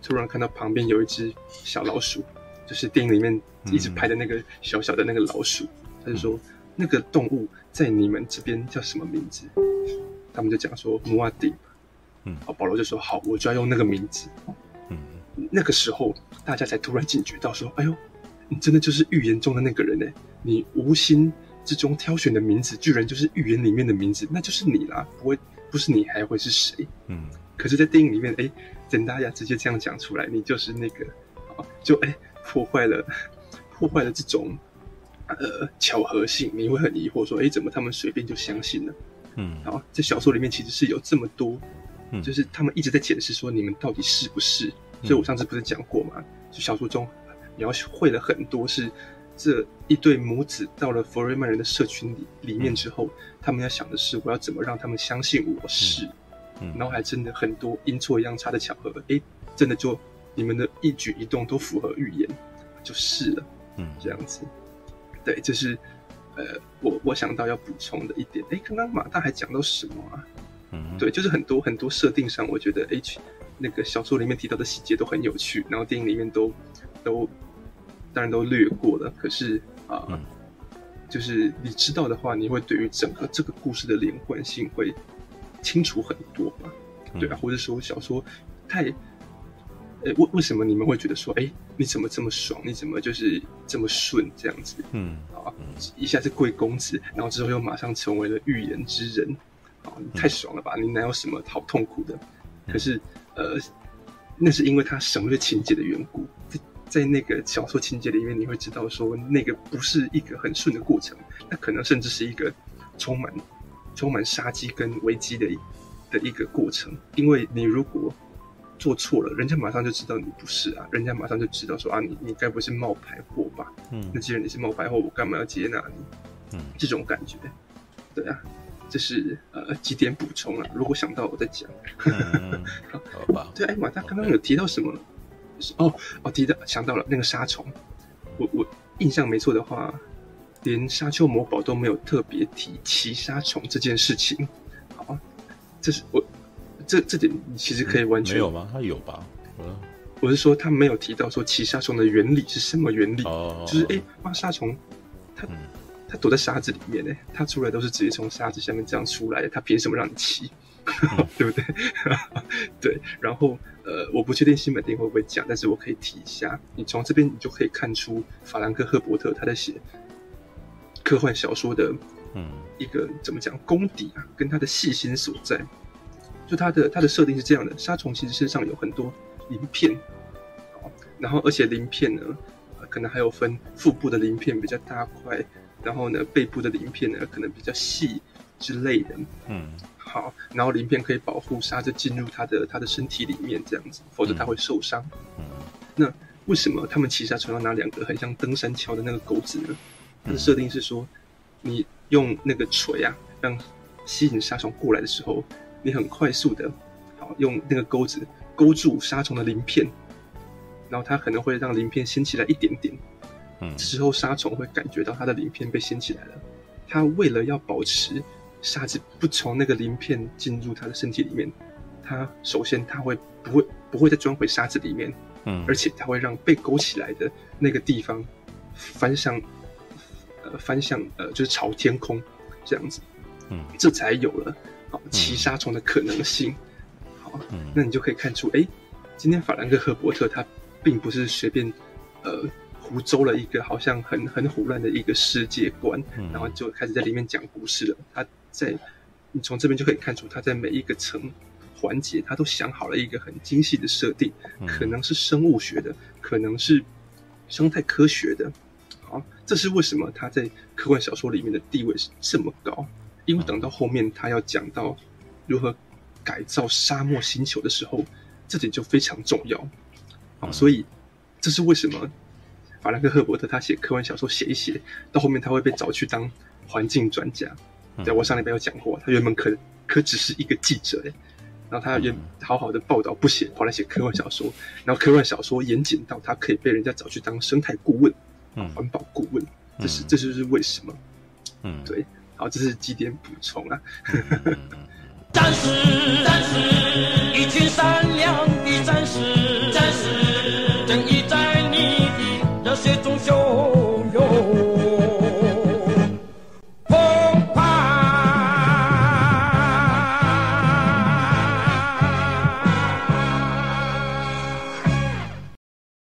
S2: 突然看到旁边有一只小老鼠，就是电影里面一直拍的那个小小的那个老鼠，他就说。那个动物在你们这边叫什么名字？他们就讲说穆阿迪。
S1: 嗯，
S2: 好，保罗就说好，我就要用那个名字。
S1: 嗯，
S2: 那个时候大家才突然警觉到说，哎呦，你真的就是预言中的那个人呢！你无心之中挑选的名字，居然就是预言里面的名字，那就是你啦！不会，不是你还会是谁？
S1: 嗯，
S2: 可是，在电影里面，哎，等大家直接这样讲出来，你就是那个，啊，就哎破坏了，破坏了这种。呃，巧合性，你会很疑惑说，哎，怎么他们随便就相信了？
S1: 嗯，
S2: 好，在小说里面其实是有这么多，
S1: 嗯，
S2: 就是他们一直在解释说你们到底是不是？所以我上次不是讲过吗？就小说中描绘了很多是这一对母子到了佛瑞曼人的社群里里面之后，他们要想的是我要怎么让他们相信我是，嗯，然后还真的很多阴错阳差的巧合，哎，真的就你们的一举一动都符合预言，就是了，嗯，这样子。对，这是，呃，我我想到要补充的一点。哎，刚刚马大还讲到什么啊？
S1: 嗯，对，
S2: 就是很多很多设定上，我觉得 H 那个小说里面提到的细节都很有趣，然后电影里面都都当然都略过了。可是啊，呃嗯、就是你知道的话，你会对于整个这个故事的连贯性会清楚很多吧？对啊，嗯、或者说小说太。哎，为为什么你们会觉得说，哎，你怎么这么爽？你怎么就是这么顺这样子？
S1: 嗯，
S2: 啊，一下子贵公子，然后之后又马上成为了预言之人，啊，太爽了吧？你哪有什么好痛苦的？可是，呃，那是因为他省略情节的缘故，在在那个小说情节里面，你会知道说，那个不是一个很顺的过程，那可能甚至是一个充满充满杀机跟危机的的一个过程，因为你如果。做错了，人家马上就知道你不是啊，人家马上就知道说啊，你你该不是冒牌货吧？嗯，那既然你是冒牌货，我干嘛要接纳你？嗯，这种感觉，对啊，这是呃几点补充啊，如果想到我再讲。
S1: 嗯、[laughs] 好吧。
S2: 对，哎，马大刚刚有提到什么？哦哦，提到想到了那个沙虫，我我印象没错的话，连沙丘魔堡都没有特别提骑沙虫这件事情。好，这这是我这这点其实可以完全、
S1: 嗯、没有吗？他有吧？
S2: 我是说他没有提到说骑沙虫的原理是什么原理？
S1: 哦，
S2: 就是哎，挖沙虫，它、嗯、它躲在沙子里面呢，它出来都是直接从沙子下面这样出来的，它凭什么让你骑？嗯、[laughs] 对不对？[laughs] 对，然后呃，我不确定西门町会不会讲，但是我可以提一下，你从这边你就可以看出法兰克·赫伯特他在写科幻小说的嗯一个怎么讲功底啊，跟他的细心所在。就它的它的设定是这样的，杀虫其实身上有很多鳞片，然后而且鳞片呢，可能还有分腹部的鳞片比较大块，然后呢背部的鳞片呢可能比较细之类的。嗯，好，然后鳞片可以保护沙子进入它的它的身体里面这样子，否则它会受伤。嗯，那为什么他们骑沙虫要拿两个很像登山桥的那个钩子呢？它的设定是说，你用那个锤啊，让吸引沙虫过来的时候，你很快速的，好用那个钩子。勾住杀虫的鳞片，然后它可能会让鳞片掀起来一点点。嗯，这时候杀虫会感觉到它的鳞片被掀起来了。它为了要保持沙子不从那个鳞片进入它的身体里面，它首先它会不会不会再钻回沙子里面。嗯，而且它会让被勾起来的那个地方翻向呃翻向呃就是朝天空这样子。嗯，这才有了好骑杀虫的可能性。好，那你就可以看出，哎，今天法兰克·赫伯特他并不是随便，呃，胡诌了一个好像很很胡乱的一个世界观，嗯，然后就开始在里面讲故事了。他在，你从这边就可以看出，他在每一个层环节，他都想好了一个很精细的设定，可能是生物学的，可能是生态科学的。好，这是为什么他在科幻小说里面的地位是这么高？因为等到后面他要讲到如何。改造沙漠星球的时候，这点就非常重要啊！所以这是为什么法兰克·赫伯特他写科幻小说写一写到后面他会被找去当环境专家。对，我上礼拜有讲过，他原本可可只是一个记者哎，然后他原好好的报道不写，跑来写科幻小说，然后科幻小说严谨到他可以被人家找去当生态顾问、环保顾问，这是这就是为什么？嗯，对，好，这是几点补充啊。[laughs]
S8: 战士，战士，一群善良的战士，战士，正义在你的热血中汹。